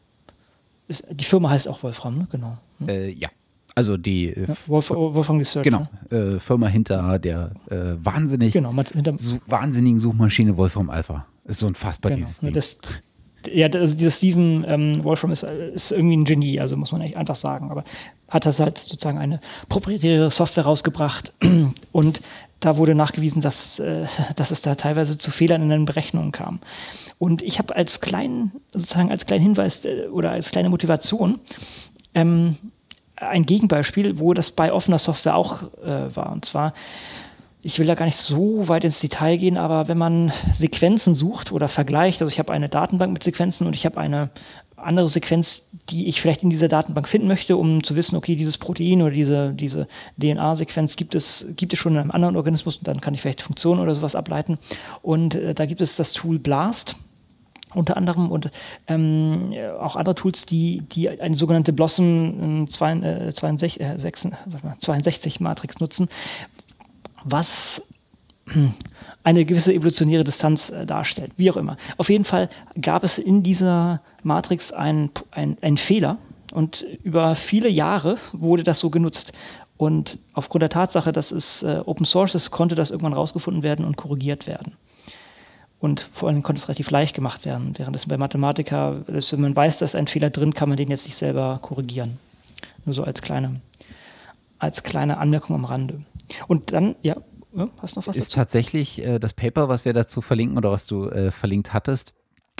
Ist, die Firma heißt auch Wolfram, ne? genau. Hm? Äh, ja. Also die äh, ja, Wolf, Wolfram Research. Genau. Ne? Äh, Firma hinter der äh, wahnsinnig genau, hinter, wahnsinnigen Suchmaschine Wolfram Alpha. Ist so unfassbar genau, dieses ne, Ding. Das, ja, also dieser Steven ähm, Wolfram ist, ist irgendwie ein Genie, also muss man echt einfach sagen. Aber hat das halt sozusagen eine proprietäre Software rausgebracht und da wurde nachgewiesen, dass, äh, dass es da teilweise zu Fehlern in den Berechnungen kam. Und ich habe als kleinen, sozusagen als kleinen Hinweis äh, oder als kleine Motivation ähm, ein Gegenbeispiel, wo das bei offener Software auch äh, war. Und zwar ich will da gar nicht so weit ins Detail gehen, aber wenn man Sequenzen sucht oder vergleicht, also ich habe eine Datenbank mit Sequenzen und ich habe eine andere Sequenz, die ich vielleicht in dieser Datenbank finden möchte, um zu wissen, okay, dieses Protein oder diese, diese DNA-Sequenz gibt es, gibt es schon in einem anderen Organismus und dann kann ich vielleicht Funktionen oder sowas ableiten. Und äh, da gibt es das Tool Blast unter anderem und ähm, auch andere Tools, die, die eine sogenannte Blossom 62, äh, 62 Matrix nutzen, was eine gewisse evolutionäre Distanz äh, darstellt, wie auch immer. Auf jeden Fall gab es in dieser Matrix einen ein Fehler und über viele Jahre wurde das so genutzt. Und aufgrund der Tatsache, dass es äh, Open Source ist, konnte das irgendwann rausgefunden werden und korrigiert werden. Und vor allem konnte es relativ leicht gemacht werden, während es bei Mathematiker, wenn man weiß, dass ein Fehler drin, kann man den jetzt nicht selber korrigieren. Nur so als kleine, als kleine Anmerkung am Rande. Und dann, ja, hast du noch was Ist dazu? tatsächlich äh, das Paper, was wir dazu verlinken oder was du äh, verlinkt hattest,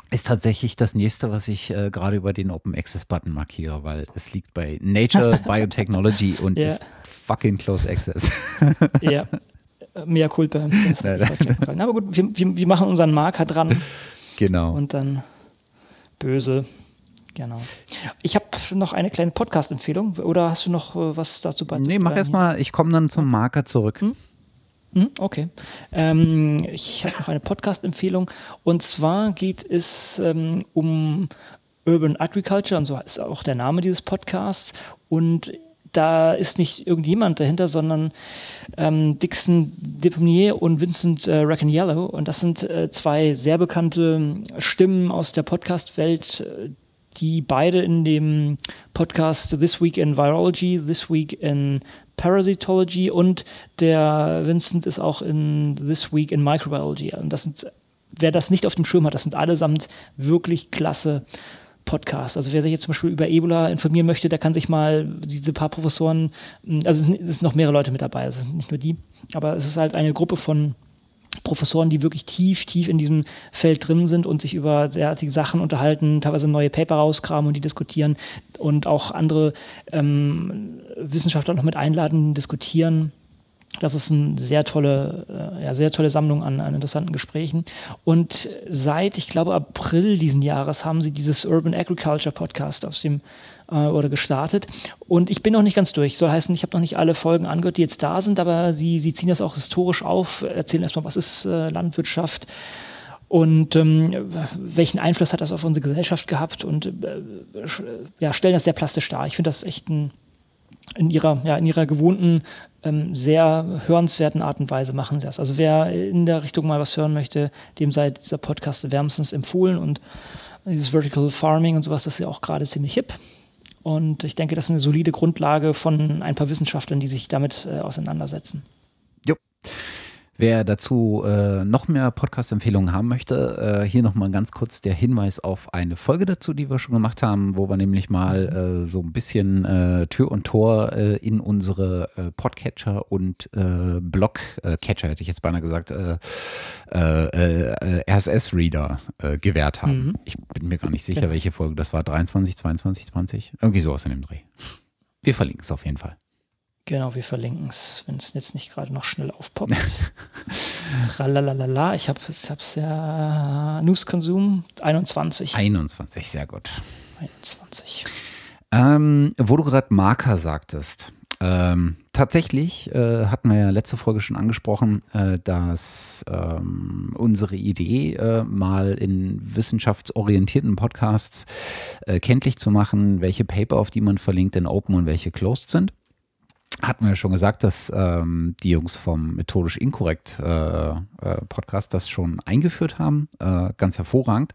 ist tatsächlich das nächste, was ich äh, gerade über den Open Access Button markiere, weil es liegt bei Nature Biotechnology und ja. ist fucking Close Access. ja. Mehr Culpa. Aber gut, wir, wir, machen unseren Marker dran. Genau. Und dann böse. Genau. Ich habe noch eine kleine Podcast-Empfehlung. Oder hast du noch äh, was dazu bei? Nee, mach erstmal. Ich komme dann zum Marker zurück. Hm? Hm, okay. Ähm, ich habe noch eine Podcast-Empfehlung. Und zwar geht es ähm, um Urban Agriculture, und so ist auch der Name dieses Podcasts. Und da ist nicht irgendjemand dahinter, sondern ähm, Dixon Deponier und Vincent äh, Yellow. Und das sind äh, zwei sehr bekannte Stimmen aus der Podcast-Welt, die beide in dem Podcast This Week in Virology, This Week in Parasitology und der Vincent ist auch in This Week in Microbiology. Und das sind, wer das nicht auf dem Schirm hat, das sind allesamt wirklich klasse Podcasts. Also wer sich jetzt zum Beispiel über Ebola informieren möchte, der kann sich mal diese paar Professoren, also es sind noch mehrere Leute mit dabei, es sind nicht nur die, aber es ist halt eine Gruppe von Professoren, die wirklich tief, tief in diesem Feld drin sind und sich über derartige Sachen unterhalten, teilweise neue Paper rauskramen und die diskutieren und auch andere ähm, Wissenschaftler noch mit einladen, diskutieren. Das ist eine sehr tolle, äh, ja, sehr tolle Sammlung an, an, interessanten Gesprächen. Und seit, ich glaube, April diesen Jahres haben sie dieses Urban Agriculture Podcast aus dem äh, oder gestartet. Und ich bin noch nicht ganz durch. Soll heißen, ich habe noch nicht alle Folgen angehört, die jetzt da sind, aber sie, sie ziehen das auch historisch auf, erzählen erstmal, was ist äh, Landwirtschaft und ähm, welchen Einfluss hat das auf unsere Gesellschaft gehabt und äh, ja, stellen das sehr plastisch dar. Ich finde das echt ein, in ihrer, ja, in ihrer gewohnten, ähm, sehr hörenswerten Art und Weise machen sie das. Also wer in der Richtung mal was hören möchte, dem sei dieser Podcast wärmstens empfohlen und dieses Vertical Farming und sowas, das ist ja auch gerade ziemlich hip. Und ich denke, das ist eine solide Grundlage von ein paar Wissenschaftlern, die sich damit äh, auseinandersetzen. Wer dazu äh, noch mehr Podcast-Empfehlungen haben möchte, äh, hier nochmal ganz kurz der Hinweis auf eine Folge dazu, die wir schon gemacht haben, wo wir nämlich mal äh, so ein bisschen äh, Tür und Tor äh, in unsere äh, Podcatcher und Blogcatcher, hätte ich jetzt beinahe gesagt, RSS-Reader gewährt haben. Mhm. Ich bin mir gar nicht sicher, welche Folge das war. 23, 22, 20? Irgendwie sowas in dem Dreh. Wir verlinken es auf jeden Fall. Genau, wir verlinken es, wenn es jetzt nicht gerade noch schnell aufpoppt. Tralalala, ich habe es ja News Consum 21. 21, sehr gut. 21. Ähm, wo du gerade Marker sagtest. Ähm, tatsächlich äh, hatten wir ja letzte Folge schon angesprochen, äh, dass ähm, unsere Idee, äh, mal in wissenschaftsorientierten Podcasts äh, kenntlich zu machen, welche Paper, auf die man verlinkt, in Open und welche closed sind hatten wir schon gesagt, dass ähm, die Jungs vom Methodisch Inkorrekt äh, äh, Podcast das schon eingeführt haben. Äh, ganz hervorragend.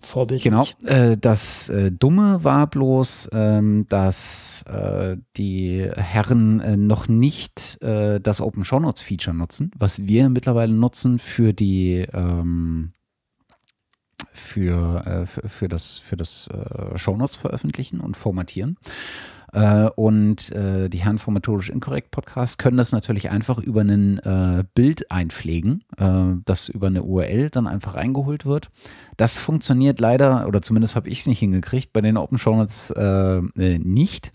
Vorbildlich. Genau. Äh, das äh, Dumme war bloß, ähm, dass äh, die Herren noch nicht das Open Show Notes Feature nutzen, was wir mittlerweile nutzen für die ähm, für, für, für, das, für das Show Notes veröffentlichen und formatieren. Äh, und äh, die Herren vom Methodisch Inkorrekt Podcast können das natürlich einfach über ein äh, Bild einpflegen, das über eine URL dann einfach eingeholt wird. Das funktioniert leider, oder zumindest habe ich es nicht hingekriegt, bei den Open Show Notes nicht.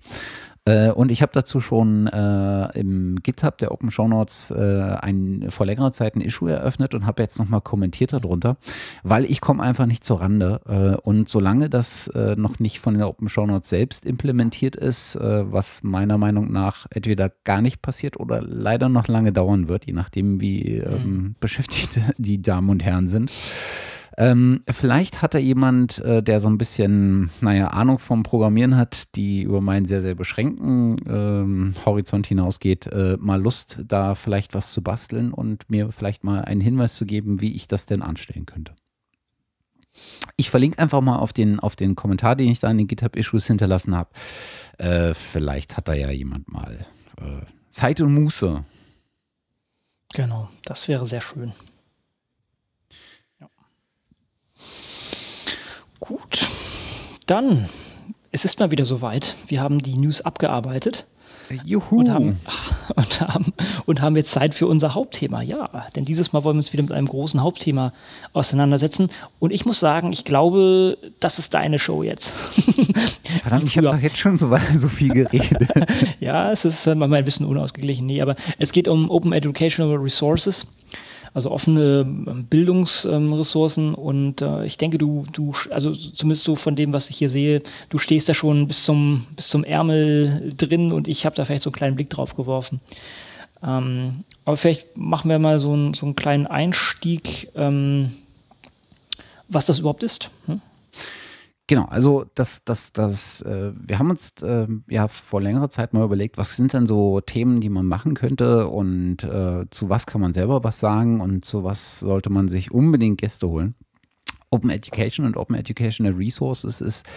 Äh, und ich habe dazu schon äh, im GitHub der Open Show Notes äh, ein, vor längerer Zeit ein Issue eröffnet und habe jetzt nochmal kommentiert darunter, weil ich komme einfach nicht zur Rande. Äh, und solange das äh, noch nicht von der Open Show Notes selbst implementiert ist, äh, was meiner Meinung nach entweder gar nicht passiert oder leider noch lange dauern wird, je nachdem, wie ähm, mhm. beschäftigt die Damen und Herren sind, ähm, vielleicht hat da jemand, äh, der so ein bisschen, naja, Ahnung vom Programmieren hat, die über meinen sehr, sehr beschränkten ähm, Horizont hinausgeht, äh, mal Lust, da vielleicht was zu basteln und mir vielleicht mal einen Hinweis zu geben, wie ich das denn anstellen könnte. Ich verlinke einfach mal auf den, auf den Kommentar, den ich da in den GitHub-Issues hinterlassen habe. Äh, vielleicht hat da ja jemand mal äh, Zeit und Muße. Genau, das wäre sehr schön. Gut, dann, es ist mal wieder soweit. Wir haben die News abgearbeitet. Juhu. Und haben, und, haben, und haben jetzt Zeit für unser Hauptthema. Ja, denn dieses Mal wollen wir uns wieder mit einem großen Hauptthema auseinandersetzen. Und ich muss sagen, ich glaube, das ist deine Show jetzt. Verdammt, ich habe doch jetzt schon so, so viel geredet. ja, es ist manchmal ein bisschen unausgeglichen. Nee, aber es geht um Open Educational Resources also offene ähm, Bildungsressourcen. und äh, ich denke, du, du, also zumindest so von dem, was ich hier sehe, du stehst da schon bis zum, bis zum Ärmel drin und ich habe da vielleicht so einen kleinen Blick drauf geworfen. Ähm, aber vielleicht machen wir mal so, ein, so einen kleinen Einstieg, ähm, was das überhaupt ist. Hm? Genau, also das, das, das, äh, wir haben uns äh, ja vor längerer Zeit mal überlegt, was sind denn so Themen, die man machen könnte und äh, zu was kann man selber was sagen und zu was sollte man sich unbedingt Gäste holen. Open Education und Open Educational Resources ist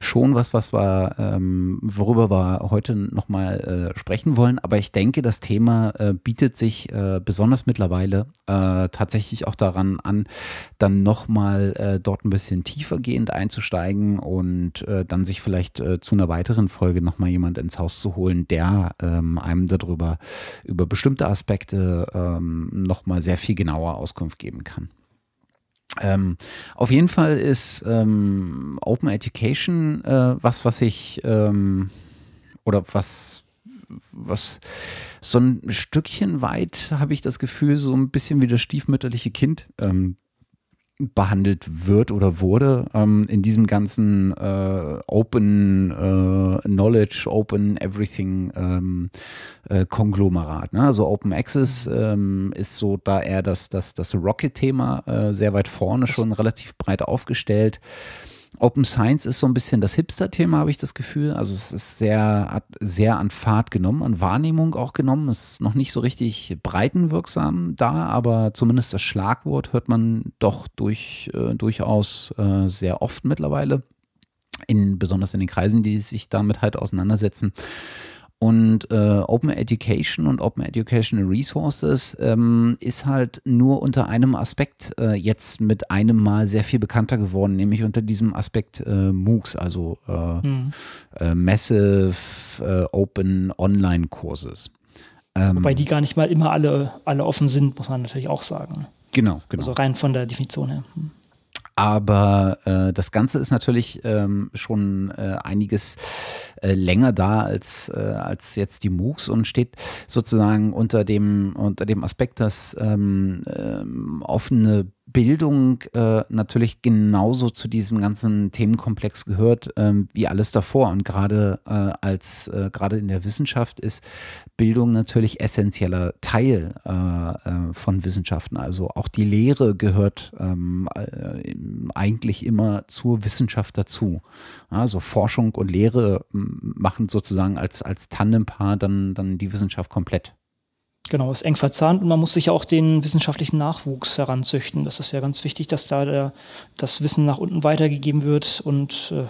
schon was, was wir, ähm, worüber wir heute nochmal äh, sprechen wollen. Aber ich denke, das Thema äh, bietet sich äh, besonders mittlerweile äh, tatsächlich auch daran an, dann nochmal äh, dort ein bisschen tiefergehend einzusteigen und äh, dann sich vielleicht äh, zu einer weiteren Folge nochmal jemand ins Haus zu holen, der ähm, einem darüber, über bestimmte Aspekte ähm, nochmal sehr viel genauer Auskunft geben kann. Ähm, auf jeden Fall ist ähm, Open Education äh, was, was ich ähm, oder was, was so ein Stückchen weit habe ich das Gefühl, so ein bisschen wie das stiefmütterliche Kind. Ähm, behandelt wird oder wurde ähm, in diesem ganzen äh, Open äh, Knowledge, Open Everything ähm, äh, Konglomerat. Ne? Also Open Access ähm, ist so da eher das, das, das Rocket-Thema äh, sehr weit vorne schon relativ breit aufgestellt. Open Science ist so ein bisschen das Hipster-Thema, habe ich das Gefühl. Also es ist sehr, hat sehr an Fahrt genommen, an Wahrnehmung auch genommen. Es ist noch nicht so richtig breitenwirksam da, aber zumindest das Schlagwort hört man doch durch, äh, durchaus äh, sehr oft mittlerweile. In, besonders in den Kreisen, die sich damit halt auseinandersetzen. Und äh, Open Education und Open Educational Resources ähm, ist halt nur unter einem Aspekt äh, jetzt mit einem Mal sehr viel bekannter geworden, nämlich unter diesem Aspekt äh, MOOCs, also mhm. Massive äh, Open Online Courses. Ähm, Wobei die gar nicht mal immer alle, alle offen sind, muss man natürlich auch sagen. Genau, genau. Also rein von der Definition her. Hm. Aber äh, das Ganze ist natürlich ähm, schon äh, einiges äh, länger da als, äh, als jetzt die MOOCs und steht sozusagen unter dem, unter dem Aspekt, dass ähm, ähm, offene Bildung äh, natürlich genauso zu diesem ganzen Themenkomplex gehört ähm, wie alles davor. Und gerade äh, als äh, gerade in der Wissenschaft ist Bildung natürlich essentieller Teil äh, äh, von Wissenschaften. Also auch die Lehre gehört ähm, äh, eigentlich immer zur Wissenschaft dazu. Also Forschung und Lehre machen sozusagen als, als Tandempaar dann, dann die Wissenschaft komplett. Genau, ist eng verzahnt und man muss sich ja auch den wissenschaftlichen Nachwuchs heranzüchten. Das ist ja ganz wichtig, dass da der, das Wissen nach unten weitergegeben wird und äh,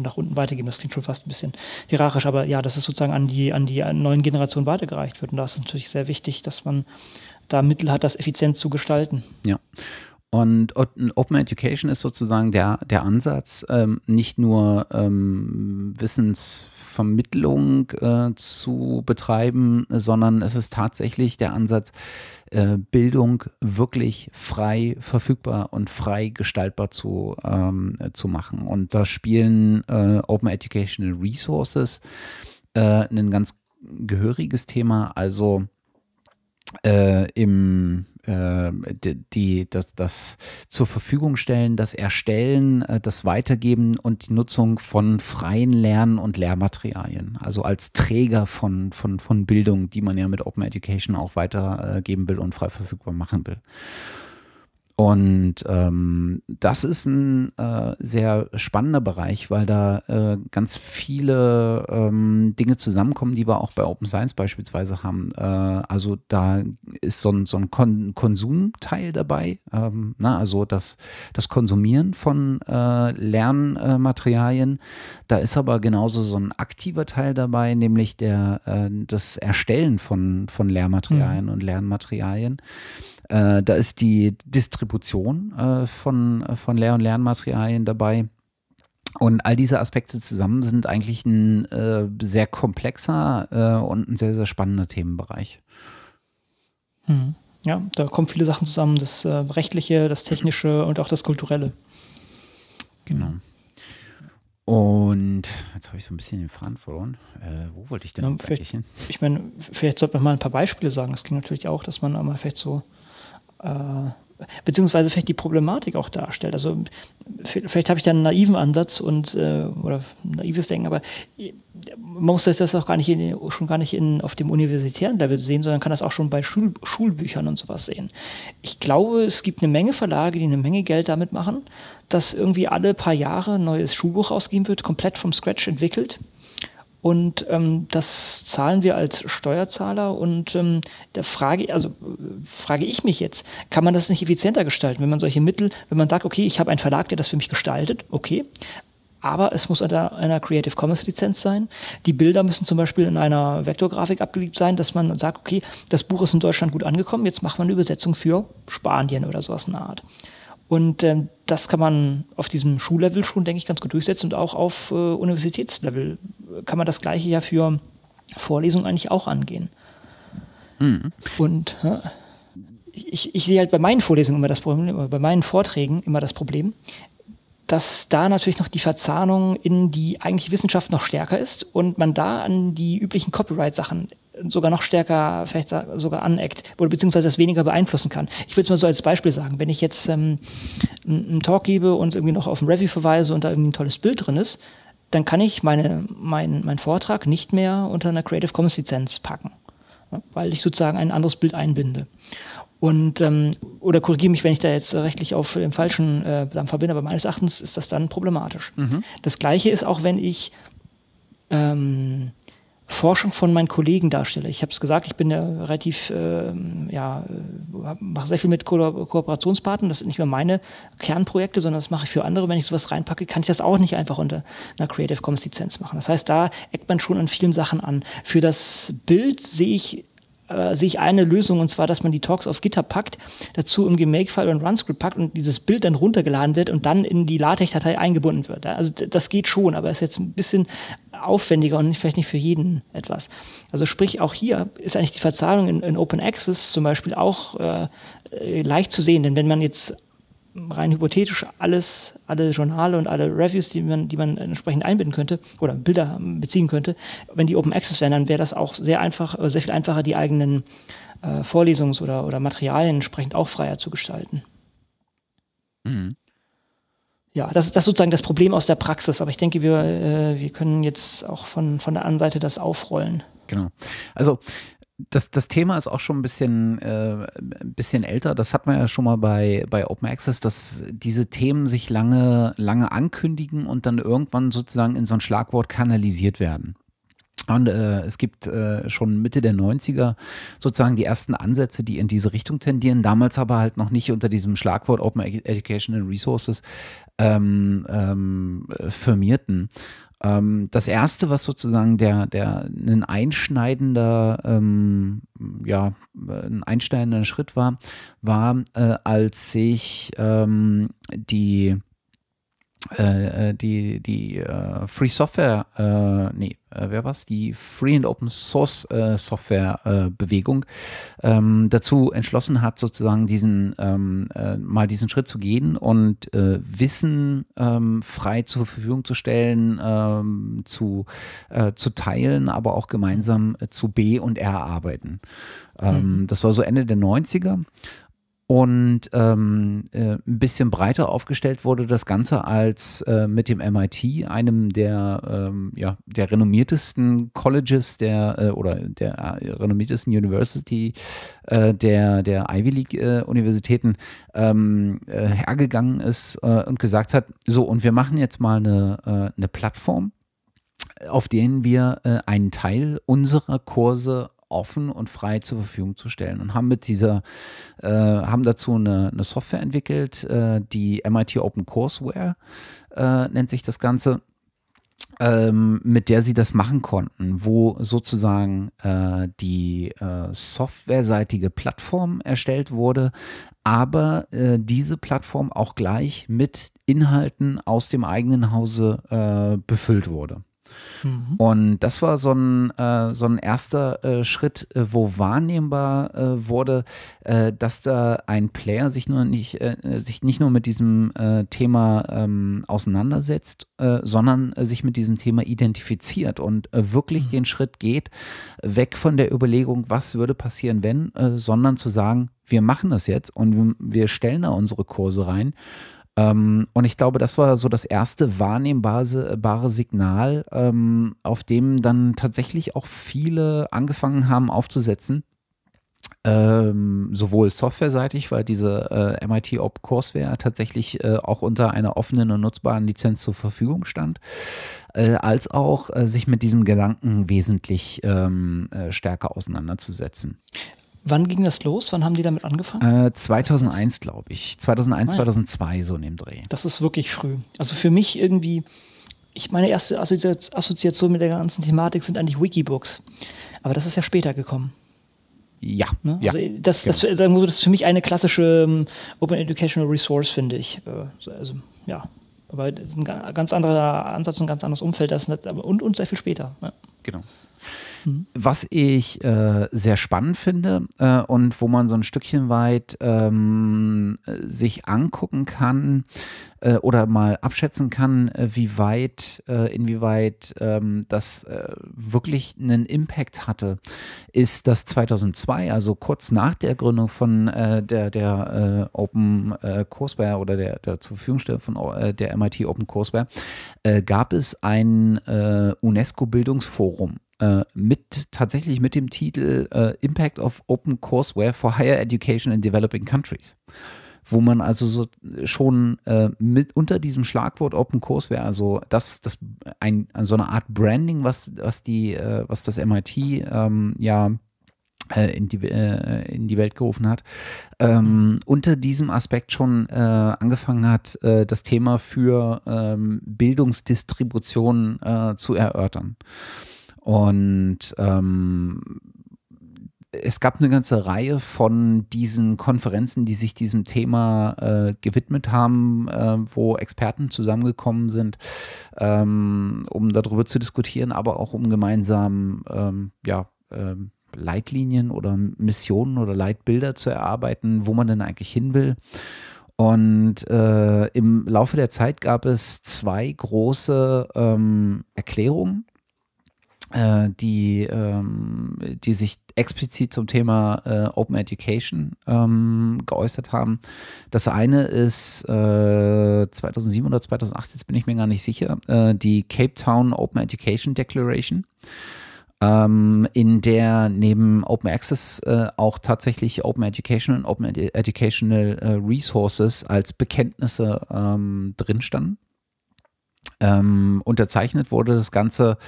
nach unten weitergeben, das klingt schon fast ein bisschen hierarchisch, aber ja, dass es sozusagen an die, an die neuen Generationen weitergereicht wird. Und da ist es natürlich sehr wichtig, dass man da Mittel hat, das effizient zu gestalten. Ja. Und Open Education ist sozusagen der, der Ansatz, ähm, nicht nur ähm, Wissensvermittlung äh, zu betreiben, sondern es ist tatsächlich der Ansatz, äh, Bildung wirklich frei verfügbar und frei gestaltbar zu, ähm, zu machen. Und da spielen äh, Open Educational Resources äh, ein ganz gehöriges Thema. Also äh, im äh, die, das, das zur Verfügung stellen, das Erstellen, äh, das Weitergeben und die Nutzung von freien Lern- und Lehrmaterialien. Also als Träger von, von, von Bildung, die man ja mit Open Education auch weitergeben will und frei verfügbar machen will. Und ähm, das ist ein äh, sehr spannender Bereich, weil da äh, ganz viele ähm, Dinge zusammenkommen, die wir auch bei Open Science beispielsweise haben. Äh, also da ist so ein, so ein Kon Konsumteil dabei, ähm, na, also das, das Konsumieren von äh, Lernmaterialien. Da ist aber genauso so ein aktiver Teil dabei, nämlich der, äh, das Erstellen von, von Lehrmaterialien mhm. und Lernmaterialien. Äh, da ist die Distribution äh, von, von Lehr- und Lernmaterialien dabei. Und all diese Aspekte zusammen sind eigentlich ein äh, sehr komplexer äh, und ein sehr, sehr spannender Themenbereich. Hm. Ja, da kommen viele Sachen zusammen, das äh, rechtliche, das technische und auch das kulturelle. Genau. Und jetzt habe ich so ein bisschen den Faden verloren. Äh, wo wollte ich denn ja, eigentlich hin? Ich meine, vielleicht sollte man mal ein paar Beispiele sagen. Es ging natürlich auch, dass man einmal vielleicht so äh, beziehungsweise vielleicht die Problematik auch darstellt. Also vielleicht habe ich da einen naiven Ansatz und äh, oder naives Denken, aber man muss das auch gar nicht in, schon gar nicht in, auf dem universitären Level sehen, sondern kann das auch schon bei Schul, Schulbüchern und sowas sehen. Ich glaube, es gibt eine Menge Verlage, die eine Menge Geld damit machen, dass irgendwie alle paar Jahre ein neues Schulbuch ausgegeben wird, komplett vom Scratch entwickelt und ähm, das zahlen wir als Steuerzahler. Und ähm, da frage, also, frage ich mich jetzt, kann man das nicht effizienter gestalten, wenn man solche Mittel, wenn man sagt, okay, ich habe einen Verlag, der das für mich gestaltet, okay. Aber es muss unter einer Creative Commons Lizenz sein. Die Bilder müssen zum Beispiel in einer Vektorgrafik abgelegt sein, dass man sagt, okay, das Buch ist in Deutschland gut angekommen, jetzt macht man eine Übersetzung für Spanien oder sowas in der Art. Und ähm, das kann man auf diesem Schullevel schon, denke ich, ganz gut durchsetzen und auch auf äh, Universitätslevel kann man das gleiche ja für Vorlesungen eigentlich auch angehen. Mhm. Und ja, ich, ich sehe halt bei meinen Vorlesungen immer das Problem, bei meinen Vorträgen immer das Problem, dass da natürlich noch die Verzahnung in die eigentliche Wissenschaft noch stärker ist und man da an die üblichen Copyright-Sachen sogar noch stärker, vielleicht sogar aneckt oder beziehungsweise das weniger beeinflussen kann. Ich will es mal so als Beispiel sagen, wenn ich jetzt ähm, einen Talk gebe und irgendwie noch auf ein Review verweise und da irgendwie ein tolles Bild drin ist, dann kann ich meine, mein, meinen Vortrag nicht mehr unter einer Creative Commons Lizenz packen, weil ich sozusagen ein anderes Bild einbinde. Und, ähm, oder korrigiere mich, wenn ich da jetzt rechtlich auf dem falschen äh, verbinde, aber meines Erachtens ist das dann problematisch. Mhm. Das gleiche ist auch, wenn ich ähm, Forschung von meinen Kollegen darstelle. Ich habe es gesagt, ich bin ja relativ, äh, ja, mache sehr viel mit Ko Kooperationspartnern. Das sind nicht mehr meine Kernprojekte, sondern das mache ich für andere. Wenn ich sowas reinpacke, kann ich das auch nicht einfach unter einer Creative Commons Lizenz machen. Das heißt, da eckt man schon an vielen Sachen an. Für das Bild sehe ich äh, sehe ich eine Lösung und zwar, dass man die Talks auf GitHub packt, dazu im Make-File und Run-Script packt und dieses Bild dann runtergeladen wird und dann in die LaTeX-Datei eingebunden wird. Also das geht schon, aber ist jetzt ein bisschen aufwendiger und vielleicht nicht für jeden etwas. Also sprich, auch hier ist eigentlich die Verzahlung in, in Open Access zum Beispiel auch äh, leicht zu sehen, denn wenn man jetzt rein hypothetisch alles, alle Journale und alle Reviews, die man, die man entsprechend einbinden könnte oder Bilder beziehen könnte, wenn die Open Access wären, dann wäre das auch sehr einfach, sehr viel einfacher, die eigenen äh, Vorlesungs- oder, oder Materialien entsprechend auch freier zu gestalten. Mhm. Ja, das, das ist sozusagen das Problem aus der Praxis, aber ich denke, wir, äh, wir können jetzt auch von, von der anderen Seite das aufrollen. Genau. Also das, das Thema ist auch schon ein bisschen, äh, ein bisschen älter. Das hat man ja schon mal bei, bei Open Access, dass diese Themen sich lange, lange ankündigen und dann irgendwann sozusagen in so ein Schlagwort kanalisiert werden. Und äh, es gibt äh, schon Mitte der 90er sozusagen die ersten Ansätze, die in diese Richtung tendieren, damals aber halt noch nicht unter diesem Schlagwort Open Educational Resources ähm, ähm, firmierten. Ähm, das erste, was sozusagen der, der ein einschneidender, ähm, ja, ein einschneidender Schritt war, war, äh, als sich ähm, die äh, äh, die, die äh, Free Software, äh, nee, äh, wer war's? Die Free and Open Source äh, Software äh, Bewegung ähm, dazu entschlossen hat, sozusagen diesen ähm, äh, mal diesen Schritt zu gehen und äh, Wissen ähm, frei zur Verfügung zu stellen, ähm, zu, äh, zu teilen, aber auch gemeinsam zu B und R arbeiten. Ähm, mhm. Das war so Ende der 90er und ähm, äh, ein bisschen breiter aufgestellt wurde das Ganze als äh, mit dem MIT, einem der, ähm, ja, der renommiertesten Colleges der äh, oder der äh, renommiertesten University äh, der, der Ivy League äh, ähm, hergegangen ist und gesagt hat, so und wir machen jetzt mal eine, eine Plattform, auf denen wir einen Teil unserer Kurse offen und frei zur Verfügung zu stellen und haben mit dieser, äh, haben dazu eine, eine Software entwickelt, äh, die MIT Open Courseware äh, nennt sich das Ganze. Ähm, mit der sie das machen konnten, wo sozusagen äh, die äh, softwareseitige Plattform erstellt wurde, aber äh, diese Plattform auch gleich mit Inhalten aus dem eigenen Hause äh, befüllt wurde. Mhm. Und das war so ein, äh, so ein erster äh, Schritt, äh, wo wahrnehmbar äh, wurde, äh, dass da ein Player sich nur nicht, sich nicht nur mit diesem Thema ähm, auseinandersetzt, sondern sich mit diesem Thema identifiziert und wirklich mhm. den Schritt geht, weg von der Überlegung, was würde passieren, wenn, sondern zu sagen, wir machen das jetzt und wir stellen da unsere Kurse rein ähm, und ich glaube, das war so das erste wahrnehmbare Signal, ähm, auf dem dann tatsächlich auch viele angefangen haben aufzusetzen. Ähm, sowohl softwareseitig, weil diese äh, MIT Op Courseware tatsächlich äh, auch unter einer offenen und nutzbaren Lizenz zur Verfügung stand, äh, als auch äh, sich mit diesem Gedanken wesentlich ähm, äh, stärker auseinanderzusetzen. Wann ging das los? Wann haben die damit angefangen? Äh, 2001, glaube ich. 2001, ah, ja. 2002, so in dem Dreh. Das ist wirklich früh. Also für mich irgendwie, ich meine erste Assoziation mit der ganzen Thematik sind eigentlich Wikibooks. Aber das ist ja später gekommen. Ja. Ne? ja also das, das, genau. das, das, ist für mich eine klassische um, Open Educational Resource, finde ich. Äh, also, ja. Aber ein ganz anderer Ansatz, ein ganz anderes Umfeld, das und, und sehr viel später. Ja. Genau. Mhm. Was ich äh, sehr spannend finde äh, und wo man so ein Stückchen weit ähm, sich angucken kann äh, oder mal abschätzen kann, äh, wie weit, äh, inwieweit ähm, das äh, wirklich einen Impact hatte, ist, dass 2002, also kurz nach der Gründung von der, der Open Courseware oder der, der zur Verfügungstellung von der MIT Open Courseware, gab es ein UNESCO-Bildungsforum äh, mit tatsächlich mit dem Titel äh, Impact of Open Courseware for Higher Education in Developing Countries wo man also so schon äh, mit unter diesem Schlagwort Open Courseware, also das, das ein, so eine Art Branding, was, was die, äh, was das MIT ähm, ja äh, in die, äh, in die Welt gerufen hat, ähm, unter diesem Aspekt schon äh, angefangen hat, äh, das Thema für ähm, Bildungsdistribution äh, zu erörtern. Und ähm, es gab eine ganze Reihe von diesen Konferenzen, die sich diesem Thema äh, gewidmet haben, äh, wo Experten zusammengekommen sind, ähm, um darüber zu diskutieren, aber auch um gemeinsam ähm, ja, äh, Leitlinien oder Missionen oder Leitbilder zu erarbeiten, wo man denn eigentlich hin will. Und äh, im Laufe der Zeit gab es zwei große ähm, Erklärungen die, ähm, die sich explizit zum Thema äh, Open Education ähm, geäußert haben. Das eine ist äh, 2007 oder 2008, jetzt bin ich mir gar nicht sicher, äh, die Cape Town Open Education Declaration ähm, in der neben Open Access äh, auch tatsächlich Open Education und Open Ed Educational äh, Resources als Bekenntnisse ähm, drin standen. Ähm, unterzeichnet wurde das Ganze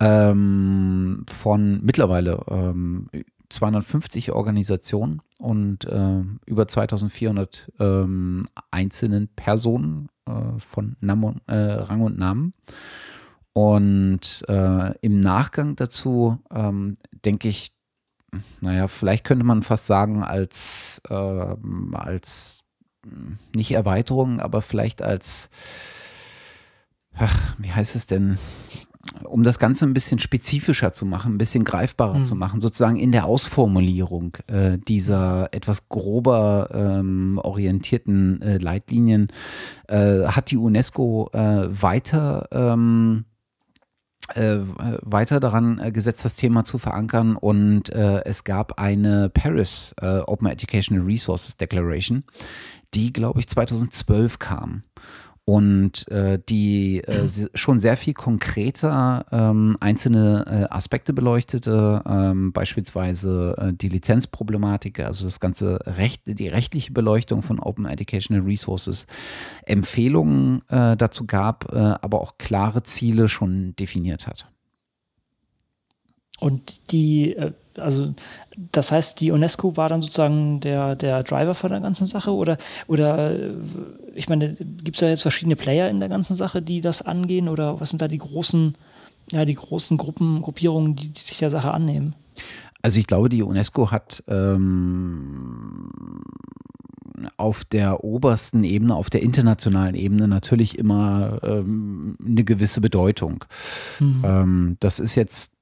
ähm, von mittlerweile ähm, 250 Organisationen und äh, über 2400 ähm, einzelnen Personen äh, von Nam äh, Rang und Namen. Und äh, im Nachgang dazu ähm, denke ich, naja, vielleicht könnte man fast sagen, als, ähm, als nicht Erweiterung, aber vielleicht als, ach, wie heißt es denn? Um das Ganze ein bisschen spezifischer zu machen, ein bisschen greifbarer mhm. zu machen, sozusagen in der Ausformulierung äh, dieser etwas grober ähm, orientierten äh, Leitlinien, äh, hat die UNESCO äh, weiter ähm, äh, weiter daran äh, gesetzt, das Thema zu verankern und es gab eine Paris Open Educational Resources Declaration, die, glaube ich, 2012 kam und äh, die äh, schon sehr viel konkreter ähm, einzelne äh, Aspekte beleuchtete, ähm, beispielsweise äh, die Lizenzproblematik, also das ganze Recht, die rechtliche Beleuchtung von Open Educational Resources, Empfehlungen äh, dazu gab, äh, aber auch klare Ziele schon definiert hat. Und die also das heißt, die UNESCO war dann sozusagen der, der Driver von der ganzen Sache oder, oder ich meine, gibt es da jetzt verschiedene Player in der ganzen Sache, die das angehen oder was sind da die großen, ja, die großen Gruppen, Gruppierungen, die, die sich der Sache annehmen? Also ich glaube, die UNESCO hat ähm, auf der obersten Ebene, auf der internationalen Ebene natürlich immer ähm, eine gewisse Bedeutung. Mhm. Ähm, das ist jetzt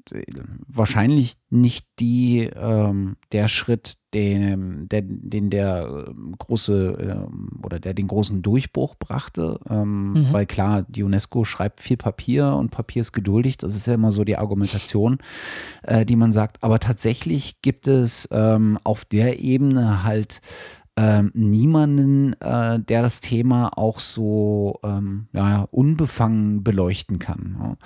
wahrscheinlich nicht die, ähm, der Schritt, den der, den der ähm, große ähm, oder der den großen Durchbruch brachte. Ähm, mhm. Weil klar, die UNESCO schreibt viel Papier und Papier ist geduldig. Das ist ja immer so die Argumentation, äh, die man sagt. Aber tatsächlich gibt es ähm, auf der Ebene halt ähm, niemanden, äh, der das Thema auch so ähm, ja, unbefangen beleuchten kann.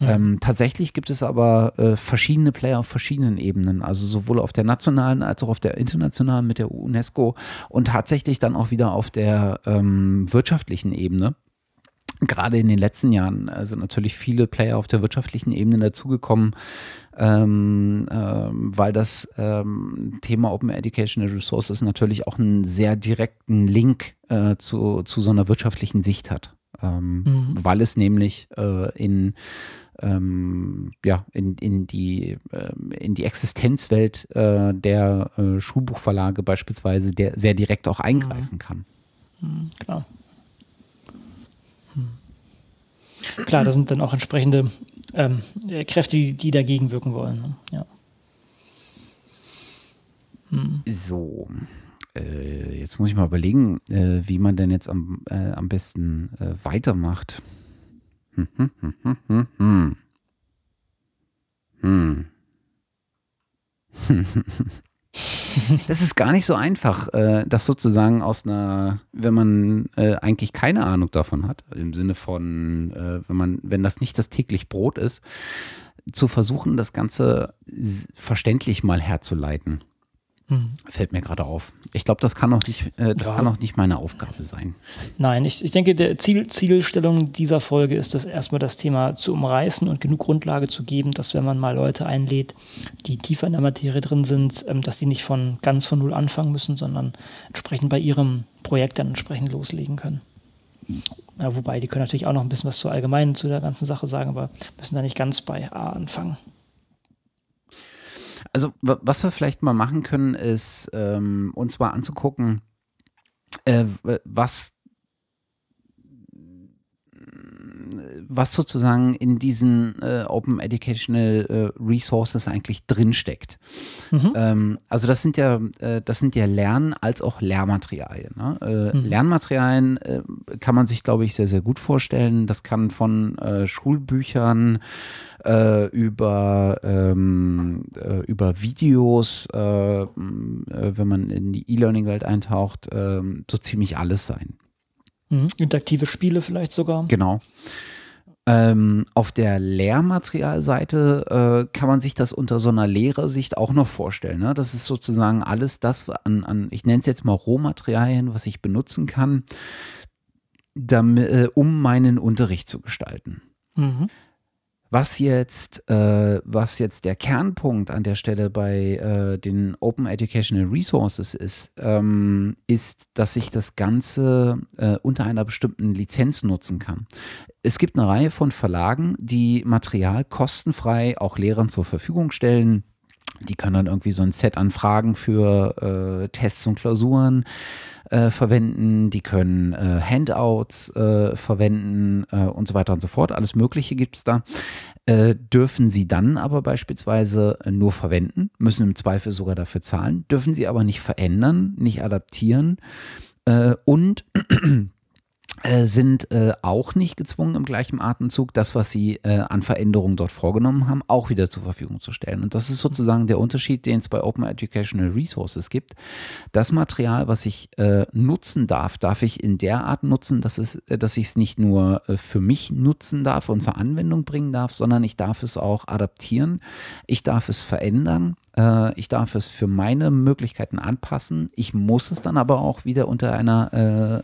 Ja. Mhm. Ähm, tatsächlich gibt es aber äh, verschiedene Player auf verschiedenen Ebenen, also sowohl auf der nationalen als auch auf der internationalen mit der UNESCO und tatsächlich dann auch wieder auf der ähm, wirtschaftlichen Ebene gerade in den letzten Jahren sind also natürlich viele Player auf der wirtschaftlichen Ebene dazugekommen, ähm, ähm, weil das ähm, Thema Open Educational Resources natürlich auch einen sehr direkten Link äh, zu, zu so einer wirtschaftlichen Sicht hat. Ähm, mhm. Weil es nämlich äh, in ähm, ja, in, in, die, äh, in die Existenzwelt äh, der äh, Schulbuchverlage beispielsweise der sehr direkt auch eingreifen mhm. kann. Mhm, klar. Klar, da sind dann auch entsprechende ähm, Kräfte, die, dagegen wirken wollen. Ne? Ja. Hm. So. Äh, jetzt muss ich mal überlegen, äh, wie man denn jetzt am, äh, am besten äh, weitermacht. Hm, hm, hm, hm, hm. Hm. Das ist gar nicht so einfach, äh, das sozusagen aus einer, wenn man äh, eigentlich keine Ahnung davon hat, im Sinne von, äh, wenn man, wenn das nicht das täglich Brot ist, zu versuchen, das Ganze verständlich mal herzuleiten. Hm. Fällt mir gerade auf. Ich glaube, das kann auch nicht, äh, das ja. kann auch nicht meine Aufgabe sein. Nein, ich, ich denke, der Ziel, Zielstellung dieser Folge ist es, erstmal das Thema zu umreißen und genug Grundlage zu geben, dass wenn man mal Leute einlädt, die tiefer in der Materie drin sind, ähm, dass die nicht von ganz von null anfangen müssen, sondern entsprechend bei ihrem Projekt dann entsprechend loslegen können. Ja, wobei, die können natürlich auch noch ein bisschen was zu allgemein zu der ganzen Sache sagen, aber müssen da nicht ganz bei A anfangen. Also, was wir vielleicht mal machen können, ist ähm, uns mal anzugucken, äh, was was sozusagen in diesen äh, Open Educational äh, Resources eigentlich drinsteckt. Mhm. Ähm, also das sind ja, äh, das sind ja Lern- als auch Lehrmaterialien. Ne? Äh, mhm. Lernmaterialien äh, kann man sich, glaube ich, sehr, sehr gut vorstellen. Das kann von äh, Schulbüchern über, ähm, über Videos, wenn man in die E-Learning-Welt eintaucht, ähm, so ziemlich alles sein. Mhm. Interaktive Spiele vielleicht sogar. Genau. Ähm, auf der Lehrmaterialseite äh, kann man sich das unter so einer Lehrersicht auch noch vorstellen. Ne? Das ist sozusagen alles das an, an ich nenne es jetzt mal Rohmaterialien, was ich benutzen kann, damit, äh, um meinen Unterricht zu gestalten. Mhm. Was jetzt, äh, was jetzt der Kernpunkt an der Stelle bei äh, den Open Educational Resources ist, ähm, ist, dass ich das Ganze äh, unter einer bestimmten Lizenz nutzen kann. Es gibt eine Reihe von Verlagen, die Material kostenfrei auch Lehrern zur Verfügung stellen. Die können dann irgendwie so ein Set an Fragen für äh, Tests und Klausuren äh, verwenden, die können äh, Handouts äh, verwenden äh, und so weiter und so fort. Alles Mögliche gibt es da. Äh, dürfen sie dann aber beispielsweise nur verwenden, müssen im Zweifel sogar dafür zahlen, dürfen sie aber nicht verändern, nicht adaptieren äh, und sind äh, auch nicht gezwungen, im gleichen Atemzug das, was sie äh, an Veränderungen dort vorgenommen haben, auch wieder zur Verfügung zu stellen. Und das ist sozusagen der Unterschied, den es bei Open Educational Resources gibt. Das Material, was ich äh, nutzen darf, darf ich in der Art nutzen, dass, es, äh, dass ich es nicht nur für mich nutzen darf und zur Anwendung bringen darf, sondern ich darf es auch adaptieren, ich darf es verändern äh, ich darf es für meine Möglichkeiten anpassen. Ich muss es dann aber auch wieder unter einer,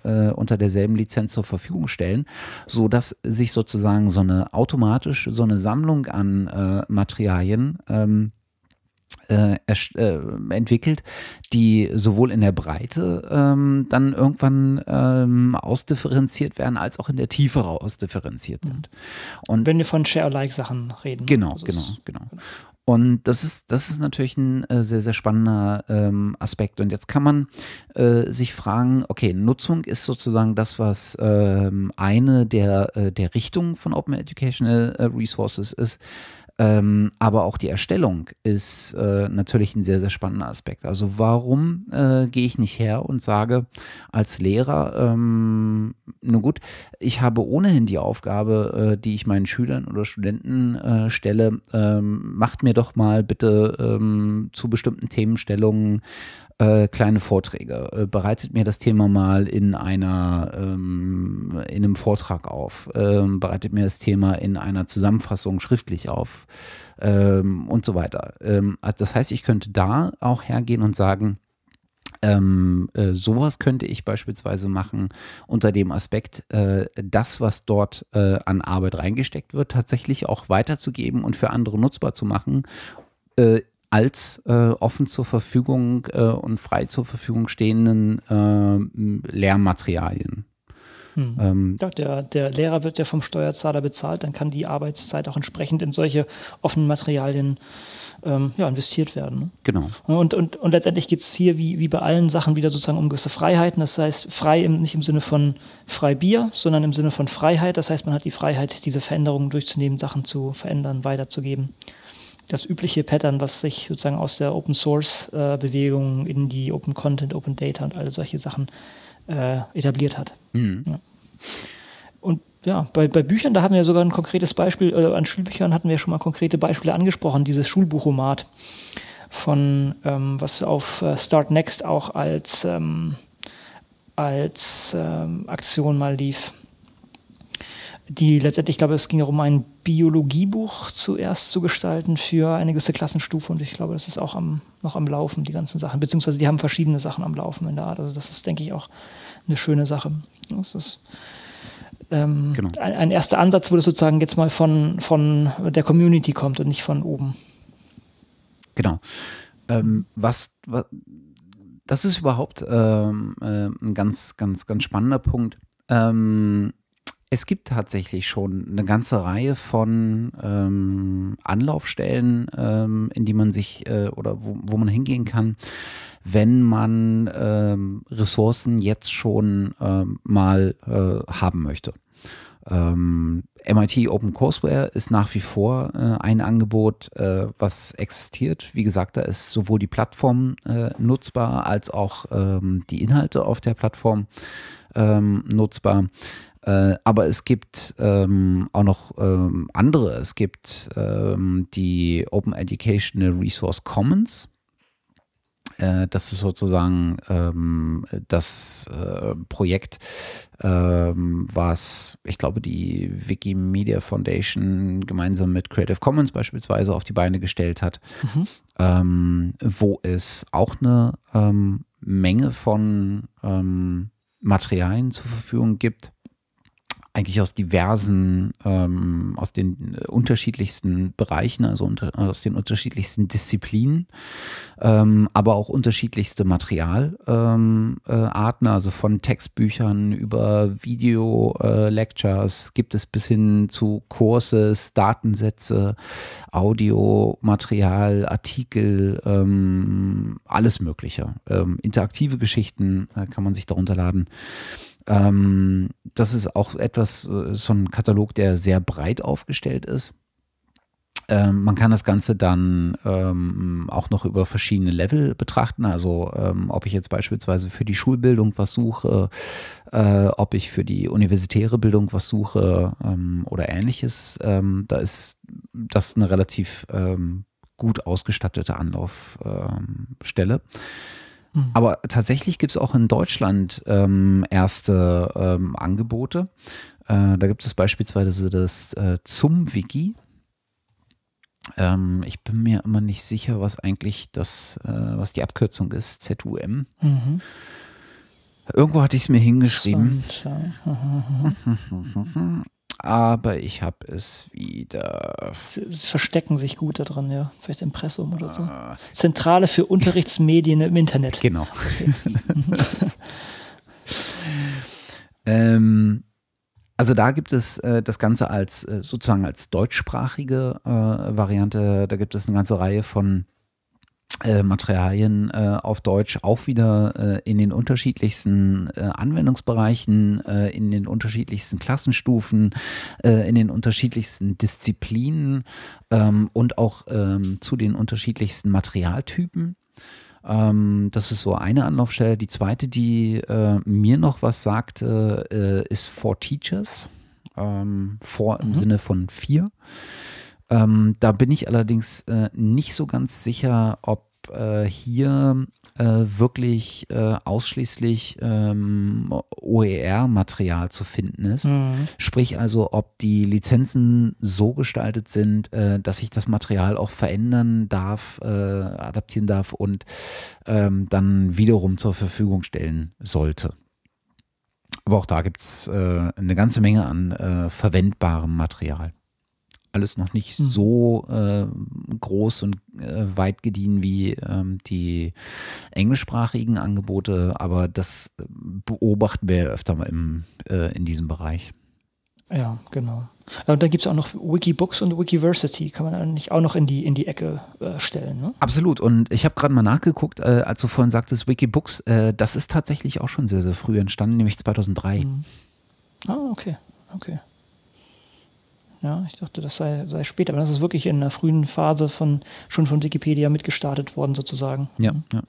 äh, äh, unter derselben Lizenz zur Verfügung stellen, so dass sich sozusagen so eine automatisch so eine Sammlung an äh, Materialien ähm, äh, äh, entwickelt, die sowohl in der Breite ähm, dann irgendwann ähm, ausdifferenziert werden, als auch in der Tiefe ausdifferenziert sind. Und Wenn wir von Share-alike-Sachen reden. Genau, genau, genau. Und das ist, das ist natürlich ein äh, sehr, sehr spannender ähm, Aspekt. Und jetzt kann man äh, sich fragen, okay, Nutzung ist sozusagen das, was ähm, eine der, äh, der Richtungen von Open Educational äh, Resources ist. Ähm, aber auch die Erstellung ist äh, natürlich ein sehr, sehr spannender Aspekt. Also warum äh, gehe ich nicht her und sage als Lehrer, ähm, nun gut, ich habe ohnehin die Aufgabe, äh, die ich meinen Schülern oder Studenten äh, stelle, ähm, macht mir doch mal bitte ähm, zu bestimmten Themenstellungen äh, kleine Vorträge. Äh, bereitet mir das Thema mal in einer ähm, in einem Vortrag auf. Ähm, bereitet mir das Thema in einer Zusammenfassung schriftlich auf ähm, und so weiter. Ähm, also das heißt, ich könnte da auch hergehen und sagen, ähm, äh, sowas könnte ich beispielsweise machen unter dem Aspekt, äh, das, was dort äh, an Arbeit reingesteckt wird, tatsächlich auch weiterzugeben und für andere nutzbar zu machen, äh, als äh, offen zur Verfügung äh, und frei zur Verfügung stehenden äh, Lehrmaterialien. Hm. Ähm, ja, der, der Lehrer wird ja vom Steuerzahler bezahlt, dann kann die Arbeitszeit auch entsprechend in solche offenen Materialien ähm, ja, investiert werden. Ne? Genau. Und, und, und letztendlich geht es hier wie, wie bei allen Sachen wieder sozusagen um gewisse Freiheiten. Das heißt, frei im, nicht im Sinne von frei Bier, sondern im Sinne von Freiheit. Das heißt, man hat die Freiheit, diese Veränderungen durchzunehmen, Sachen zu verändern, weiterzugeben das übliche Pattern, was sich sozusagen aus der Open Source äh, Bewegung in die Open Content, Open Data und alle solche Sachen äh, etabliert hat. Mhm. Ja. Und ja, bei, bei Büchern, da haben wir sogar ein konkretes Beispiel, äh, an Schulbüchern hatten wir schon mal konkrete Beispiele angesprochen, dieses Schulbuchomat von, ähm, was auf äh, Start Next auch als, ähm, als ähm, Aktion mal lief die letztendlich, ich glaube, es ging darum, ein Biologiebuch zuerst zu gestalten für eine gewisse Klassenstufe und ich glaube, das ist auch am, noch am Laufen, die ganzen Sachen, beziehungsweise die haben verschiedene Sachen am Laufen in der Art. Also das ist, denke ich, auch eine schöne Sache. Das ist ähm, genau. ein, ein, erster Ansatz, wo das sozusagen jetzt mal von, von der Community kommt und nicht von oben. Genau. Ähm, was, was, das ist überhaupt ähm, äh, ein ganz, ganz, ganz spannender Punkt. Ähm, es gibt tatsächlich schon eine ganze Reihe von ähm, Anlaufstellen, ähm, in die man sich äh, oder wo, wo, man hingehen kann, wenn man ähm, Ressourcen jetzt schon ähm, mal äh, haben möchte. MIT ähm, Open Courseware ist nach wie vor äh, ein Angebot, äh, was existiert. Wie gesagt, da ist sowohl die Plattform äh, nutzbar als auch ähm, die Inhalte auf der Plattform nutzbar. Äh, aber es gibt ähm, auch noch ähm, andere. Es gibt ähm, die Open Educational Resource Commons. Äh, das ist sozusagen ähm, das äh, Projekt, ähm, was ich glaube die Wikimedia Foundation gemeinsam mit Creative Commons beispielsweise auf die Beine gestellt hat, mhm. Ähm, wo es auch eine Menge von Materialien zur Verfügung gibt eigentlich aus diversen, ähm, aus den äh, unterschiedlichsten Bereichen, also unter, aus den unterschiedlichsten Disziplinen, ähm, aber auch unterschiedlichste Materialarten, ähm, äh, also von Textbüchern über Video-Lectures äh, gibt es bis hin zu Courses, Datensätze, Audiomaterial, Artikel, ähm, alles Mögliche. Ähm, interaktive Geschichten äh, kann man sich darunter laden. Ähm, das ist auch etwas, äh, so ein Katalog, der sehr breit aufgestellt ist. Ähm, man kann das Ganze dann ähm, auch noch über verschiedene Level betrachten. Also ähm, ob ich jetzt beispielsweise für die Schulbildung was suche, äh, ob ich für die universitäre Bildung was suche ähm, oder ähnliches. Ähm, da ist das eine relativ ähm, gut ausgestattete Anlaufstelle. Mhm. Aber tatsächlich gibt es auch in Deutschland ähm, erste ähm, Angebote. Äh, da gibt es beispielsweise das äh, Zum-Wiki. Ähm, ich bin mir immer nicht sicher, was eigentlich das, äh, was die Abkürzung ist, ZUM. Mhm. Irgendwo hatte ich es mir hingeschrieben. aber ich habe es wieder. Sie, sie, verstecken sich gut da drin, ja. Vielleicht Impressum oder so. Ah. Zentrale für Unterrichtsmedien im Internet. Genau. Okay. ähm, also also da gibt es äh, das Ganze als äh, sozusagen als deutschsprachige äh, Variante. Da gibt es eine ganze Reihe von äh, Materialien äh, auf Deutsch auch wieder äh, in den unterschiedlichsten äh, Anwendungsbereichen, äh, in den unterschiedlichsten Klassenstufen, in den unterschiedlichsten Disziplinen ähm, und auch ähm, zu den unterschiedlichsten Materialtypen. Ähm, das ist so eine Anlaufstelle. Die zweite, die mir noch was sagte, ist For Teachers. Ähm, for im mhm. Sinne von vier. Ähm, da bin ich allerdings äh, nicht so ganz sicher, ob äh, hier äh, wirklich äh, ausschließlich ähm, OER-Material zu finden ist. Mhm. Sprich also, ob die Lizenzen so gestaltet sind, äh, dass ich das Material auch verändern darf, äh, adaptieren darf und ähm, dann wiederum zur Verfügung stellen sollte. Aber auch da gibt es eine ganze Menge an verwendbarem Material alles noch nicht mhm. so äh, groß und äh, weit gediehen wie ähm, die englischsprachigen Angebote, aber das beobachten wir öfter mal im, äh, in diesem Bereich. Ja, genau. Und dann gibt es auch noch Wikibooks und Wikiversity, kann man eigentlich auch noch in die, in die Ecke äh, stellen. Ne? Absolut. Und ich habe gerade mal nachgeguckt, äh, als du vorhin sagtest, Wikibooks, äh, das ist tatsächlich auch schon sehr, sehr früh entstanden, nämlich 2003. Mhm. Ah, okay, okay. Ja, ich dachte, das sei, sei später, aber das ist wirklich in einer frühen Phase von schon von Wikipedia mitgestartet worden, sozusagen. Ja, ja.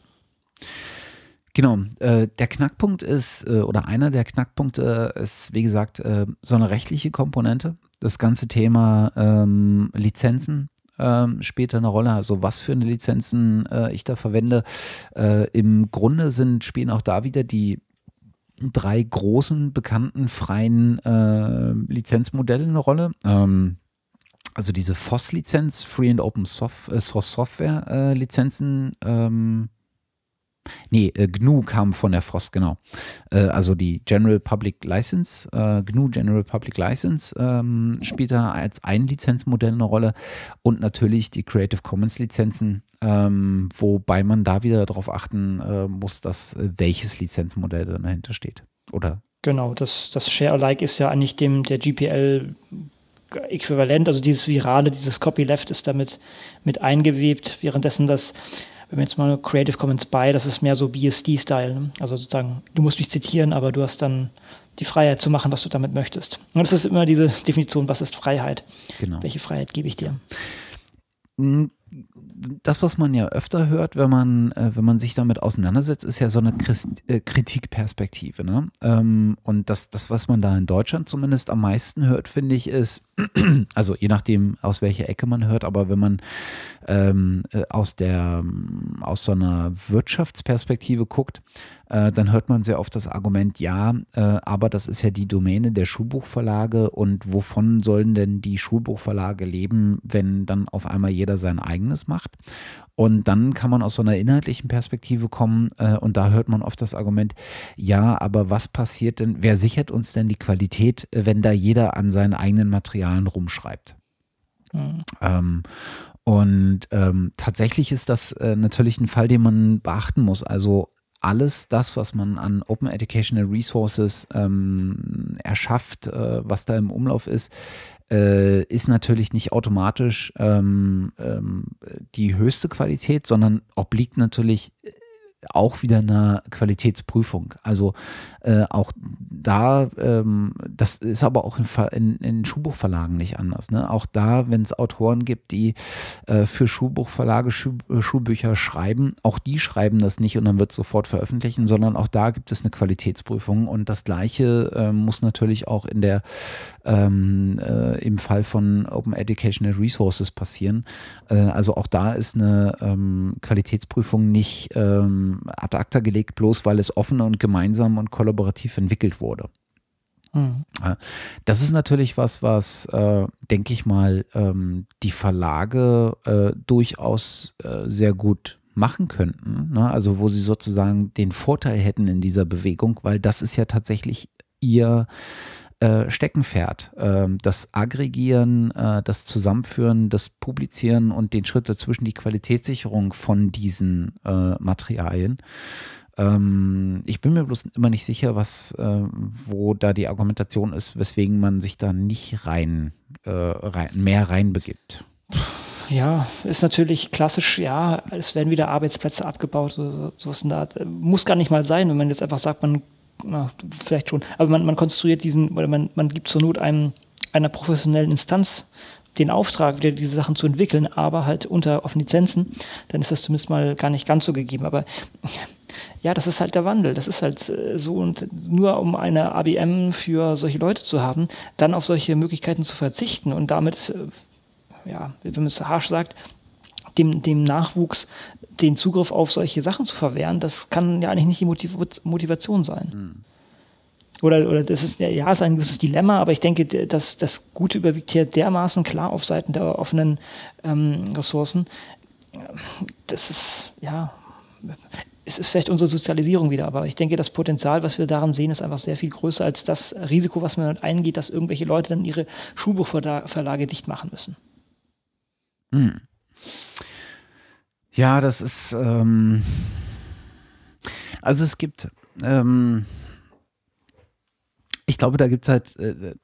Genau. Äh, der Knackpunkt ist, äh, oder einer der Knackpunkte ist, wie gesagt, äh, so eine rechtliche Komponente. Das ganze Thema ähm, Lizenzen ähm, spielt eine Rolle. Also was für eine Lizenzen äh, ich da verwende. Äh, Im Grunde sind, spielen auch da wieder die drei großen bekannten freien äh, Lizenzmodelle eine Rolle. Ähm, also diese FOSS-Lizenz, Free and Open Soft, äh, Source Software äh, Lizenzen, ähm, Nee, äh, GNU kam von der FOSS, genau. Äh, also die General Public License, äh, GNU General Public License ähm, spielt da als ein Lizenzmodell eine Rolle und natürlich die Creative Commons Lizenzen, ähm, wobei man da wieder darauf achten äh, muss, dass äh, welches Lizenzmodell dann dahinter steht. Oder? Genau, das, das Share-alike ist ja eigentlich dem der GPL äquivalent, also dieses Virale, dieses Copyleft ist damit mit eingewebt, währenddessen das wenn jetzt mal Creative Commons by, das ist mehr so BSD-Style. Ne? Also sozusagen, du musst mich zitieren, aber du hast dann die Freiheit zu machen, was du damit möchtest. Und das ist immer diese Definition, was ist Freiheit? Genau. Welche Freiheit gebe ich dir? Hm, das, was man ja öfter hört, wenn man, äh, wenn man sich damit auseinandersetzt, ist ja so eine Christ äh, Kritikperspektive. Ne? Ähm, und das, das, was man da in Deutschland zumindest am meisten hört, finde ich, ist, also je nachdem, aus welcher Ecke man hört, aber wenn man ähm, äh, aus der aus so einer Wirtschaftsperspektive guckt, äh, dann hört man sehr oft das Argument, ja, äh, aber das ist ja die Domäne der Schulbuchverlage und wovon sollen denn die Schulbuchverlage leben, wenn dann auf einmal jeder sein eigenes macht? Und dann kann man aus so einer inhaltlichen Perspektive kommen äh, und da hört man oft das Argument, ja, aber was passiert denn, wer sichert uns denn die Qualität, wenn da jeder an seinen eigenen Materialien rumschreibt? Mhm. Ähm, und ähm, tatsächlich ist das äh, natürlich ein Fall, den man beachten muss. Also alles das, was man an Open Educational Resources ähm, erschafft, äh, was da im Umlauf ist, äh, ist natürlich nicht automatisch ähm, ähm, die höchste Qualität, sondern obliegt natürlich auch wieder einer Qualitätsprüfung. Also äh, auch da, ähm, das ist aber auch in, in, in Schulbuchverlagen nicht anders. Ne? Auch da, wenn es Autoren gibt, die äh, für Schulbuchverlage Schu äh, Schulbücher schreiben, auch die schreiben das nicht und dann wird es sofort veröffentlichen, sondern auch da gibt es eine Qualitätsprüfung und das Gleiche äh, muss natürlich auch in der ähm, äh, im Fall von Open Educational Resources passieren. Äh, also auch da ist eine ähm, Qualitätsprüfung nicht ähm, ad acta gelegt, bloß weil es offen und gemeinsam und kollaborativ kollaborativ entwickelt wurde. Mhm. Das ist natürlich was, was, äh, denke ich mal, ähm, die Verlage äh, durchaus äh, sehr gut machen könnten. Ne? Also wo sie sozusagen den Vorteil hätten in dieser Bewegung, weil das ist ja tatsächlich ihr äh, Steckenpferd. Ähm, das Aggregieren, äh, das Zusammenführen, das Publizieren und den Schritt dazwischen, die Qualitätssicherung von diesen äh, Materialien. Ähm, ich bin mir bloß immer nicht sicher, was, äh, wo da die Argumentation ist, weswegen man sich da nicht rein, äh, rein mehr reinbegibt. Ja, ist natürlich klassisch, ja, es werden wieder Arbeitsplätze abgebaut, so, so was da. Muss gar nicht mal sein, wenn man jetzt einfach sagt, man, na, vielleicht schon, aber man, man konstruiert diesen, oder man, man gibt zur Not einem, einer professionellen Instanz den Auftrag, wieder diese Sachen zu entwickeln, aber halt unter auf Lizenzen, dann ist das zumindest mal gar nicht ganz so gegeben. Aber ja, das ist halt der Wandel. Das ist halt äh, so und nur um eine ABM für solche Leute zu haben, dann auf solche Möglichkeiten zu verzichten und damit, äh, ja, wenn man es harsch sagt, dem, dem Nachwuchs den Zugriff auf solche Sachen zu verwehren, das kann ja eigentlich nicht die Motiv Motivation sein. Mhm. Oder, oder das ist ja ist ein gewisses Dilemma, aber ich denke, dass das Gute überwiegt hier dermaßen klar auf Seiten der offenen ähm, Ressourcen. Das ist, ja, es ist vielleicht unsere Sozialisierung wieder, aber ich denke, das Potenzial, was wir daran sehen, ist einfach sehr viel größer als das Risiko, was man eingeht, dass irgendwelche Leute dann ihre Schulbuchverlage dicht machen müssen. Hm. Ja, das ist, ähm, also es gibt, ähm, ich glaube, da gibt es halt äh,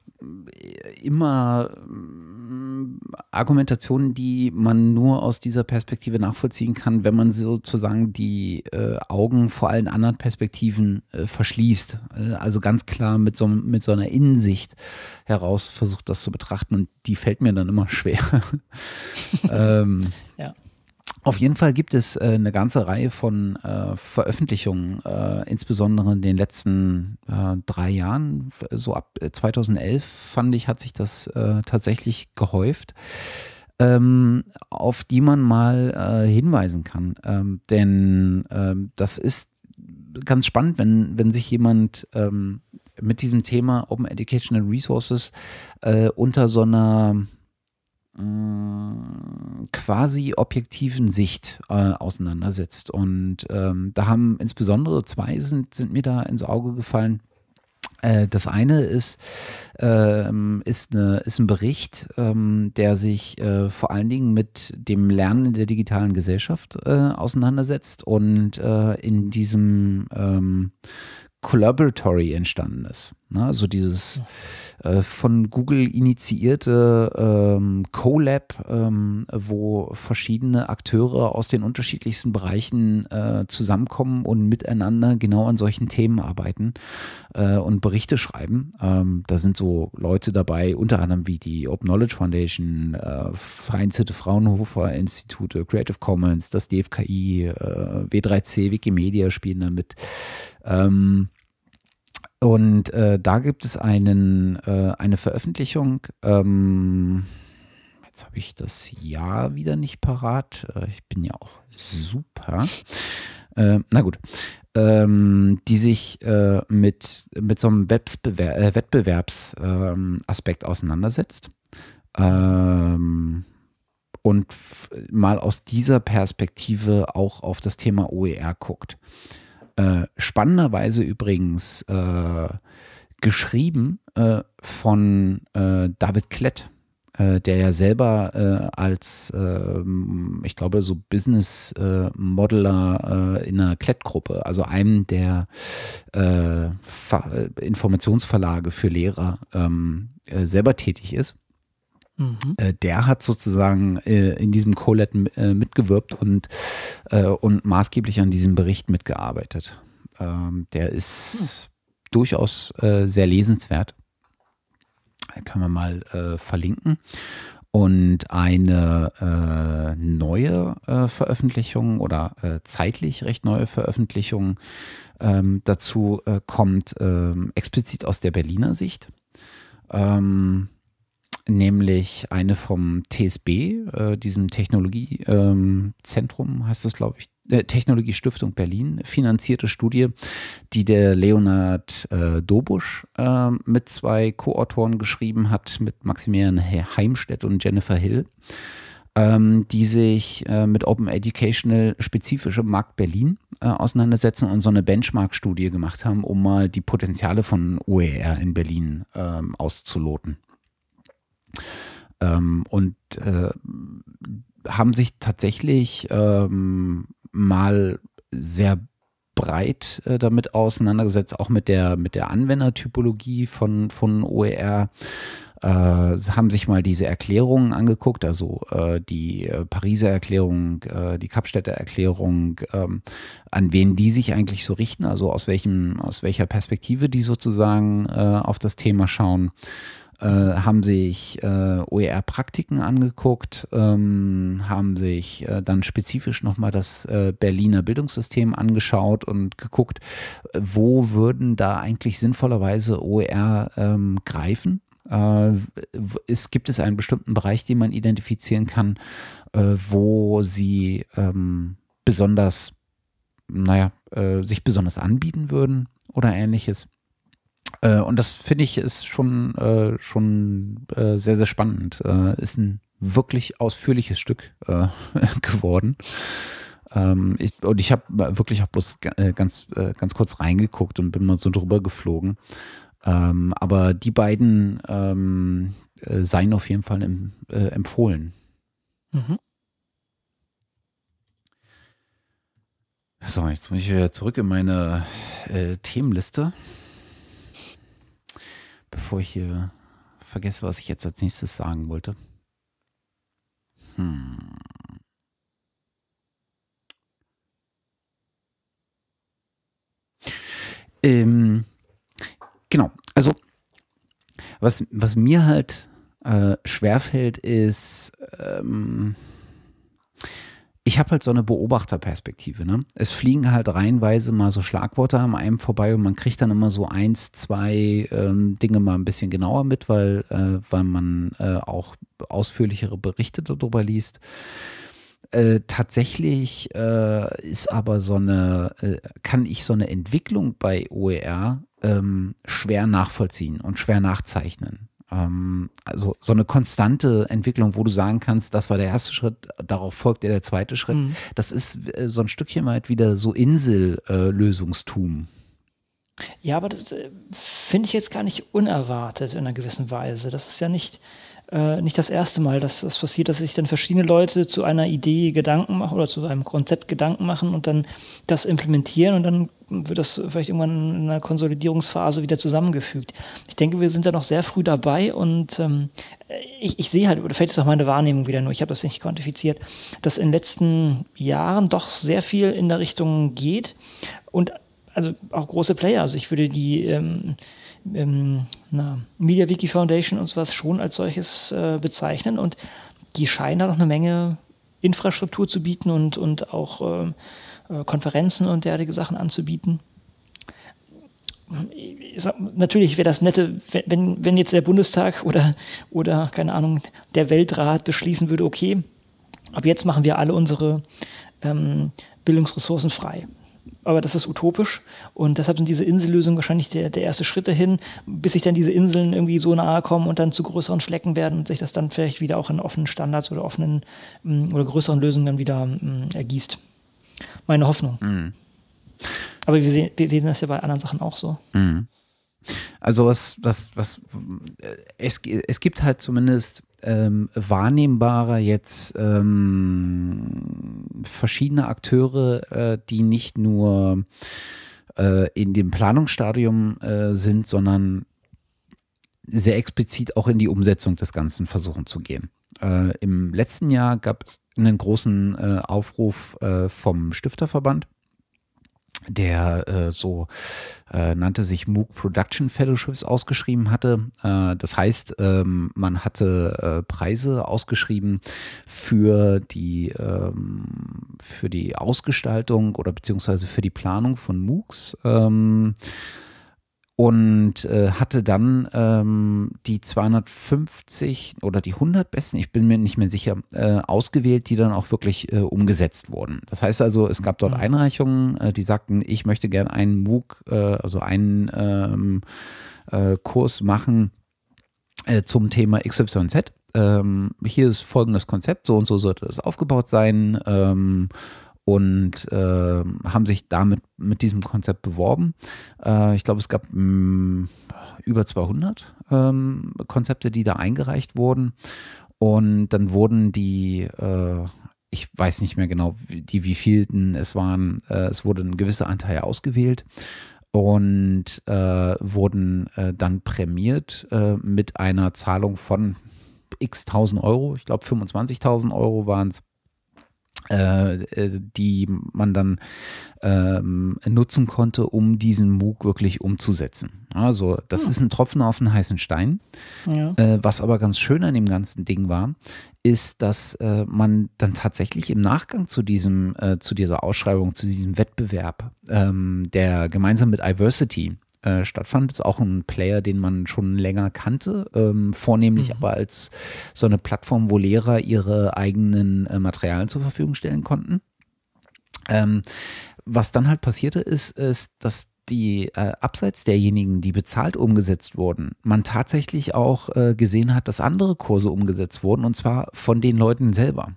immer äh, Argumentationen, die man nur aus dieser Perspektive nachvollziehen kann, wenn man sozusagen die äh, Augen vor allen anderen Perspektiven äh, verschließt. Äh, also ganz klar mit so, mit so einer Innensicht heraus versucht, das zu betrachten und die fällt mir dann immer schwer. ähm. Auf jeden Fall gibt es äh, eine ganze Reihe von äh, Veröffentlichungen, äh, insbesondere in den letzten äh, drei Jahren. So ab 2011 äh, fand ich, hat sich das äh, tatsächlich gehäuft, ähm, auf die man mal hinweisen kann. Ähm, denn ähm, das ist ganz spannend, wenn, wenn sich jemand ähm, mit diesem Thema Open Educational Resources unter so einer Quasi objektiven Sicht äh, auseinandersetzt. Und ähm, da haben insbesondere zwei sind, sind mir da ins Auge gefallen. Äh, das eine ist, ähm, ist, eine, ist ein Bericht, ähm, der sich äh, vor allen Dingen mit dem Lernen in der digitalen Gesellschaft äh, auseinandersetzt und äh, in diesem ähm, Collaboratory entstanden ist. Ne? Also dieses äh, von Google initiierte ähm, CoLab, ähm, wo verschiedene Akteure aus den unterschiedlichsten Bereichen äh, zusammenkommen und miteinander genau an solchen Themen arbeiten äh, und Berichte schreiben. Ähm, da sind so Leute dabei, unter anderem wie die Open Knowledge Foundation, äh, Vereinzelte Fraunhofer Institute, Creative Commons, das DFKI, äh, W3C, Wikimedia spielen damit. Ähm, und äh, da gibt es einen, äh, eine Veröffentlichung. Ähm, jetzt habe ich das Jahr wieder nicht parat. Äh, ich bin ja auch super. Äh, na gut. Ähm, die sich äh, mit, mit so einem äh, Wettbewerbsaspekt auseinandersetzt. Ähm, und mal aus dieser Perspektive auch auf das Thema OER guckt. Äh, spannenderweise übrigens äh, geschrieben äh, von äh, David Klett, äh, der ja selber als, ähm, ich glaube, so Business Modeler in einer Klett-Gruppe, also einem der Informationsverlage für Lehrer, ähm, selber tätig ist. Mhm. Äh, der hat sozusagen äh, in diesem Collet äh, mitgewirkt und, und maßgeblich an diesem Bericht mitgearbeitet. Ähm, der ist hm. durchaus sehr lesenswert. Kann man mal verlinken. Und eine äh, neue äh, Veröffentlichung oder äh, zeitlich recht neue Veröffentlichung ähm, dazu kommt ähm, explizit aus der Berliner Sicht. Ähm, nämlich eine vom TSB, äh, diesem Technologiezentrum, ähm, heißt das, glaube ich, äh, Technologiestiftung Berlin, finanzierte Studie, die der Leonard äh, Dobusch äh, mit zwei Co-Autoren geschrieben hat, mit Maximilian Heimstedt und Jennifer Hill. Ähm, die sich äh, mit Open Educational spezifisch im Markt Berlin äh, auseinandersetzen und so eine Benchmark-Studie gemacht haben, um mal die Potenziale von OER in Berlin ähm, auszuloten. Ähm, und äh, haben sich tatsächlich ähm, mal sehr breit äh, damit auseinandergesetzt, auch mit der, mit der Anwendertypologie von, von OER. Äh, haben sich mal diese Erklärungen angeguckt, also äh, die äh, Pariser Erklärung, äh, die Kapstädter Erklärung, ähm, an wen die sich eigentlich so richten, also aus welchem, aus welcher Perspektive die sozusagen äh, auf das Thema schauen äh, haben sich äh, OER-Praktiken angeguckt, ähm, haben sich äh, dann spezifisch nochmal das äh, Berliner Bildungssystem angeschaut und geguckt, wo würden da eigentlich sinnvollerweise OER ähm, greifen. Äh, es gibt es einen bestimmten Bereich, den man identifizieren kann, äh, wo sie ähm, besonders, naja, sich besonders anbieten würden oder ähnliches. Äh, und das finde ich ist schon, äh, schon äh, sehr, sehr spannend. Äh, ist ein wirklich ausführliches Stück äh, geworden. Ähm, ich, und ich habe wirklich auch bloß ganz, ganz kurz reingeguckt und bin mal so drüber geflogen. Ähm, aber die beiden ähm, seien auf jeden Fall im, empfohlen. Mhm. So, jetzt muss ich wieder zurück in meine Themenliste bevor ich hier vergesse, was ich jetzt als nächstes sagen wollte. Hm. Ähm, genau, also was, was mir halt äh, schwerfällt, ist, ähm, ich habe halt so eine Beobachterperspektive. Ne? Es fliegen halt reihenweise mal so Schlagworte an einem vorbei und man kriegt dann immer so eins, zwei ähm, Dinge mal ein bisschen genauer mit, weil, äh, weil man äh, auch ausführlichere Berichte darüber liest. Äh, tatsächlich äh, ist aber so eine, äh, kann ich so eine Entwicklung bei OER ähm, schwer nachvollziehen und schwer nachzeichnen. Ähm, also so eine konstante Entwicklung, wo du sagen kannst, das war der erste Schritt, darauf folgt der zweite Schritt. Mhm. Das ist äh, so ein Stückchen weit wieder so Insellösungstum. Äh, ja, aber das äh, finde ich jetzt gar nicht unerwartet in einer gewissen Weise. Das ist ja nicht äh, nicht das erste Mal, dass das passiert, dass sich dann verschiedene Leute zu einer Idee Gedanken machen oder zu einem Konzept Gedanken machen und dann das implementieren und dann wird das vielleicht irgendwann in einer Konsolidierungsphase wieder zusammengefügt. Ich denke, wir sind da noch sehr früh dabei und ähm, ich, ich sehe halt, oder vielleicht ist auch meine Wahrnehmung wieder nur, ich habe das nicht quantifiziert, dass in den letzten Jahren doch sehr viel in der Richtung geht und also auch große Player, also ich würde die ähm, ähm, na, MediaWiki Foundation und sowas schon als solches äh, bezeichnen und die scheinen da noch eine Menge Infrastruktur zu bieten und, und auch äh, äh Konferenzen und derartige Sachen anzubieten. Sag, natürlich wäre das nette, wenn, wenn jetzt der Bundestag oder, oder, keine Ahnung, der Weltrat beschließen würde, okay, ab jetzt machen wir alle unsere ähm, Bildungsressourcen frei aber das ist utopisch und deshalb sind diese Insellösungen wahrscheinlich der, der erste Schritt dahin, bis sich dann diese Inseln irgendwie so nahe kommen und dann zu größeren Flecken werden und sich das dann vielleicht wieder auch in offenen Standards oder offenen mm, oder größeren Lösungen dann wieder mm, ergießt. Meine Hoffnung. Mhm. Aber wir sehen, wir sehen das ja bei anderen Sachen auch so. Mhm. Also was, was, was, äh, es, es gibt halt zumindest ähm, wahrnehmbarer jetzt ähm, verschiedene Akteure, äh, die nicht nur äh, in dem Planungsstadium äh, sind, sondern sehr explizit auch in die Umsetzung des Ganzen versuchen zu gehen. Äh, Im letzten Jahr gab es einen großen äh, Aufruf äh, vom Stifterverband der äh, so äh, nannte sich MOOC Production Fellowships ausgeschrieben hatte. Äh, das heißt, ähm, man hatte äh, Preise ausgeschrieben für die, ähm, für die Ausgestaltung oder beziehungsweise für die Planung von MOOCs. Ähm, und äh, hatte dann ähm, die 250 oder die 100 besten, ich bin mir nicht mehr sicher, äh, ausgewählt, die dann auch wirklich äh, umgesetzt wurden. Das heißt also, es gab dort mhm. Einreichungen, äh, die sagten, ich möchte gerne einen MOOC, äh, also einen ähm, äh, Kurs machen zum Thema XYZ. Ähm, hier ist folgendes Konzept, so und so sollte das aufgebaut sein. Ähm, und äh, haben sich damit mit diesem Konzept beworben. Äh, ich glaube, es gab mh, mm, über 200 ähm, Konzepte, die da eingereicht wurden. Und dann wurden die äh, ich weiß nicht mehr genau, die wie vielten es waren. Äh, es wurde ein gewisser Anteil ausgewählt und äh, wurden äh, dann prämiert mit einer Zahlung von x tausend Euro. Ich glaube 25.000 Euro waren es die man dann ähm, nutzen konnte, um diesen MOOC wirklich umzusetzen. Also das hm. ist ein Tropfen auf einen heißen Stein. Ja. Äh, was aber ganz schön an dem ganzen Ding war, ist, dass äh, man dann tatsächlich im Nachgang zu diesem, äh, zu dieser Ausschreibung, zu diesem Wettbewerb, ähm, der gemeinsam mit Iversity äh, stattfand. Ist auch ein Player, den man schon länger kannte, ähm, vornehmlich mhm. aber als so eine Plattform, wo Lehrer ihre eigenen äh, Materialien zur Verfügung stellen konnten. Ähm, was dann halt passierte, ist, ist, dass die äh, abseits derjenigen, die bezahlt umgesetzt wurden, man tatsächlich auch äh, gesehen hat, dass andere Kurse umgesetzt wurden und zwar von den Leuten selber.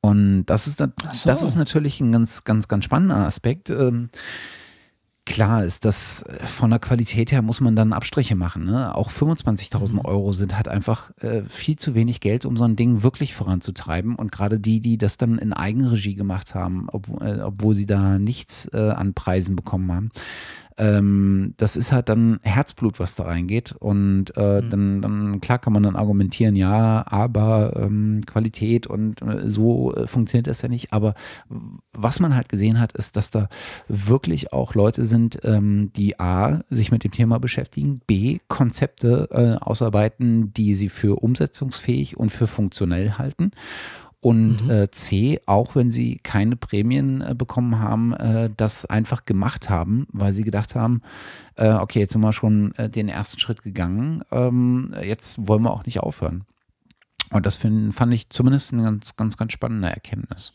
Und das ist, so. das ist natürlich ein ganz, ganz, ganz spannender Aspekt. Ähm, Klar ist das äh, von der Qualität her muss man dann Abstriche machen. Ne? Auch 25.000 mhm. Euro sind halt einfach äh, viel zu wenig Geld, um so ein Ding wirklich voranzutreiben. Und gerade die, die das dann in Eigenregie gemacht haben, ob, äh, obwohl sie da nichts äh, an Preisen bekommen haben, ähm, das ist halt dann Herzblut, was da reingeht. Und äh, mhm. dann, dann, klar kann man dann argumentieren, ja, aber ähm, Qualität und äh, so äh, funktioniert das ja nicht. Aber was man halt gesehen hat, ist, dass da wirklich auch Leute sind, ähm, die A, sich mit dem Thema beschäftigen, B, Konzepte äh, ausarbeiten, die sie für umsetzungsfähig und für funktionell halten und mhm. äh, C, auch wenn sie keine Prämien äh, bekommen haben, äh, das einfach gemacht haben, weil sie gedacht haben, äh, okay, jetzt sind wir schon äh, den ersten Schritt gegangen, ähm, jetzt wollen wir auch nicht aufhören. Und das find, fand ich zumindest eine ganz, ganz, ganz spannende Erkenntnis.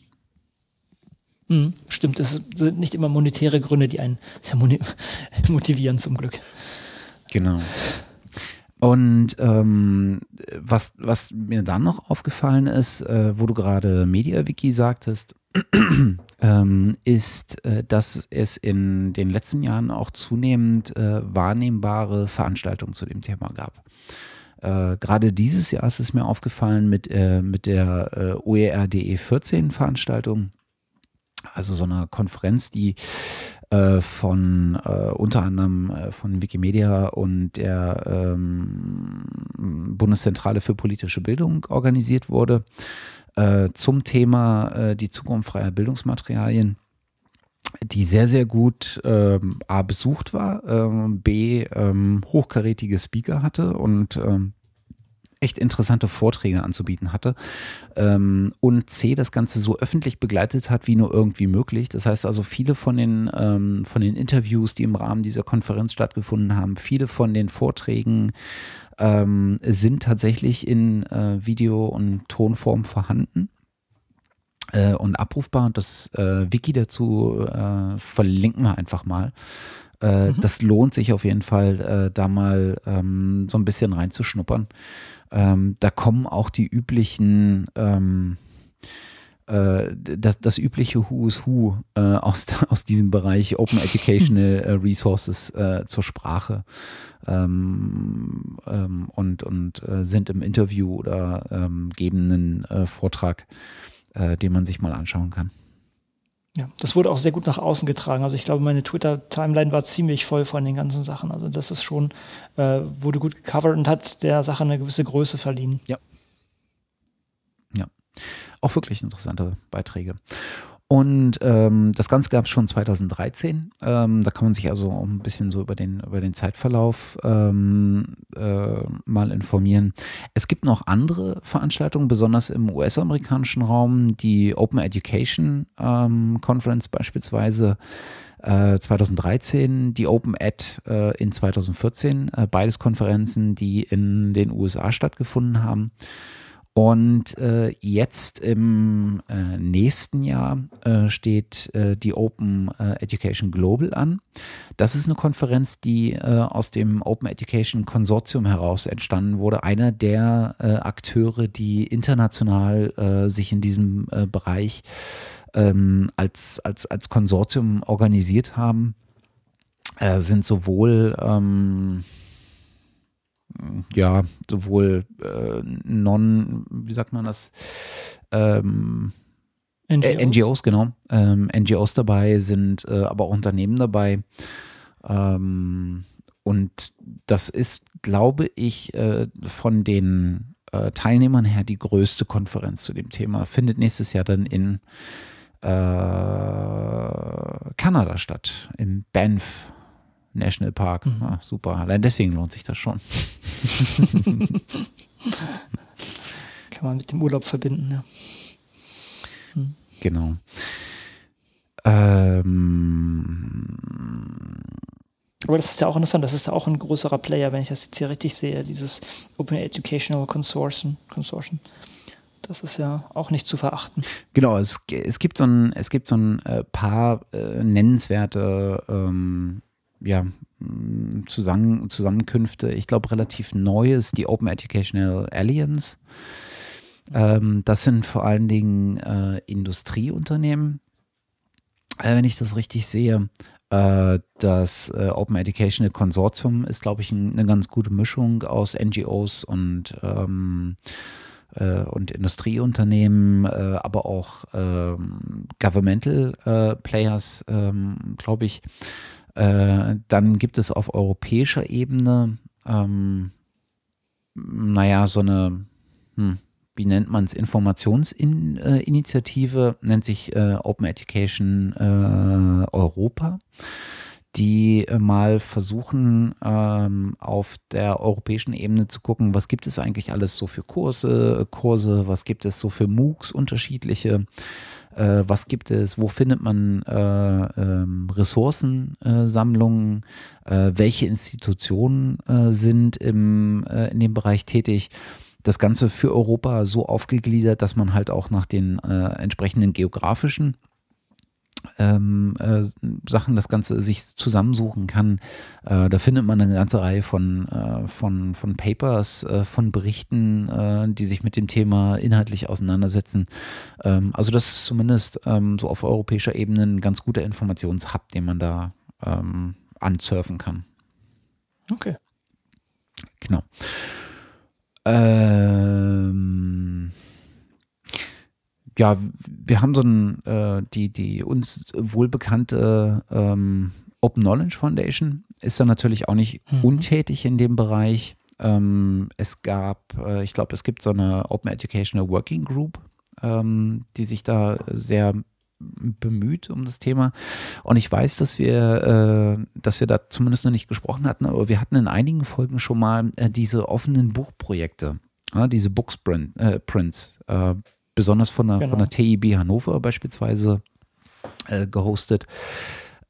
Mhm, stimmt, es sind nicht immer monetäre Gründe, die einen motivieren, zum Glück. Genau. Und ähm, was, was mir dann noch aufgefallen ist, äh, wo du gerade MediaWiki sagtest, ähm, ist, äh, dass es in den letzten Jahren auch zunehmend äh, wahrnehmbare Veranstaltungen zu dem Thema gab. Äh, gerade dieses Jahr ist es mir aufgefallen mit, äh, mit der äh, OERDE 14 Veranstaltung, also so einer Konferenz, die äh, von äh, unter anderem äh, von Wikimedia und der ähm, Bundeszentrale für politische Bildung organisiert wurde äh, zum Thema äh, die Zukunft freier Bildungsmaterialien die sehr, sehr gut ähm, A besucht war, ähm, B ähm, hochkarätige Speaker hatte und ähm, echt interessante Vorträge anzubieten hatte ähm, und C das Ganze so öffentlich begleitet hat, wie nur irgendwie möglich. Das heißt also, viele von den, ähm, von den Interviews, die im Rahmen dieser Konferenz stattgefunden haben, viele von den Vorträgen ähm, sind tatsächlich in äh, Video- und Tonform vorhanden äh, und abrufbar. Und das äh, Wiki dazu äh, verlinken wir einfach mal. Äh, mhm. Das lohnt sich auf jeden Fall, da mal ähm, so ein bisschen reinzuschnuppern. Ähm, da kommen auch die üblichen, ähm, äh, das, das übliche Who's Who äh, aus, aus diesem Bereich Open Educational äh, Resources äh, zur Sprache ähm, ähm, und, und äh, sind im Interview oder ähm, geben einen Vortrag, den man sich mal anschauen kann. Ja, das wurde auch sehr gut nach außen getragen. Also ich glaube, meine Twitter-Timeline war ziemlich voll von den ganzen Sachen. Also das ist schon, äh, wurde gut gecovert und hat der Sache eine gewisse Größe verliehen. Ja. Ja. Auch wirklich interessante Beiträge. Und ähm, das Ganze gab es schon 2013. Ähm, da kann man sich also auch ein bisschen so über den, über den Zeitverlauf ähm, äh, mal informieren. Es gibt noch andere Veranstaltungen, besonders im US-amerikanischen Raum, die Open Education ähm, Conference beispielsweise. Äh, 2013, die Open Ed äh, in 2014, äh, beides Konferenzen, die in den USA stattgefunden haben. Und äh, jetzt im äh, nächsten Jahr äh, steht äh, die Open äh, Education Global an. Das ist eine Konferenz, die äh, aus dem Open Education Konsortium heraus entstanden wurde. Einer der Akteure, die international sich in diesem Bereich ähm, als, als, als Konsortium organisiert haben, sind sowohl ähm, ja, sowohl äh, non, wie sagt man das, ähm, NGOs, äh, NGOs genau. Ähm, NGOs dabei sind äh, aber auch Unternehmen dabei. Ähm, und das ist, glaube ich, äh, von den äh, Teilnehmern her die größte Konferenz zu dem Thema. Findet nächstes Jahr dann in äh, Kanada statt, im Banff National Park. Mhm. Ah, super, allein deswegen lohnt sich das schon. Kann man mit dem Urlaub verbinden, ja. Hm. Genau. Ähm, aber das ist ja auch interessant, das ist ja auch ein größerer Player, wenn ich das jetzt hier richtig sehe, dieses Open Educational Consortium. Consortium. Das ist ja auch nicht zu verachten. Genau, es, es gibt so ein, es gibt so ein äh, paar äh, nennenswerte ähm, ja, Zusammen Zusammenkünfte. Ich glaube, relativ neu ist die Open Educational Alliance. Ähm, das sind vor allen Dingen äh, Industrieunternehmen, äh, wenn ich das richtig sehe. Äh, das äh, Open Educational Consortium ist, glaube ich, ein, eine ganz gute Mischung aus NGOs und ähm, äh, und Industrieunternehmen, aber auch ähm, Governmental Players, ähm, glaube ich. Äh, dann gibt es auf europäischer Ebene, ähm, naja, so eine, hm, wie nennt man es, Informationsinitiative, nennt sich äh, Open Education äh, Europa die äh, mal versuchen, ähm, auf der europäischen Ebene zu gucken, was gibt es eigentlich alles so für Kurse, Kurse, was gibt es so für MOOCs unterschiedliche, äh, was gibt es, wo findet man äh, ähm, Ressourcensammlungen, äh, welche Institutionen äh, sind im, äh, in dem Bereich tätig? Das Ganze für Europa so aufgegliedert, dass man halt auch nach den äh, entsprechenden geografischen ähm, äh, Sachen das Ganze sich zusammensuchen kann. Äh, da findet man eine ganze Reihe von, äh, von, von Papers, äh, von Berichten, äh, die sich mit dem Thema inhaltlich auseinandersetzen. Ähm, also das ist zumindest ähm, so auf europäischer Ebene ein ganz guter Informationshub, den man da ähm, ansurfen kann. Okay. Genau. Ähm, ja, wir haben so ein, äh, die, die uns wohlbekannte ähm, Open Knowledge Foundation ist da natürlich auch nicht mhm. untätig in dem Bereich. Ähm, es gab, äh, ich glaube, es gibt so eine Open Educational Working Group, ähm, die sich da sehr bemüht um das Thema. Und ich weiß, dass wir, äh, dass wir da zumindest noch nicht gesprochen hatten, aber wir hatten in einigen Folgen schon mal äh, diese offenen Buchprojekte, äh, diese Booksprints. Äh, besonders von der, genau. von der TIB Hannover beispielsweise äh, gehostet.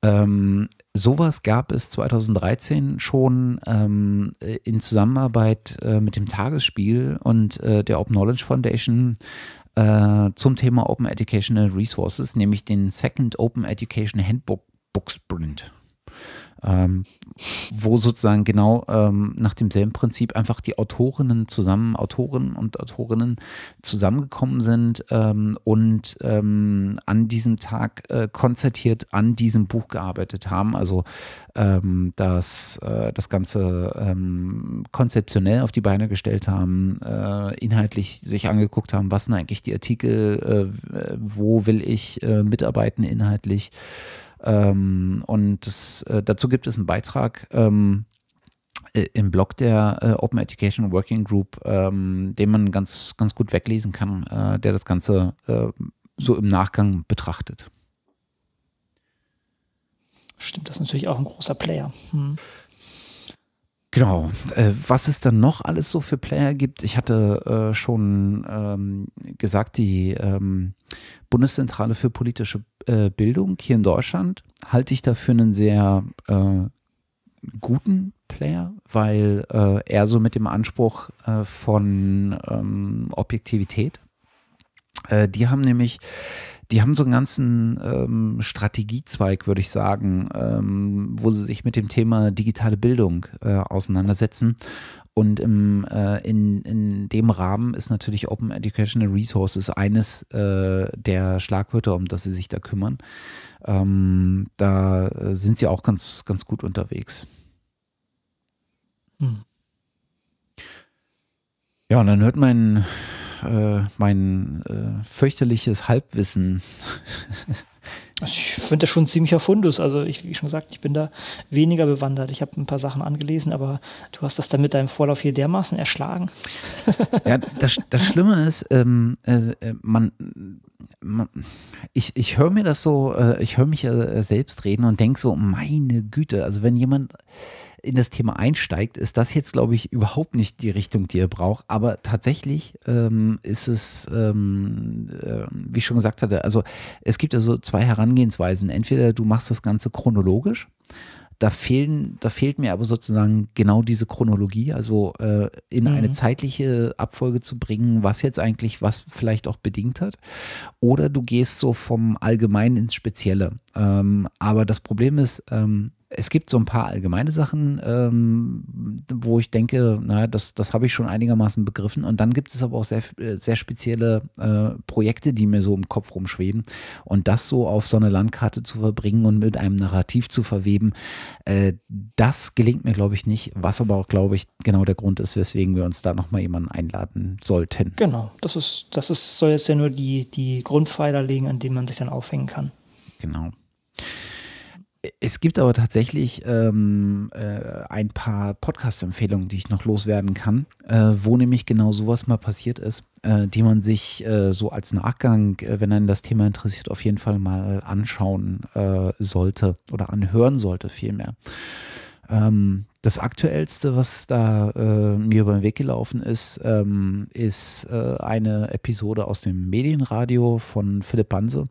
Ähm, sowas gab es 2013 schon ähm, in Zusammenarbeit äh, mit dem Tagesspiel und äh, der Open Knowledge Foundation äh, zum Thema Open Educational Resources, nämlich den Second Open Education Handbook Book Sprint ähm, wo sozusagen genau ähm, nach demselben Prinzip einfach die Autorinnen zusammen, Autoren und Autorinnen zusammengekommen sind ähm, und ähm, an diesem Tag äh, konzertiert an diesem Buch gearbeitet haben. Also ähm, das, äh, das Ganze ähm, konzeptionell auf die Beine gestellt haben, äh, inhaltlich sich angeguckt haben, was sind eigentlich die Artikel, äh, wo will ich äh, mitarbeiten inhaltlich. Ähm, und das, äh, dazu gibt es einen Beitrag ähm, äh, im Blog der äh, Open Education Working Group, ähm, den man ganz, ganz gut weglesen kann, äh, der das Ganze äh, so im Nachgang betrachtet. Stimmt, das ist natürlich auch ein großer Player. Hm. Genau. Äh, was es dann noch alles so für Player gibt, ich hatte äh, schon ähm, gesagt, die ähm, Bundeszentrale für politische äh, Bildung hier in Deutschland halte ich dafür einen sehr äh, guten Player, weil äh, er so mit dem Anspruch äh, von ähm, Objektivität, die haben nämlich die haben so einen ganzen ähm, Strategiezweig, würde ich sagen, ähm, wo sie sich mit dem Thema digitale Bildung äh, auseinandersetzen. Und im, äh, in, in dem Rahmen ist natürlich Open Educational Resources eines äh, der Schlagwörter, um das sie sich da kümmern. Ähm, da äh, sind sie auch ganz, ganz gut unterwegs. Hm. Ja, und dann hört mein äh, mein äh, fürchterliches Halbwissen also ich finde das schon ein ziemlicher Fundus. Also ich, wie schon gesagt, ich bin da weniger bewandert. Ich habe ein paar Sachen angelesen, aber du hast das dann mit deinem Vorlauf hier dermaßen erschlagen. ja, das, das Schlimme ist, ähm, äh, äh man, man, ich, ich höre mir das so, äh, ich höre mich selbst reden und denke so, meine Güte, also wenn jemand in das Thema einsteigt, ist das jetzt, glaube ich, überhaupt nicht die Richtung, die er braucht. Aber tatsächlich ähm, ist es, ähm, äh, wie ich schon gesagt hatte, also es gibt ja so zwei Herangehensweisen. Entweder du machst das Ganze chronologisch da fehlen, da fehlt mir aber sozusagen genau diese Chronologie, also äh, in mhm. eine zeitliche Abfolge zu bringen, was jetzt eigentlich was vielleicht auch bedingt hat. Oder du gehst so vom Allgemeinen ins Spezielle. Ähm, aber das Problem ist, ähm, es gibt so ein paar allgemeine Sachen, ähm, wo ich denke, naja, das, das habe ich schon einigermaßen begriffen. Und dann gibt es aber auch sehr, sehr spezielle äh, Projekte, die mir so im Kopf rumschweben. Und das so auf so eine Landkarte zu verbringen und mit einem Narrativ zu verweben, äh, das gelingt mir, glaube ich, nicht. Was aber auch, glaube ich, genau der Grund ist, weswegen wir uns da nochmal jemanden einladen sollten. Genau, das ist, das ist, soll jetzt ja nur die, die Grundpfeiler legen, an denen man sich dann aufhängen kann. Genau. Es gibt aber tatsächlich ähm, äh, ein paar Podcast-Empfehlungen, die ich noch loswerden kann, äh, wo nämlich genau sowas mal passiert ist, äh, die man sich äh, so als Nachgang, äh, wenn einen das Thema interessiert, auf jeden Fall mal anschauen äh, sollte oder anhören sollte vielmehr. Ähm, das Aktuellste, was da mir über den Weg gelaufen ist, ähm, ist eine Episode aus dem Medienradio von Philipp Banse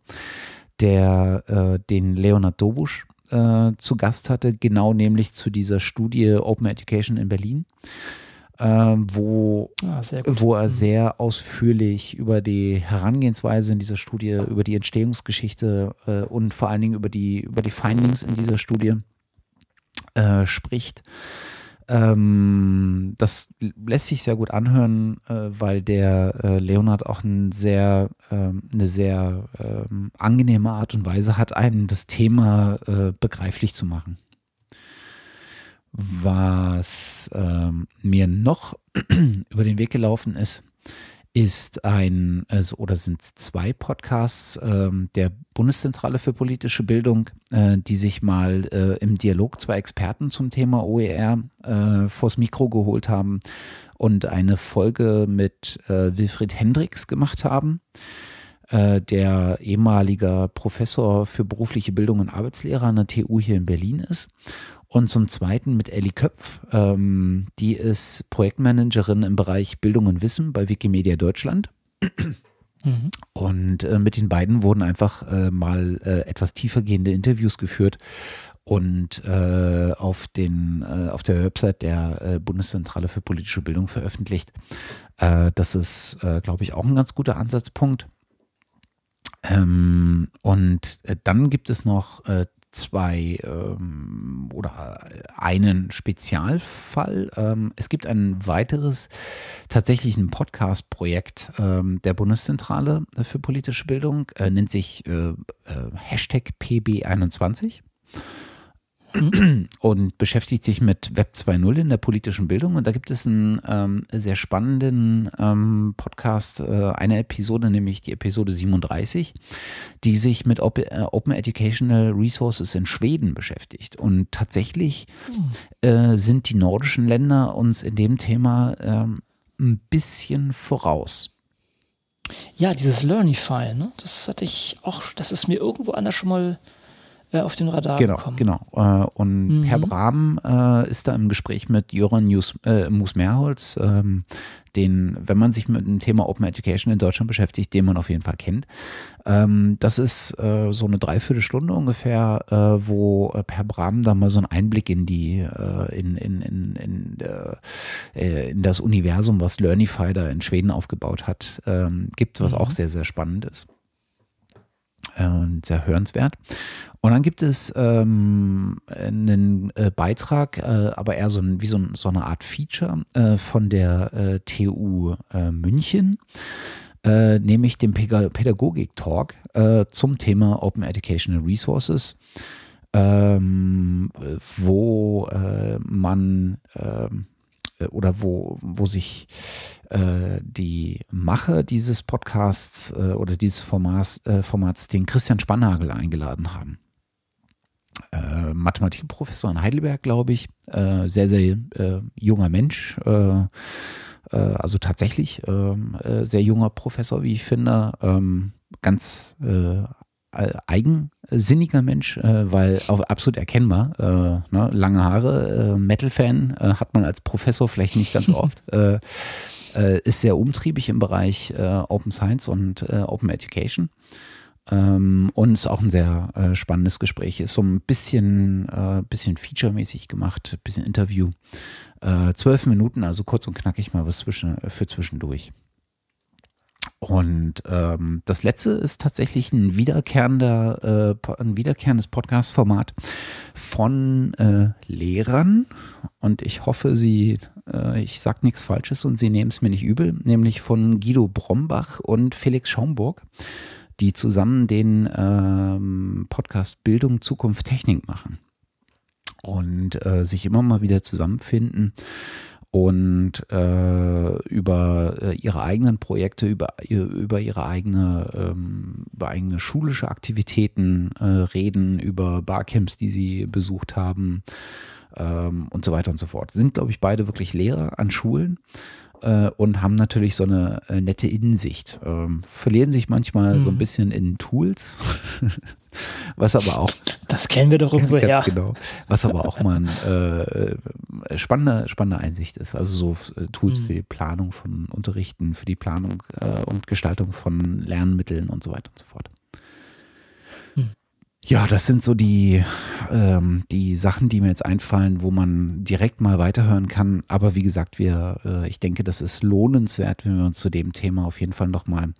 der den Leonard Dobusch äh, zu Gast hatte, genau nämlich zu dieser Studie Open Education in Berlin. Äh, wo, ah, wo er mhm. sehr ausführlich über die Herangehensweise in dieser Studie, über die Entstehungsgeschichte äh, und vor allen Dingen über die, über die Findings in dieser Studie äh, spricht. Ähm, das lässt sich sehr gut anhören, äh, weil der äh, Leonard auch ein sehr, ähm, eine sehr ähm, angenehme Art und Weise hat, einen das Thema äh, begreiflich zu machen. Was ähm, mir noch über den Weg gelaufen ist, ist ein, also, oder sind zwei Podcasts ähm, der Bundeszentrale für politische Bildung, äh, die sich mal äh, im Dialog zwei Experten zum Thema OER äh, vors Mikro geholt haben und eine Folge mit äh, Wilfried Hendricks gemacht haben äh, der ehemaliger Professor für berufliche Bildung und Arbeitslehre an der TU hier in Berlin ist und zum Zweiten mit Ellie Köpf, ähm, die ist Projektmanagerin im Bereich Bildung und Wissen bei Wikimedia Deutschland. Mhm. Und äh, mit den beiden wurden einfach äh, mal äh, etwas tiefergehende Interviews geführt und äh, auf, den, äh, auf der Website der äh, Bundeszentrale für politische Bildung veröffentlicht. das ist, glaube ich, auch ein ganz guter Ansatzpunkt. Ähm, und dann gibt es noch zwei ähm, oder einen Spezialfall. Ähm, es gibt ein weiteres tatsächlich ein Podcast-Projekt ähm, der Bundeszentrale für politische Bildung, äh, nennt sich äh, äh, Hashtag PB21. und beschäftigt sich mit Web 2.0 in der politischen Bildung. Und da gibt es einen ähm, sehr spannenden ähm, Podcast, äh, eine Episode, nämlich die Episode 37, die sich mit Op äh, Open Educational Resources in Schweden beschäftigt. Und tatsächlich äh, sind die nordischen Länder uns in dem Thema ähm, ein bisschen voraus. Ja, dieses Learnify, ne? das hatte ich auch, das ist mir irgendwo anders schon mal äh, auf den Radar genau, gekommen. Genau, äh, und mhm. Herr Brahm äh, ist da im Gespräch mit Jöran Mus-Merholz, ähm, den, wenn man sich mit dem Thema Open Education in Deutschland beschäftigt, den man auf jeden Fall kennt. Ähm, das ist so eine Dreiviertelstunde ungefähr, äh, wo Herr Brahm da mal so einen Einblick in die, in, in, in, in, in, das Universum, was Learnify da in Schweden aufgebaut hat, ähm, gibt, was mhm. auch sehr, sehr spannend ist sehr hörenswert. Und dann gibt es ähm, einen äh, Beitrag, äh, aber eher so, ein, wie so, ein, so, eine Art Feature äh, von der äh, TU äh, München, äh, nämlich dem Pädagogik-Talk zum Thema Open Educational Resources, ähm, wo man ähm, äh, oder wo, wo sich äh, die Macher dieses Podcasts äh, oder dieses Formats, äh, Formats den Christian Spannagel eingeladen haben. Äh, Mathematikprofessor in Heidelberg, glaube ich. Äh, sehr, sehr äh, junger Mensch. Äh, also tatsächlich ähm, sehr junger Professor, wie ich finde. Ähm, ganz eigensinniger Mensch, weil auch absolut erkennbar. Ne? Lange Haare, Metal-Fan hat man als Professor vielleicht nicht ganz oft. ist sehr umtriebig im Bereich Open Science und Open Education. Ähm, und ist auch ein sehr äh, spannendes Gespräch. Ist so ein bisschen, äh, bisschen featuremäßig gemacht, bisschen Interview. Äh, zwölf Minuten, also kurz und knackig mal was zwischen, für zwischendurch. Und ähm, das letzte ist tatsächlich ein wiederkehrender, äh, ein wiederkehrendes Podcast-Format von äh, Lehrern. Und ich hoffe, Sie, äh, ich sage nichts Falsches und Sie nehmen es mir nicht übel, nämlich von Guido Brombach und Felix Schaumburg die zusammen den ähm, Podcast Bildung, Zukunft, Technik machen und äh, sich immer mal wieder zusammenfinden und äh, über äh, ihre eigenen Projekte, über, über ihre eigene, ähm, über eigene schulische Aktivitäten äh, reden, über Barcamps, die sie besucht haben ähm, und so weiter und so fort. Sind, glaube ich, beide wirklich Lehrer an Schulen äh, und haben natürlich so eine äh, nette Innensicht. Ähm, verlieren sich manchmal mhm. so ein mhm. bisschen in Tools, was aber auch. Das kennen wir doch irgendwo her. Genau. Was aber auch mal eine äh, spannende, spannende Einsicht ist. Also so äh, Tools mhm. für die Planung von Unterrichten, für die Planung äh, und Gestaltung von Lernmitteln und so weiter und so fort. Ja, das sind so die, ähm, die Sachen, die mir jetzt einfallen, wo man direkt mal weiterhören kann. Aber wie gesagt, wir, äh, ich denke, das ist lohnenswert, wenn wir uns zu dem Thema auf jeden Fall nochmal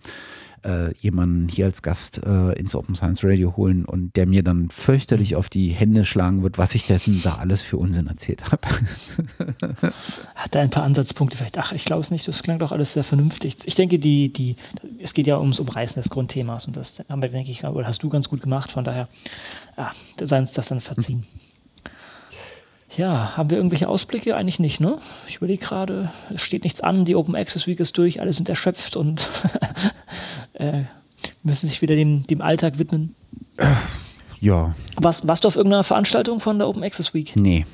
äh, jemanden hier als Gast äh, ins Open Science Radio holen und der mir dann fürchterlich auf die Hände schlagen wird, was ich denn da alles für Unsinn erzählt habe. Hat er ein paar Ansatzpunkte vielleicht? Ach, ich glaube es nicht, das klang doch alles sehr vernünftig. Ich denke, die, die, es geht ja ums Umreißen des Grundthemas und das haben wir, denke ich, oder hast du ganz gut gemacht, von daher, ja, sei uns das dann verziehen. Ja, haben wir irgendwelche Ausblicke? Eigentlich nicht, ne? Ich überlege gerade, es steht nichts an, die Open Access Week ist durch, alle sind erschöpft und äh, müssen sich wieder dem, dem Alltag widmen. Ja. Warst, warst du auf irgendeiner Veranstaltung von der Open Access Week? Nee.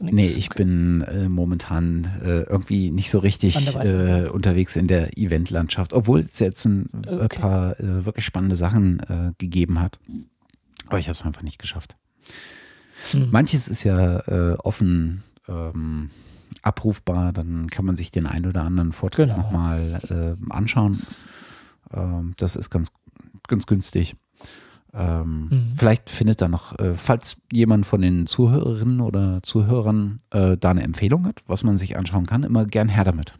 Nix. Nee, ich okay. bin äh, momentan äh, irgendwie nicht so richtig äh, unterwegs in der Eventlandschaft, obwohl es jetzt ein okay. paar äh, wirklich spannende Sachen äh, gegeben hat. Aber ich habe es einfach nicht geschafft. Hm. Manches ist ja äh, offen ähm, abrufbar, dann kann man sich den einen oder anderen Vortrag genau. nochmal äh, anschauen. Ähm, das ist ganz, ganz günstig. Ähm, mhm. Vielleicht findet da noch, äh, falls jemand von den Zuhörerinnen oder Zuhörern äh, da eine Empfehlung hat, was man sich anschauen kann, immer gern her damit.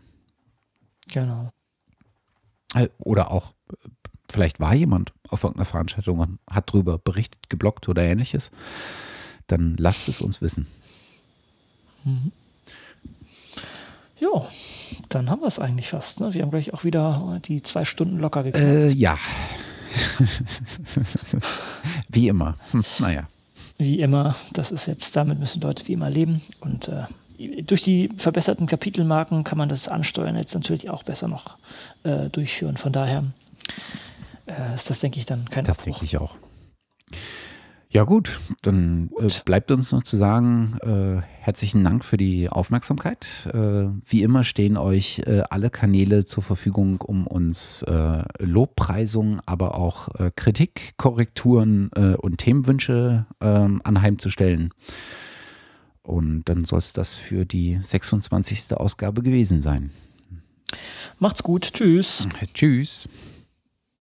Genau. Äh, oder auch, vielleicht war jemand auf irgendeiner Veranstaltung und hat drüber berichtet, geblockt oder ähnliches dann lasst es uns wissen. Mhm. Ja, dann haben wir es eigentlich fast. Ne? Wir haben gleich auch wieder die zwei Stunden locker gekriegt. Äh, ja. wie immer. Hm, naja. Wie immer. Das ist jetzt, damit müssen Leute wie immer leben. Und äh, durch die verbesserten Kapitelmarken kann man das Ansteuern jetzt natürlich auch besser noch äh, durchführen. Von daher äh, ist das, denke ich, dann kein Das denke ich auch. Ja gut, dann äh, gut. Äh, bleibt uns noch zu sagen, äh, herzlichen Dank für die Aufmerksamkeit. Äh, wie immer stehen euch äh, alle Kanäle zur Verfügung, um uns äh, Lobpreisungen, aber auch Kritik, Korrekturen und Themenwünsche ähm, anheimzustellen. Und dann soll es das für die 26. Ausgabe gewesen sein. Macht's gut. Tschüss. Tschüss.